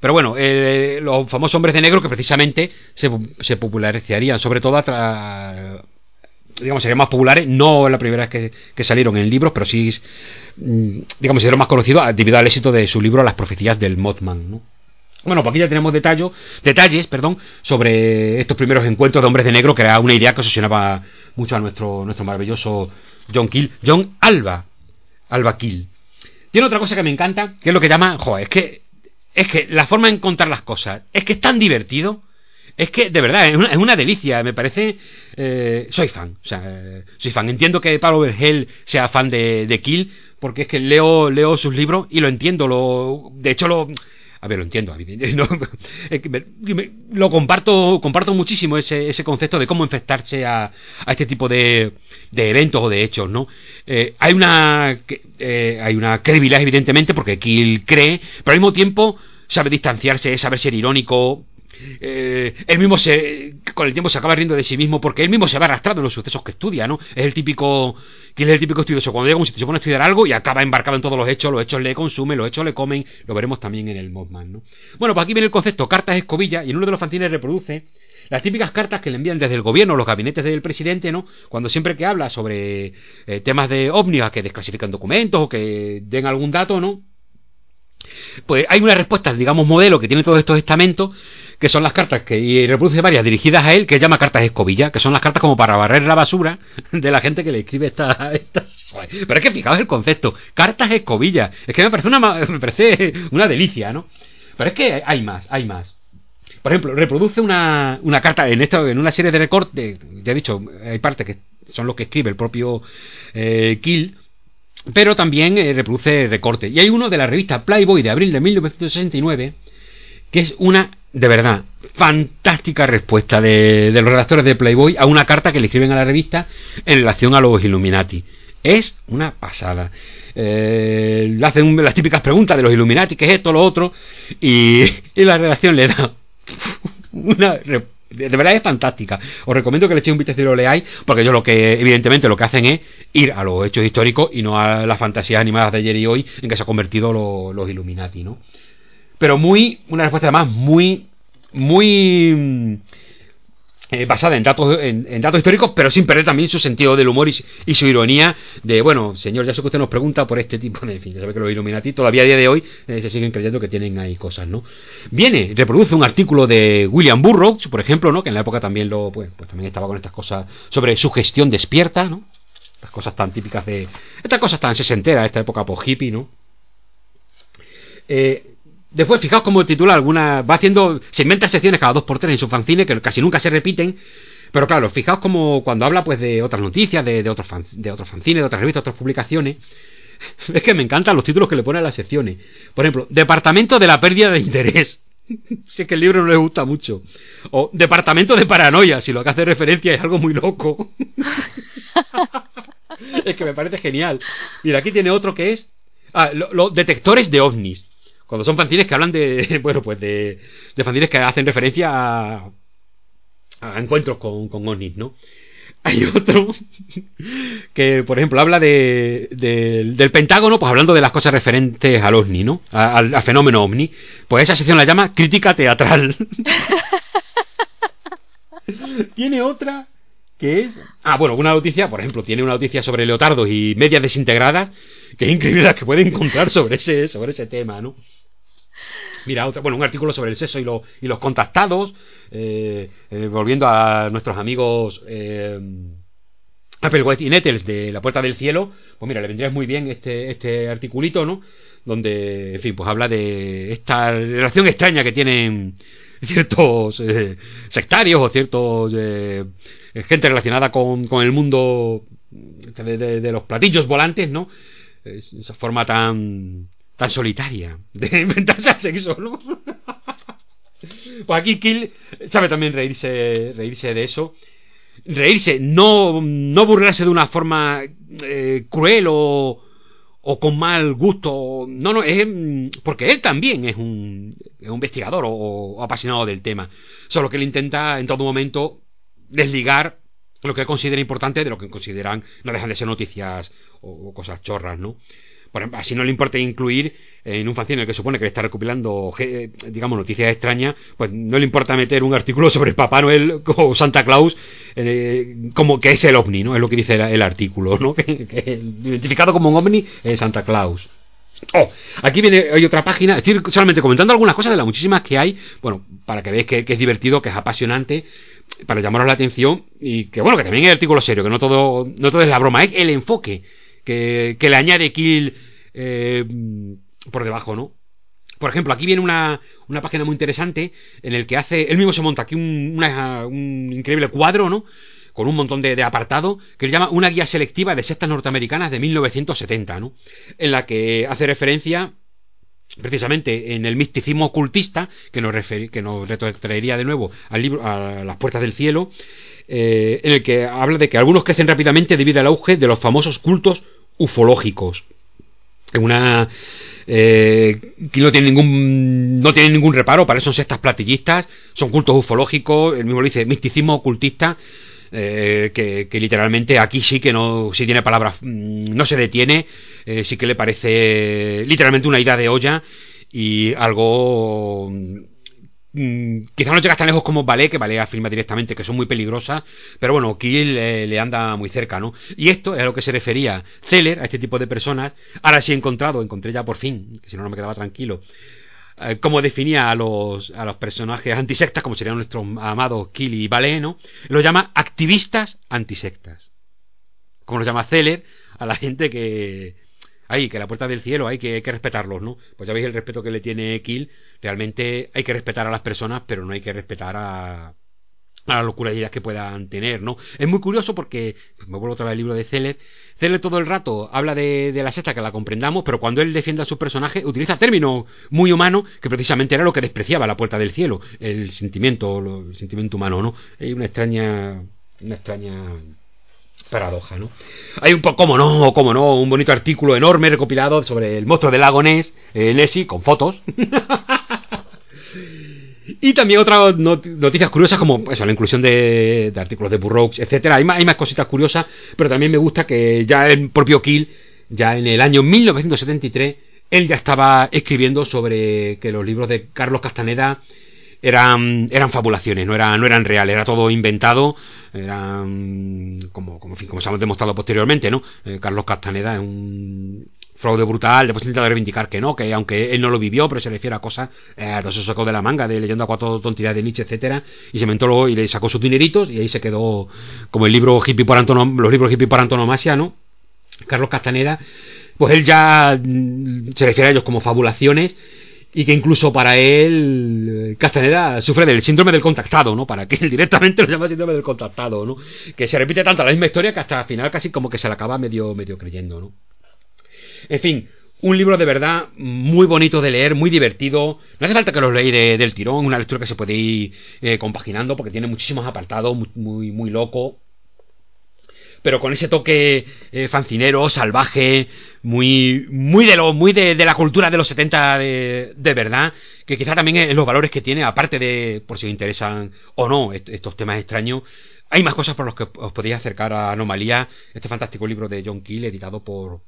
Pero bueno, eh, los famosos hombres de negro que precisamente se, se popularizarían, sobre todo a digamos, serían más populares, no la primera vez que, que, salieron en libros, pero sí, mm, digamos, se más conocidos debido al éxito de su libro Las profecías del Mothman, ¿no? Bueno, pues aquí ya tenemos detalles, detalles perdón, sobre estos primeros encuentros de hombres de negro, que era una idea que obsesionaba mucho a nuestro, nuestro maravilloso John Kill. John Alba. Alba Kill. Tiene otra cosa que me encanta, que es lo que llama. Joder, es que. Es que la forma de encontrar las cosas. Es que es tan divertido. Es que, de verdad, es una, es una delicia. Me parece. Eh, soy fan. O sea, soy fan. Entiendo que Pablo Vergel sea fan de, de Kill. Porque es que leo, leo sus libros y lo entiendo. Lo, de hecho, lo a ver, lo entiendo, no, lo comparto, comparto muchísimo ese, ese concepto de cómo infectarse a, a este tipo de, de eventos o de hechos, ¿no? Eh, hay una eh, hay una credibilidad, evidentemente, porque Kill cree, pero al mismo tiempo sabe distanciarse, sabe ser irónico, eh, él mismo se, con el tiempo se acaba riendo de sí mismo porque él mismo se va arrastrando en los sucesos que estudia, ¿no? Es el típico, ¿quién es el típico estudioso? Cuando llega un sitio se pone a estudiar algo y acaba embarcado en todos los hechos, los hechos le consumen, los hechos le comen, lo veremos también en el Mothman, ¿no? Bueno, pues aquí viene el concepto cartas escobilla y en uno de los fanzines reproduce las típicas cartas que le envían desde el gobierno, los gabinetes del presidente, ¿no? Cuando siempre que habla sobre eh, temas de ovnis, que desclasifican documentos o que den algún dato, ¿no? Pues hay una respuesta, digamos, modelo que tiene todos estos estamentos que son las cartas que y reproduce varias dirigidas a él, que llama cartas escobilla, que son las cartas como para barrer la basura de la gente que le escribe esta. Pero es que fijaos el concepto, cartas escobilla, es que me parece una me parece una delicia, ¿no? Pero es que hay más, hay más. Por ejemplo, reproduce una, una carta en esta, en una serie de recortes, ya he dicho, hay partes que son los que escribe el propio eh, Kill, pero también eh, reproduce recortes. Y hay uno de la revista Playboy de abril de 1969, que es una de verdad, fantástica respuesta de, los redactores de Playboy a una carta que le escriben a la revista en relación a los Illuminati. Es una pasada. Eh, le hacen las típicas preguntas de los Illuminati, ¿qué es esto, lo otro? Y, la redacción le da una... De verdad es fantástica. Os recomiendo que le echéis un vistazo y lo leáis, porque ellos lo que, evidentemente, lo que hacen es ir a los hechos históricos y no a las fantasías animadas de ayer y hoy en que se han convertido los Illuminati, ¿no? Pero muy, una respuesta además muy, muy mm, eh, basada en datos, en, datos históricos, pero sin perder también su sentido del humor y, su ironía de, bueno, señor, ya sé que usted nos pregunta por este tipo de, en fin, ya sabe que los Illuminati todavía a día de hoy eh, se siguen creyendo que tienen ahí cosas, ¿no? Viene, reproduce un artículo de William Burroughs, por ejemplo, ¿no? Que en la época también lo, pues, pues también estaba con estas cosas sobre su gestión despierta, ¿no? Estas cosas tan típicas de, estas cosas tan sesenteras, esta época por hippie, ¿no? Eh, Después, fijaos cómo titula alguna. Va haciendo. Se inventa secciones cada dos por tres en su fanzine que casi nunca se repiten. Pero claro, fijaos como cuando habla pues de otras noticias, de, otros, de otros fanzines, de otras revistas, otras publicaciones. Es que me encantan los títulos que le pone a las secciones. Por ejemplo, Departamento de la pérdida de interés. Si es que el libro no le gusta mucho. O Departamento de paranoia, si lo que hace referencia es algo muy loco. es que me parece genial. Mira, aquí tiene otro que es. Ah, los detectores de ovnis. Cuando son fanzines que hablan de. Bueno, pues de. De fanzines que hacen referencia a. a encuentros con, con ovnis, ¿no? Hay otro que, por ejemplo, habla de, del Pentágono, pues hablando de las cosas referentes al ovni, ¿no? Al, fenómeno ovni. Pues esa sección la llama crítica teatral. Tiene otra que es... Ah, bueno, una noticia, por ejemplo, tiene una noticia sobre leotardos y medias desintegradas, que es increíble la que puede encontrar sobre ese, sobre ese tema, ¿no? Mira, otra, bueno, un artículo sobre el sexo y, lo, y los contactados, eh, eh, volviendo a nuestros amigos eh, Apple White y Nettles de La Puerta del Cielo, pues mira, le vendría muy bien este, este articulito, ¿no? Donde, en fin, pues habla de esta relación extraña que tienen ciertos eh, sectarios o ciertos gente relacionada con, con el mundo de, de, los platillos volantes, ¿no? Esa forma tan tan solitaria de inventarse al sexo, ¿no? pues aquí Kill sabe también reírse, reírse de eso. Reírse, no, no burlarse de una forma eh, cruel o, o con mal gusto. No, no, es porque él también es un, es un investigador o, apasionado del tema. Solo que él intenta en todo momento desligar lo que considera importante de lo que consideran no dejan de ser noticias o cosas chorras, ¿no? Por ejemplo, así no le importa incluir en un fanzine en el que supone que le está recopilando, digamos, noticias extrañas, pues no le importa meter un artículo sobre Papá Noel o Santa Claus, eh, como que es el ovni, ¿no? Es lo que dice el, artículo, ¿no? Identificado como un ovni es Santa Claus. Oh, aquí viene hay otra página, es decir, solamente comentando algunas cosas de las muchísimas que hay, bueno, para que veáis que, es divertido, que es apasionante, para llamaros la atención y que bueno, que también hay artículo serio, que no todo, no todo es la broma, es el enfoque que, que le añade Kill eh, por debajo, ¿no? Por ejemplo, aquí viene una, una, página muy interesante en el que hace, él mismo se monta aquí un, una, un increíble cuadro, ¿no? Con un montón de, de apartado, que él llama Una guía selectiva de sectas norteamericanas de 1970, ¿no? En la que hace referencia precisamente en el misticismo ocultista, que nos, refer, que nos retrotraería de nuevo al libro, a las puertas del cielo, eh, en el que habla de que algunos crecen rápidamente debido al auge de los famosos cultos ufológicos. Una eh, que no tiene ningún no tiene ningún reparo para eso son sectas platillistas son cultos ufológicos el mismo lo dice misticismo ocultista eh, que, que, literalmente aquí sí que no si tiene palabras no se detiene eh, sí que le parece literalmente una idea de olla y algo Mm, quizá no llegas tan lejos como Ballet, que Ballet afirma directamente que son muy peligrosas, pero bueno, Kill eh, le anda muy cerca, ¿no? Y esto es a lo que se refería Zeller, a este tipo de personas. Ahora sí he encontrado, encontré ya por fin, que si no, no me quedaba tranquilo, eh, cómo definía a los, a los personajes antisectas, como serían nuestros amados Kill y Ballet, ¿no? Los llama activistas antisectas. Como los llama Zeller a la gente que, ay, que la puerta del cielo hay que, que respetarlos, ¿no? Pues ya veis el respeto que le tiene Kill. Realmente hay que respetar a las personas, pero no hay que respetar a, a las locuras que puedan tener, ¿no? Es muy curioso porque, me vuelvo otra vez al libro de Zeller, Zeller todo el rato habla de, la secta que la comprendamos, pero cuando él defiende a su personaje utiliza términos muy humanos que precisamente era lo que despreciaba la puerta del cielo, el sentimiento, el sentimiento humano, ¿no? Hay una extraña, una extraña paradoja, ¿no? Hay un poco, como no, como no, un bonito artículo enorme recopilado sobre el monstruo del lago Ness, eh, Nessie, con fotos. y también otras not noticias curiosas como eso, la inclusión de, de artículos de Burroughs, etcétera. Hay más, hay más cositas curiosas, pero también me gusta que ya el propio Kill, ya en el año 1973, él ya estaba escribiendo sobre que los libros de Carlos Castaneda eran, eran fabulaciones, no, era, no eran reales, era todo inventado, eran como, como, fin, como se ha demostrado posteriormente, ¿no? Eh, Carlos Castaneda es un fraude brutal, después intenta reivindicar que no, que aunque él no lo vivió, pero se refiere a cosas, eh, eso sacó de la manga, de leyendo a cuatro tonterías de Nietzsche, etcétera, y se inventó luego y le sacó sus dineritos, y ahí se quedó como el libro hippie por antonom los libros hippie por antonomasia, ¿no? Carlos Castaneda, pues él ya mm, se refiere a ellos como fabulaciones, y que incluso para él Castaneda sufre del síndrome del contactado, ¿no? Para que él directamente lo llama síndrome del contactado, ¿no? Que se repite tanto la misma historia que hasta el final casi como que se la acaba medio, medio creyendo, ¿no? En fin, un libro de verdad muy bonito de leer, muy divertido. No hace falta que lo leáis de, del tirón, una lectura que se puede ir eh, compaginando porque tiene muchísimos apartados, muy, muy, muy loco. Pero con ese toque eh, fancinero, salvaje, muy, muy de lo, muy de, la cultura de los 70 de, de, verdad, que quizá también es los valores que tiene, aparte de, por si os interesan o no estos temas extraños, hay más cosas por las que os podéis acercar a Anomalía, este fantástico libro de John Keel, editado por,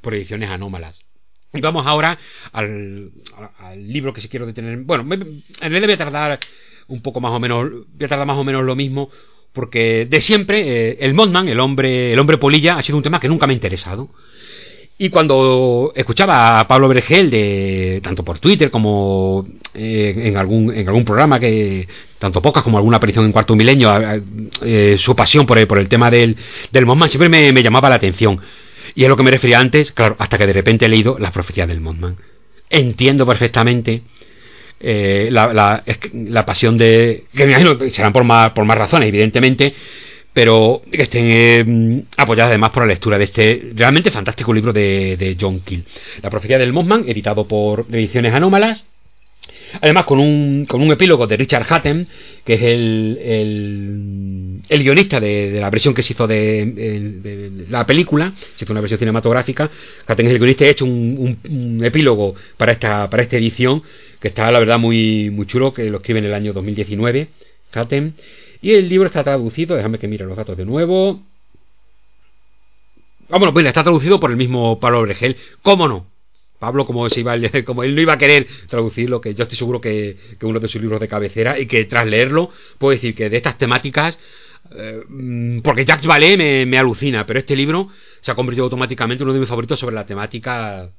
por ediciones anómalas. Y vamos ahora al, al libro que si quiero detener. Bueno, en realidad voy a tardar un poco más o menos, voy a tardar más o menos lo mismo, porque de siempre eh, el Mothman, el hombre, el hombre polilla, ha sido un tema que nunca me ha interesado. Y cuando escuchaba a Pablo Bergel, de, tanto por Twitter como eh, en, algún, en algún programa, que tanto pocas como alguna aparición en Cuarto Milenio, eh, su pasión por el, por el tema del, del Mothman siempre me, me, llamaba la atención. Y es lo que me refería antes, claro, hasta que de repente he leído las profecías del Mothman. Entiendo perfectamente eh, la, la, pasión de... que me imagino serán por más, por más razones, evidentemente, pero que estén eh, apoyadas además por la lectura de este realmente fantástico libro de, de John Keel. La profecía del Mothman, editado por Ediciones Anómalas, Además, con un, con un epílogo de Richard Hatem, que es el, el, el guionista de, la versión que se hizo de, de, la película, se hizo una versión cinematográfica. Hatem es el guionista y ha hecho un, un, un, epílogo para esta, para esta edición, que está, la verdad, muy, muy chulo, que lo escribe en el año 2019, Hatem. Y el libro está traducido, déjame que mire los datos de nuevo. Ah, bueno, está traducido por el mismo Pablo Bregel. ¿Cómo no? Pablo, como, se iba, como él no iba a querer traducirlo, que yo estoy seguro que, que uno de sus libros de cabecera, y que tras leerlo, puedo decir que de estas temáticas, eh, porque Jacques Vallée me, me, alucina, pero este libro se ha convertido automáticamente en uno de mis favoritos sobre la temática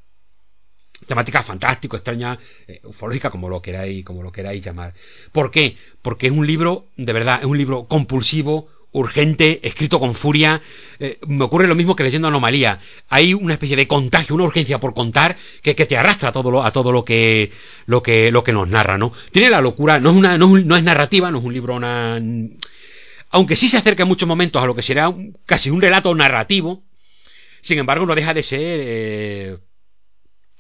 temática fantástico, extraña, eh, ufológica, como lo queráis, como lo queráis llamar. ¿Por qué? Porque es un libro, de verdad, es un libro compulsivo, urgente, escrito con furia. Eh, me ocurre lo mismo que leyendo Anomalía. Hay una especie de contagio, una urgencia por contar que, que te arrastra a todo lo, a todo lo que, lo que, lo que nos narra, ¿no? Tiene la locura, no es narrativa, no es un libro, aunque sí se acerca en muchos momentos a lo que será casi un relato narrativo, sin embargo no deja de ser eh,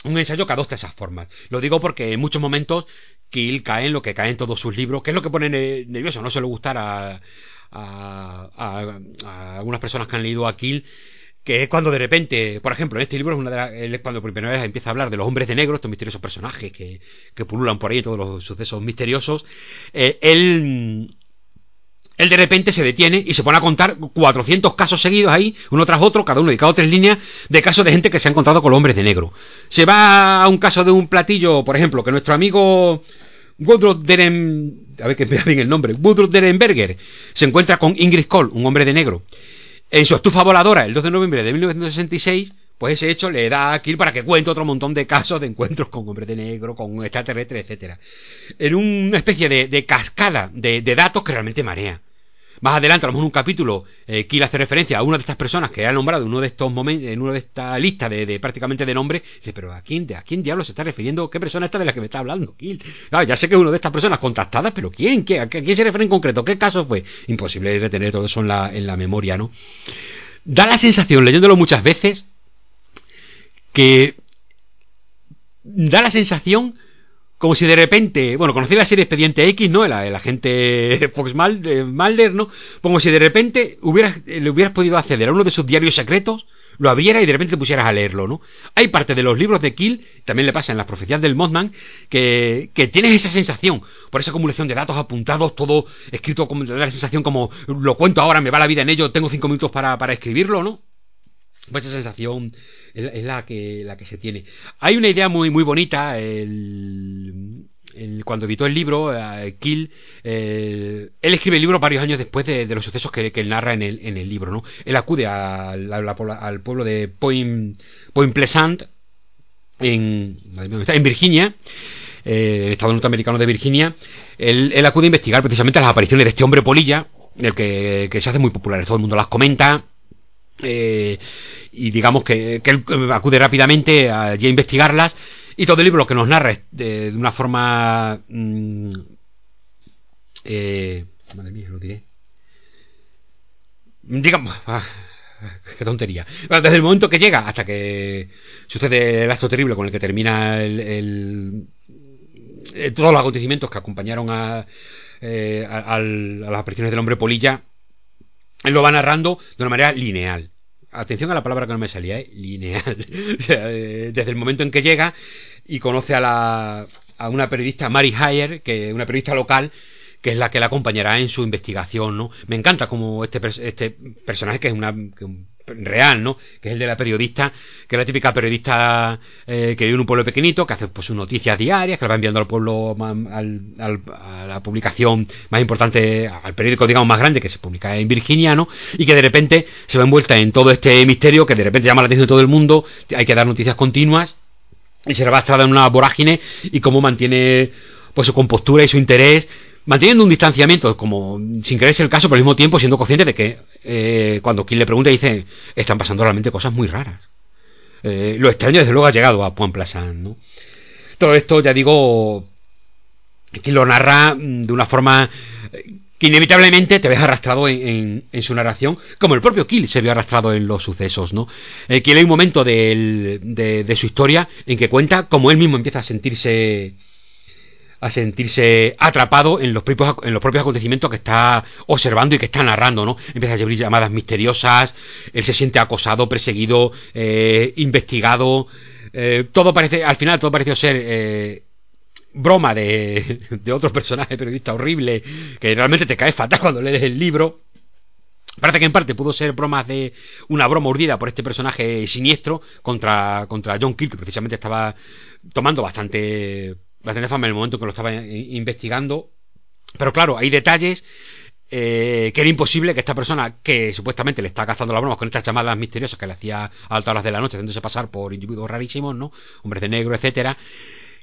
un ensayo que adopta esas formas. Lo digo porque en muchos momentos Kill cae en lo que cae en todos sus libros, que es lo que pone nervioso, no suele gustar a, a, a, a, algunas personas que han leído a Kill, que es cuando de repente, por ejemplo, en este libro es cuando por primera vez empieza a hablar de los hombres de negro, estos misteriosos personajes que, que pululan por ahí, todos los sucesos misteriosos, eh, él él de repente se detiene y se pone a contar 400 casos seguidos ahí, uno tras otro, cada uno dedicado a tres líneas, de casos de gente que se ha encontrado con los hombres de negro. Se va a un caso de un platillo, por ejemplo, que nuestro amigo Woodrow a ver que me bien el nombre, Woodrow Derenberger, se encuentra con Ingrid Cole, un hombre de negro. En su estufa voladora, el 2 de noviembre de 1966, pues ese hecho le da a Kill para que cuente otro montón de casos de encuentros con hombres de negro, con extraterrestres, etcétera. En una especie de, de cascada de, de datos que realmente marea. Más adelante, a lo mejor en un capítulo, eh, Kill hace referencia a una de estas personas que ha nombrado en uno de estos momentos, en uno de esta lista de, de prácticamente de nombre. Dice, pero ¿a quién, ¿a quién diablos se está refiriendo? ¿Qué persona está de la que me está hablando, Kill? Claro, ya sé que es uno de estas personas contactadas, pero ¿quién? ¿Qué, ¿A quién se refiere en concreto? ¿Qué caso fue? Imposible retener todo eso en la memoria, ¿no? Da la sensación, leyéndolo muchas veces, que da la sensación como si de repente, bueno, conocí la serie Expediente X, ¿no? El, el agente Fox Mulder, ¿no? Como si de repente hubieras, le hubieras podido acceder a uno de sus diarios secretos, lo abriera y de repente te pusieras a leerlo, ¿no? Hay parte de los libros de Kill, también le pasa en las profecías del Mothman, que, que tienes esa sensación, por esa acumulación de datos apuntados, todo escrito, da la sensación como, lo cuento ahora, me va la vida en ello, tengo cinco minutos para, para escribirlo, ¿no? Pues esa sensación es, la, que, la que se tiene. Hay una idea muy, muy bonita, el, cuando editó el libro, uh, Kill, eh, él escribe el libro varios años después de, los sucesos que, que, él narra en el, en el libro, ¿no? Él acude al pueblo de Point, Point Pleasant, en, en Virginia, eh, el estado norteamericano de Virginia, él, él, acude a investigar precisamente las apariciones de este hombre polilla, el que, que se hace muy popular, todo el mundo las comenta, eh, y digamos que, él acude rápidamente allí a investigarlas y todo el libro lo que nos narra de, una forma mmm, eh, madre mía lo diré. Digamos ah, qué tontería. Desde el momento que llega hasta que sucede el acto terrible con el que termina todos los acontecimientos que acompañaron a, eh, a, a, las apariciones del hombre polilla él lo va narrando de una manera lineal. Atención a la palabra que no me salía, ¿eh? lineal. o sea, eh, desde el momento en que llega y conoce a la a una periodista, Mary Hayer, que es una periodista local, que es la que la acompañará en su investigación, ¿no? Me encanta como este, este personaje que es una real, ¿no? Que es el de la periodista, que es la típica periodista eh, que vive en un pueblo pequeñito, que hace pues sus noticias diarias, que la va enviando al pueblo, al, a la publicación más importante, al periódico, digamos, más grande, que se publica en Virginia, ¿no? Y que de repente se va envuelta en todo este misterio, que de repente llama la atención de todo el mundo, hay que dar noticias continuas, y se va a en una vorágine, y cómo mantiene pues su compostura y su interés manteniendo un distanciamiento, como sin creerse el caso, pero al mismo tiempo siendo consciente de que eh, cuando quien le pregunta dice, están pasando realmente cosas muy raras. Eh, lo extraño desde luego ha llegado a Juan Plasan, ¿no? Todo esto, ya digo, quien lo narra mm, de una forma eh, que inevitablemente te ves arrastrado en, su narración, como el propio Kill se vio arrastrado en los sucesos, ¿no? Kill hay un momento de, de, su historia en que cuenta cómo él mismo empieza a sentirse a sentirse atrapado en los propios, en los propios acontecimientos que está observando y que está narrando, ¿no? Empieza a recibir llamadas misteriosas, él se siente acosado, perseguido, eh, investigado, eh, todo parece, al final todo pareció ser eh, broma de, de otro personaje periodista horrible, que realmente te cae fatal cuando lees el libro. Parece que en parte pudo ser bromas de una broma urdida por este personaje siniestro contra, contra John Kirk, que precisamente estaba tomando bastante bastante fama en el momento que lo estaba investigando. Pero claro, hay detalles eh, que era imposible que esta persona, que supuestamente le está gastando las bromas con estas llamadas misteriosas que le hacía a altas horas de la noche, haciéndose pasar por individuos rarísimos, ¿no? Hombres de negro, etcétera.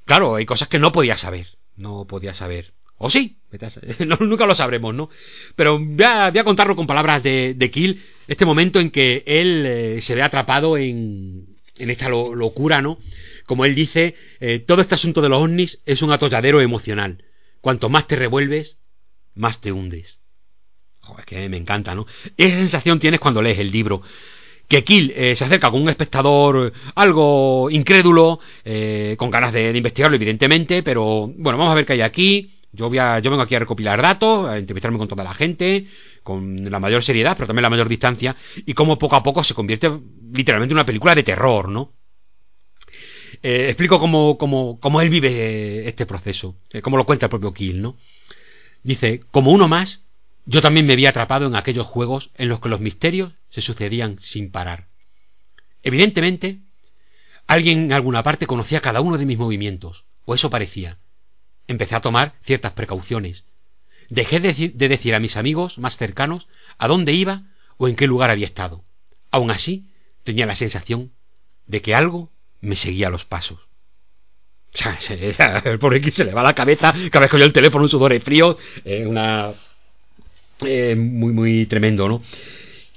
Claro, hay cosas que no podía saber. No podía saber. O sí, nunca lo sabremos, ¿no? Pero voy a, contarlo con palabras de, de, Kill, este momento en que él eh, se ve atrapado en, en esta locura, ¿no? Como él dice, eh, todo este asunto de los ovnis es un atolladero emocional. Cuanto más te revuelves, más te hundes. Joder, es que me encanta, ¿no? Esa sensación tienes cuando lees el libro. Que Kill eh, se acerca con un espectador algo incrédulo, eh, con ganas de, investigarlo, evidentemente, pero bueno, vamos a ver qué hay aquí. Yo, voy a, yo vengo aquí a recopilar datos, a entrevistarme con toda la gente, con la mayor seriedad, pero también la mayor distancia, y cómo poco a poco se convierte literalmente en una película de terror, ¿no? Eh, explico cómo, cómo, cómo, él vive eh, este proceso, eh, cómo lo cuenta el propio Kill, ¿no? Dice, como uno más, yo también me vi atrapado en aquellos juegos en los que los misterios se sucedían sin parar. Evidentemente, alguien en alguna parte conocía cada uno de mis movimientos, o eso parecía. Empecé a tomar ciertas precauciones. Dejé de, de decir a mis amigos más cercanos a dónde iba o en qué lugar había estado. Aun así, tenía la sensación de que algo me seguía los pasos. Pobre X se le va la cabeza cada vez que el teléfono, un sudor frío, eh, una... Eh, muy, muy tremendo, ¿no?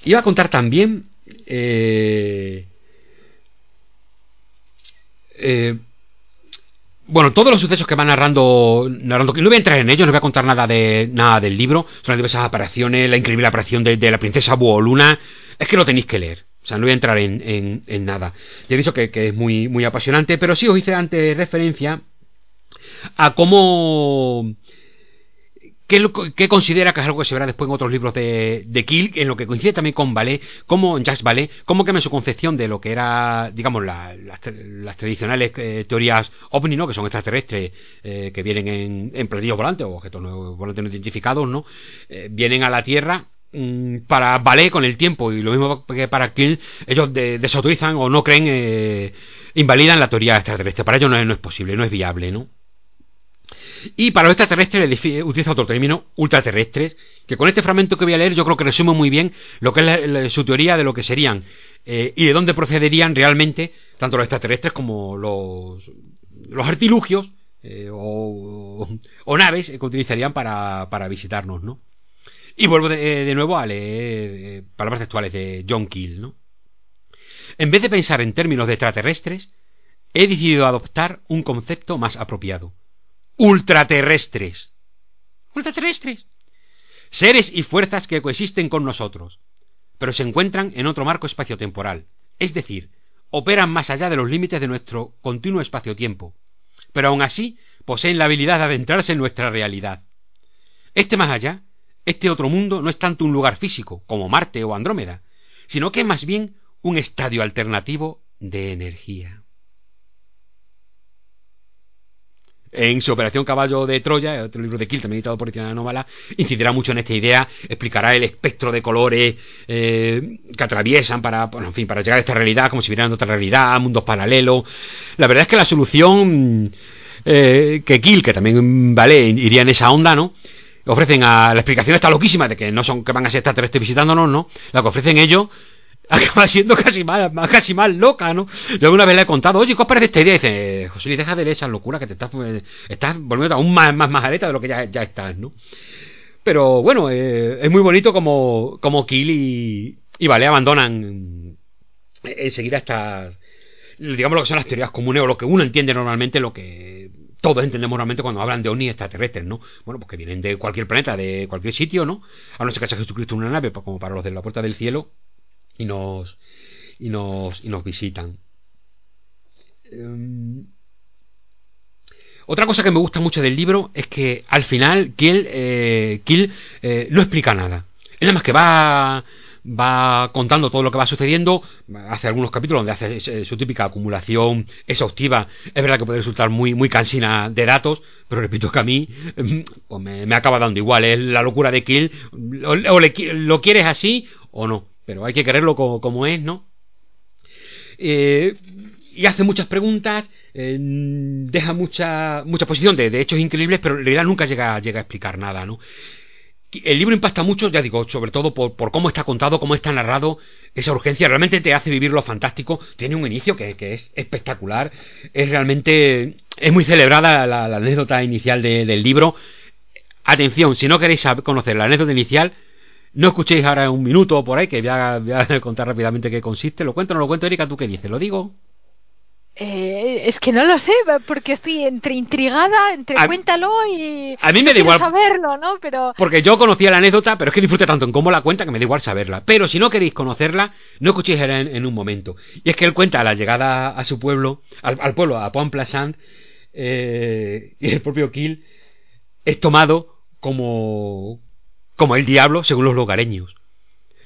Iba a contar también... Eh, bueno, todos los sucesos que va narrando, narrando, no voy a entrar en ellos, no voy a contar nada de nada del libro, son las diversas apariciones, la increíble aparición de, de la princesa Buoluna, es que lo tenéis que leer. Sea, no voy a entrar en, en, nada. Ya he dicho que, es muy, muy apasionante, pero sí os hice antes referencia a cómo... ¿Qué, considera que es algo que se verá después en otros libros de, de Kill, en lo que coincide también con Ballet, como en Jacques Ballet, cómo cambia su concepción de lo que era, digamos, las, tradicionales eh, teorías ovni, ¿no? Que son extraterrestres eh, que vienen en, en platillos volantes o objetos volantes no identificados, ¿no? Eh, vienen a la Tierra para Ballet con el tiempo y lo mismo que para Kill, ellos desautorizan o no creen, eh, invalidan la teoría extraterrestre. Para ellos no es, posible, no es viable, ¿no? Y para los extraterrestres utiliza otro término, ultraterrestres, que con este fragmento que voy a leer yo creo que resume muy bien lo que es su teoría de lo que serían eh, y de dónde procederían realmente tanto los extraterrestres como los, los artilugios eh, o, o, naves que utilizarían para, para visitarnos, ¿no? Y vuelvo de, nuevo a leer eh, palabras textuales de John Keel, ¿no? En vez de pensar en términos de extraterrestres, he decidido adoptar un concepto más apropiado. Ultraterrestres. Ultraterrestres. Seres y fuerzas que coexisten con nosotros, pero se encuentran en otro marco espaciotemporal, es decir, operan más allá de los límites de nuestro continuo espacio-tiempo, pero aún así poseen la habilidad de adentrarse en nuestra realidad. Este más allá este otro mundo no es tanto un lugar físico, como Marte o Andrómeda, sino que es más bien un estadio alternativo de energía. En su Operación Caballo de Troya, otro libro de Kiel, también editado por Etienne Anómala, incidirá mucho en esta idea, explicará el espectro de colores eh, que atraviesan para, en fin, para llegar a esta realidad, como si vieran otra realidad, mundos paralelos. La verdad es que la solución eh, que Kiel, que también vale, iría en esa onda, ¿no? Ofrecen a la explicación está loquísima de que no son que van a ser extraterrestres visitándonos, ¿no? La que ofrecen ellos acaba siendo casi más, casi más loca, ¿no? Yo alguna vez le he contado, oye, ¿qué os parece esta idea? Y dice, José Luis, deja de leer esa locura que te estás, estás volviendo aún más, más majareta de lo que ya, ya estás, ¿no? Pero bueno, eh, es muy bonito como, como Kill y, y Vale abandonan enseguida estas, digamos lo que son las teorías comunes o lo que uno entiende normalmente, lo que todos entendemos normalmente cuando hablan de ovnis extraterrestres, ¿no? Bueno, pues que vienen de cualquier planeta, de cualquier sitio, ¿no? A no ser que haya Jesucristo en una nave, pues como para los de la puerta del cielo, y nos, y nos, y nos visitan. Um, otra cosa que me gusta mucho del libro es que al final Kill, eh, Kill eh, no explica nada. Es nada más que va va contando todo lo que va sucediendo, hace algunos capítulos donde hace su típica acumulación exhaustiva, es verdad que puede resultar muy, muy cansina de datos, pero repito que a mí mm, pues me, acaba dando igual, es la locura de Kill, o, lo quieres así o no, pero hay que quererlo como, es, ¿no? Eh, y hace muchas preguntas, eh, deja mucha, mucha posición de, de, hechos increíbles, pero en realidad nunca llega, llega a explicar nada, ¿no? El libro impacta mucho, ya digo, sobre todo por, cómo está contado, cómo está narrado, esa urgencia, realmente te hace vivir lo fantástico, tiene un inicio que, es espectacular, es realmente, es muy celebrada la, anécdota inicial del libro. Atención, si no queréis conocer la anécdota inicial, no escuchéis ahora un minuto por ahí, que voy a, voy a contar rápidamente qué consiste. ¿Lo cuento o no lo cuento, Erika? ¿Tú qué dices? ¿Lo digo? Eh, es que no lo sé, porque estoy entre intrigada, entre cuéntalo y. A mí me da igual. saberlo, ¿no? Pero. Porque yo conocía la anécdota, pero es que disfrute tanto en cómo la cuenta que me da igual saberla. Pero si no queréis conocerla, no escuchéis en, en un momento. Y es que él cuenta la llegada a su pueblo, al, pueblo, a Pont Plaisant, eh, y el propio Kill es tomado como. como el diablo, según los lugareños.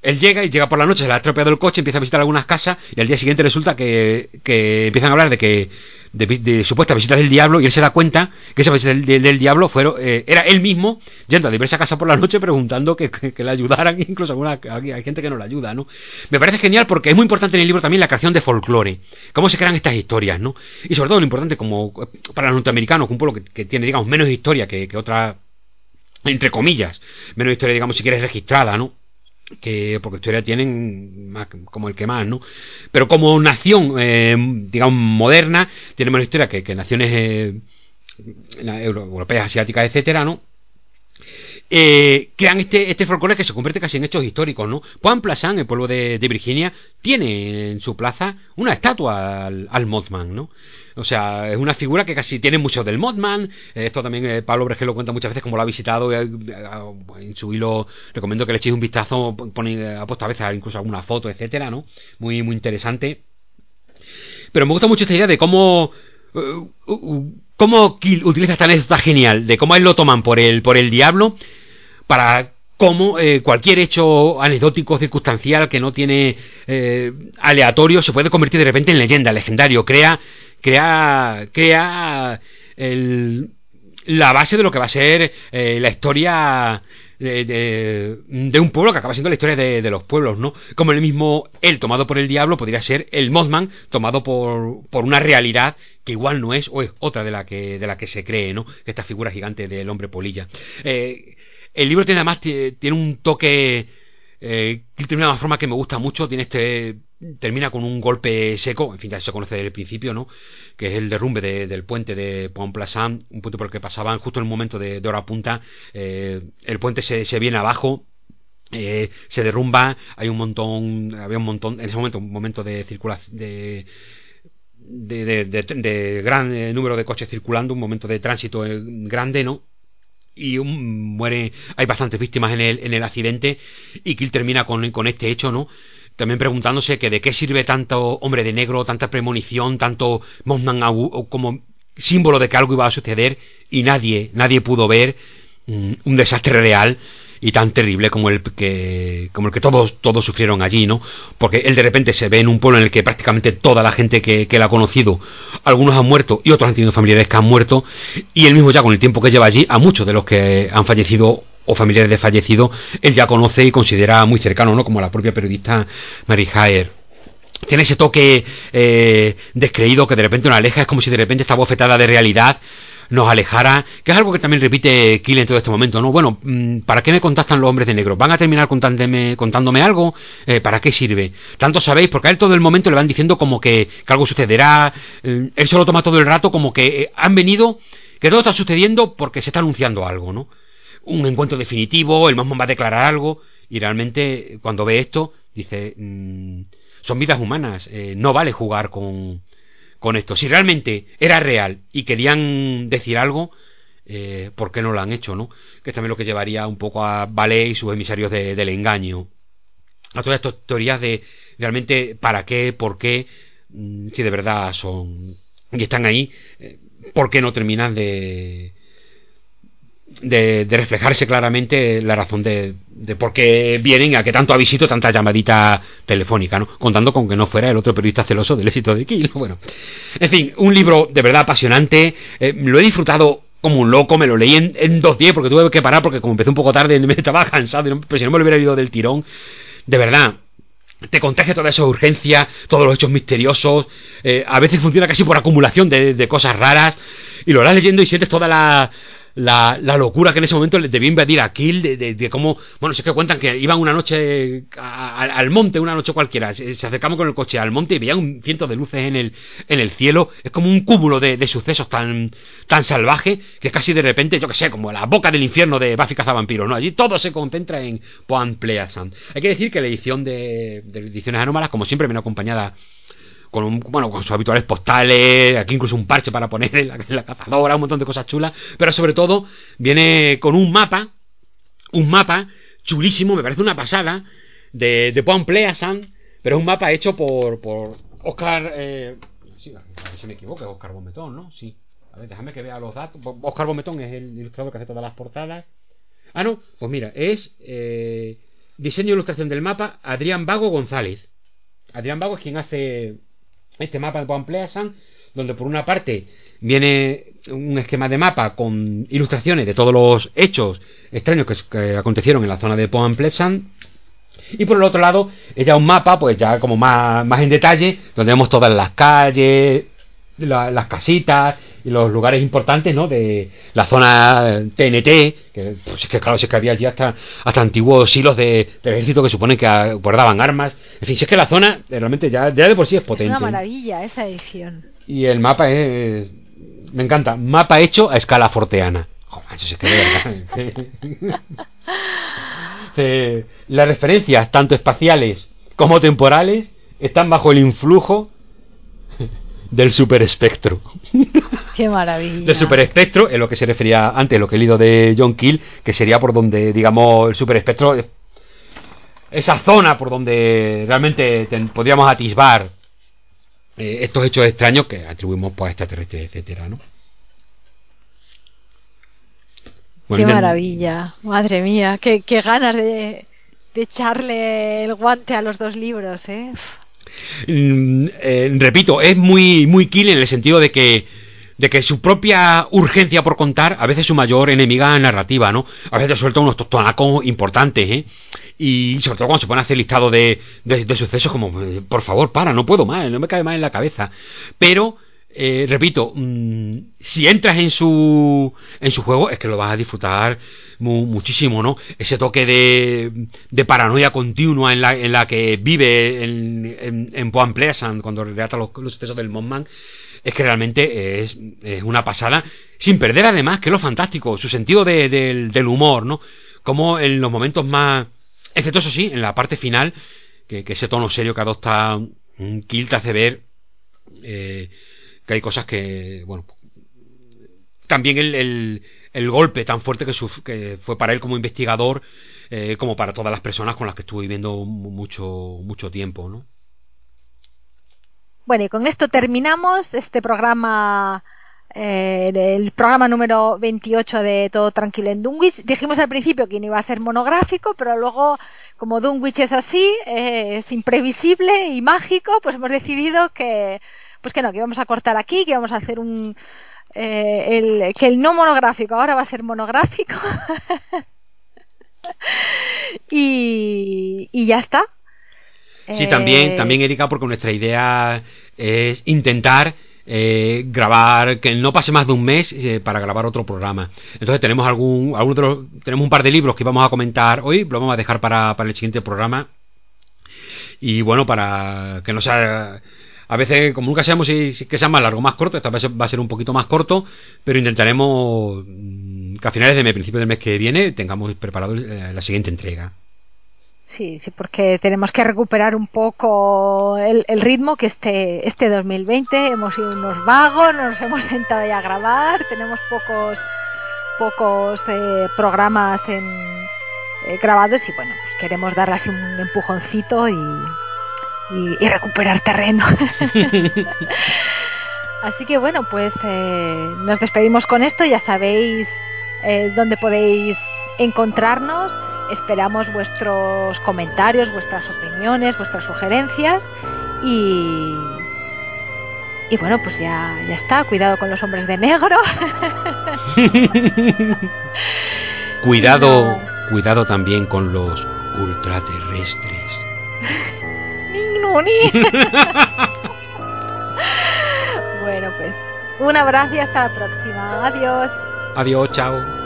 Él llega y llega por la noche, se le ha estropeado el coche, empieza a visitar algunas casas y al día siguiente resulta que, que empiezan a hablar de que de, supuestas visitas del diablo y él se da cuenta que esa visita del, diablo fueron, eh, era él mismo yendo a diversas casas por la noche preguntando que, que, le ayudaran, incluso alguna, hay gente que no le ayuda, ¿no? Me parece genial porque es muy importante en el libro también la creación de folclore, cómo se crean estas historias, ¿no? Y sobre todo lo importante como para los norteamericanos, un pueblo que, tiene, digamos, menos historia que, que otra, entre comillas, menos historia, digamos, si quieres, registrada, ¿no? Que porque historia tienen más, como el que más, ¿no? Pero como nación, eh, digamos, moderna, tiene más historia que, que naciones eh, europeas, asiáticas, etcétera, ¿no? Eh, crean este, este folclore que se convierte casi en hechos históricos, ¿no? Point Pleasant, el pueblo de, Virginia, tiene en su plaza una estatua al, al Mothman, ¿no? O sea, es una figura que casi tiene mucho del Mothman. Esto también eh, Pablo Bregel lo cuenta muchas veces como lo ha visitado. Eh, en su hilo recomiendo que le echéis un vistazo. Pone, ha puesto a veces incluso alguna foto, etcétera, ¿no? Muy, muy interesante. Pero me gusta mucho esta idea de cómo. cómo utiliza esta anécdota genial. De cómo él lo toman por el, por el diablo. Para cómo eh, cualquier hecho anecdótico, circunstancial, que no tiene eh, aleatorio, se puede convertir de repente en leyenda, legendario, crea crea, crea el, la base de lo que va a ser eh, la historia de, de, un pueblo que acaba siendo la historia de, de, los pueblos, ¿no? Como el mismo él tomado por el diablo podría ser el Mothman tomado por, por una realidad que igual no es o es otra de la que, de la que se cree, ¿no? Esta figura gigante del hombre polilla. Eh, el libro tiene además tiene un toque eh, de una forma que me gusta mucho, tiene este termina con un golpe seco, en fin, ya se conoce desde el principio, ¿no? Que es el derrumbe del puente de Pont Plaisant, un punto por el que pasaban justo en el momento de, hora punta, eh, el puente se, se viene abajo, eh, se derrumba, hay un montón, había un montón, en ese momento, un momento de circulación, de, de, de, gran eh, número de coches circulando, un momento de tránsito grande, ¿no? y muere, hay bastantes víctimas en el, en el accidente y Kill termina con, con este hecho, ¿no? También preguntándose que de qué sirve tanto hombre de negro, tanta premonición, tanto Mothman como símbolo de que algo iba a suceder y nadie, nadie pudo ver mm, un desastre real y tan terrible como el que como el que todos todos sufrieron allí no porque él de repente se ve en un pueblo en el que prácticamente toda la gente que, que ha conocido algunos han muerto y otros han tenido familiares que han muerto y él mismo ya con el tiempo que lleva allí a muchos de los que han fallecido o familiares de fallecido él ya conoce y considera muy cercano no como la propia periodista Mary Haer tiene ese toque eh, descreído que de repente nos aleja, es como si de repente esta bofetada de realidad nos alejara, que es algo que también repite Kill en todo este momento, ¿no? Bueno, mm, ¿para qué me contactan los hombres de negro? ¿Van a terminar contándome, contándome algo? Eh, ¿Para qué sirve? Tanto sabéis, porque a él todo el momento le van diciendo como que, que algo sucederá, eh, él se lo toma todo el rato como que eh, han venido, que todo está sucediendo porque se está anunciando algo, ¿no? Un encuentro definitivo, el Mothman va a declarar algo, y realmente cuando ve esto, dice, mmm, son vidas humanas, eh, no vale jugar con, con esto. Si realmente era real y querían decir algo, eh, ¿por qué no lo han hecho, no? Que es también lo que llevaría un poco a Ballet y sus emisarios de, del engaño. A todas estas teorías de realmente para qué, por qué, mm, si de verdad son y están ahí, eh, ¿por qué no terminan de, de, reflejarse claramente la razón de, por qué vienen a que tanto ha visito tanta llamadita telefónica, ¿no? Contando con que no fuera el otro periodista celoso del éxito de Kill. Bueno, en fin, un libro de verdad apasionante. Eh, lo he disfrutado como un loco, me lo leí en, dos días porque tuve que parar porque como empecé un poco tarde me estaba cansado, pero si no me lo hubiera leído del tirón, de verdad, te contagia toda esa urgencia, todos los hechos misteriosos, eh, a veces funciona casi por acumulación de, de, cosas raras, y lo vas leyendo y sientes toda la, la, locura que en ese momento le debía invadir a Kill, de, cómo, bueno, si es que cuentan que iban una noche a, al monte, una noche cualquiera, se, se, acercaban con el coche al monte y veían un ciento de luces en el, en el cielo, es como un cúmulo de, de sucesos tan, tan salvaje que casi de repente, yo que sé, como la boca del infierno de Buffy Cazavampiros, ¿no? Allí todo se concentra en Poan Pleasant. Hay que decir que la edición de, de ediciones anómalas, como siempre, viene acompañada con un, bueno, con sus habituales postales, aquí incluso un parche para poner en la, cazadora, un montón de cosas chulas, pero sobre todo viene con un mapa, un mapa chulísimo, me parece una pasada, de, de Point pero es un mapa hecho por, por Oscar, eh, sí, a ver si me equivoco, es Oscar Bometón, ¿no? Sí. A ver, déjame que vea los datos. Oscar Bometón es el ilustrador que hace todas las portadas. Ah, no, pues mira, es eh, diseño e ilustración del mapa Adrián Vago González. Adrián Vago es quien hace este mapa de Poan Pleasant, donde por una parte viene un esquema de mapa con ilustraciones de todos los hechos extraños que, acontecieron en la zona de Poan Pleasant. Y por el otro lado, es ya un mapa, pues ya como más, más en detalle, donde vemos todas las calles, la, las casitas y los lugares importantes, ¿no? De la zona TNT, que pues es que claro, si es que había allí hasta, hasta antiguos hilos de, del ejército que supone que guardaban armas. En fin, si es que la zona realmente ya, ya de por sí es potente. Es una maravilla esa edición. Y el mapa es... Me encanta. Mapa hecho a escala forteana. Joder, eso es que de verdad. Las referencias, tanto espaciales como temporales, están bajo el influjo del superespectro. Qué maravilla. Del superespectro, en lo que se refería antes, lo que he leído de John Kill, que sería por donde, digamos, el superespectro, esa zona por donde realmente ten, podríamos atisbar eh, estos hechos extraños que atribuimos pues, a extraterrestres, etcétera, ¿no? Bueno, qué maravilla, madre mía, qué, qué ganas de, de, echarle el guante a los dos libros, ¿eh? Mm, eh, repito, es muy, muy kill en el sentido de que de que su propia urgencia por contar, a veces su mayor enemiga narrativa, ¿no? A veces suelta unos tostonacos importantes, ¿eh? Y sobre todo cuando se pone a hacer listado de, de, de sucesos como, eh, por favor, para, no puedo más, no me cae más en la cabeza. Pero, eh, repito, mmm, si entras en su, en su juego, es que lo vas a disfrutar mu muchísimo, ¿no? Ese toque de, de paranoia continua en la, en la que vive en, en, en Poan Pleasant cuando relata los, los sucesos del Mothman, es que realmente es, es, una pasada, sin perder además, que lo fantástico, su sentido de, de, del humor, ¿no? Como en los momentos más, excepto eso sí, en la parte final, que, que ese tono serio que adopta un Kill te hace ver eh, que hay cosas que, bueno, también el, el, golpe tan fuerte que, que, fue para él como investigador, eh, como para todas las personas con las que estuvo viviendo mucho, mucho tiempo, ¿no? Bueno, y con esto terminamos este programa eh, el programa número 28 de Todo Tranquilo en Dunwich. Dijimos al principio que no iba a ser monográfico, pero luego, como Dunwich es así, eh, es imprevisible y mágico, pues hemos decidido que, pues que no, que íbamos a cortar aquí, que íbamos a hacer un, eh, el, que el no monográfico ahora va a ser monográfico. y, y ya está. Sí, también, también Erika, porque nuestra idea es intentar eh, grabar, que no pase más de un mes eh, para grabar otro programa. Entonces tenemos algún, algún los, tenemos un par de libros que vamos a comentar hoy, lo vamos a dejar para, para el siguiente programa. Y bueno, para que no sea a veces, como nunca sabemos si, si que sea más largo más corto, esta vez va a ser un poquito más corto, pero intentaremos mm, que a finales de mes, principio del mes que viene, tengamos preparado la siguiente entrega. Sí, sí, porque tenemos que recuperar un poco el, el, ritmo que este, este 2020 hemos sido unos vagos, nos hemos sentado ya a grabar, tenemos pocos, pocos eh, programas en, eh, grabados y bueno, pues queremos darle así un empujoncito y, y, y recuperar terreno. así que bueno, pues eh, nos despedimos con esto, ya sabéis eh, dónde podéis encontrarnos Esperamos vuestros comentarios, vuestras opiniones, vuestras sugerencias y, y bueno, pues ya, ya está. Cuidado con los hombres de negro. cuidado, cuidado también con los ultraterrestres. bueno, pues un abrazo y hasta la próxima. Adiós. Adiós, chao.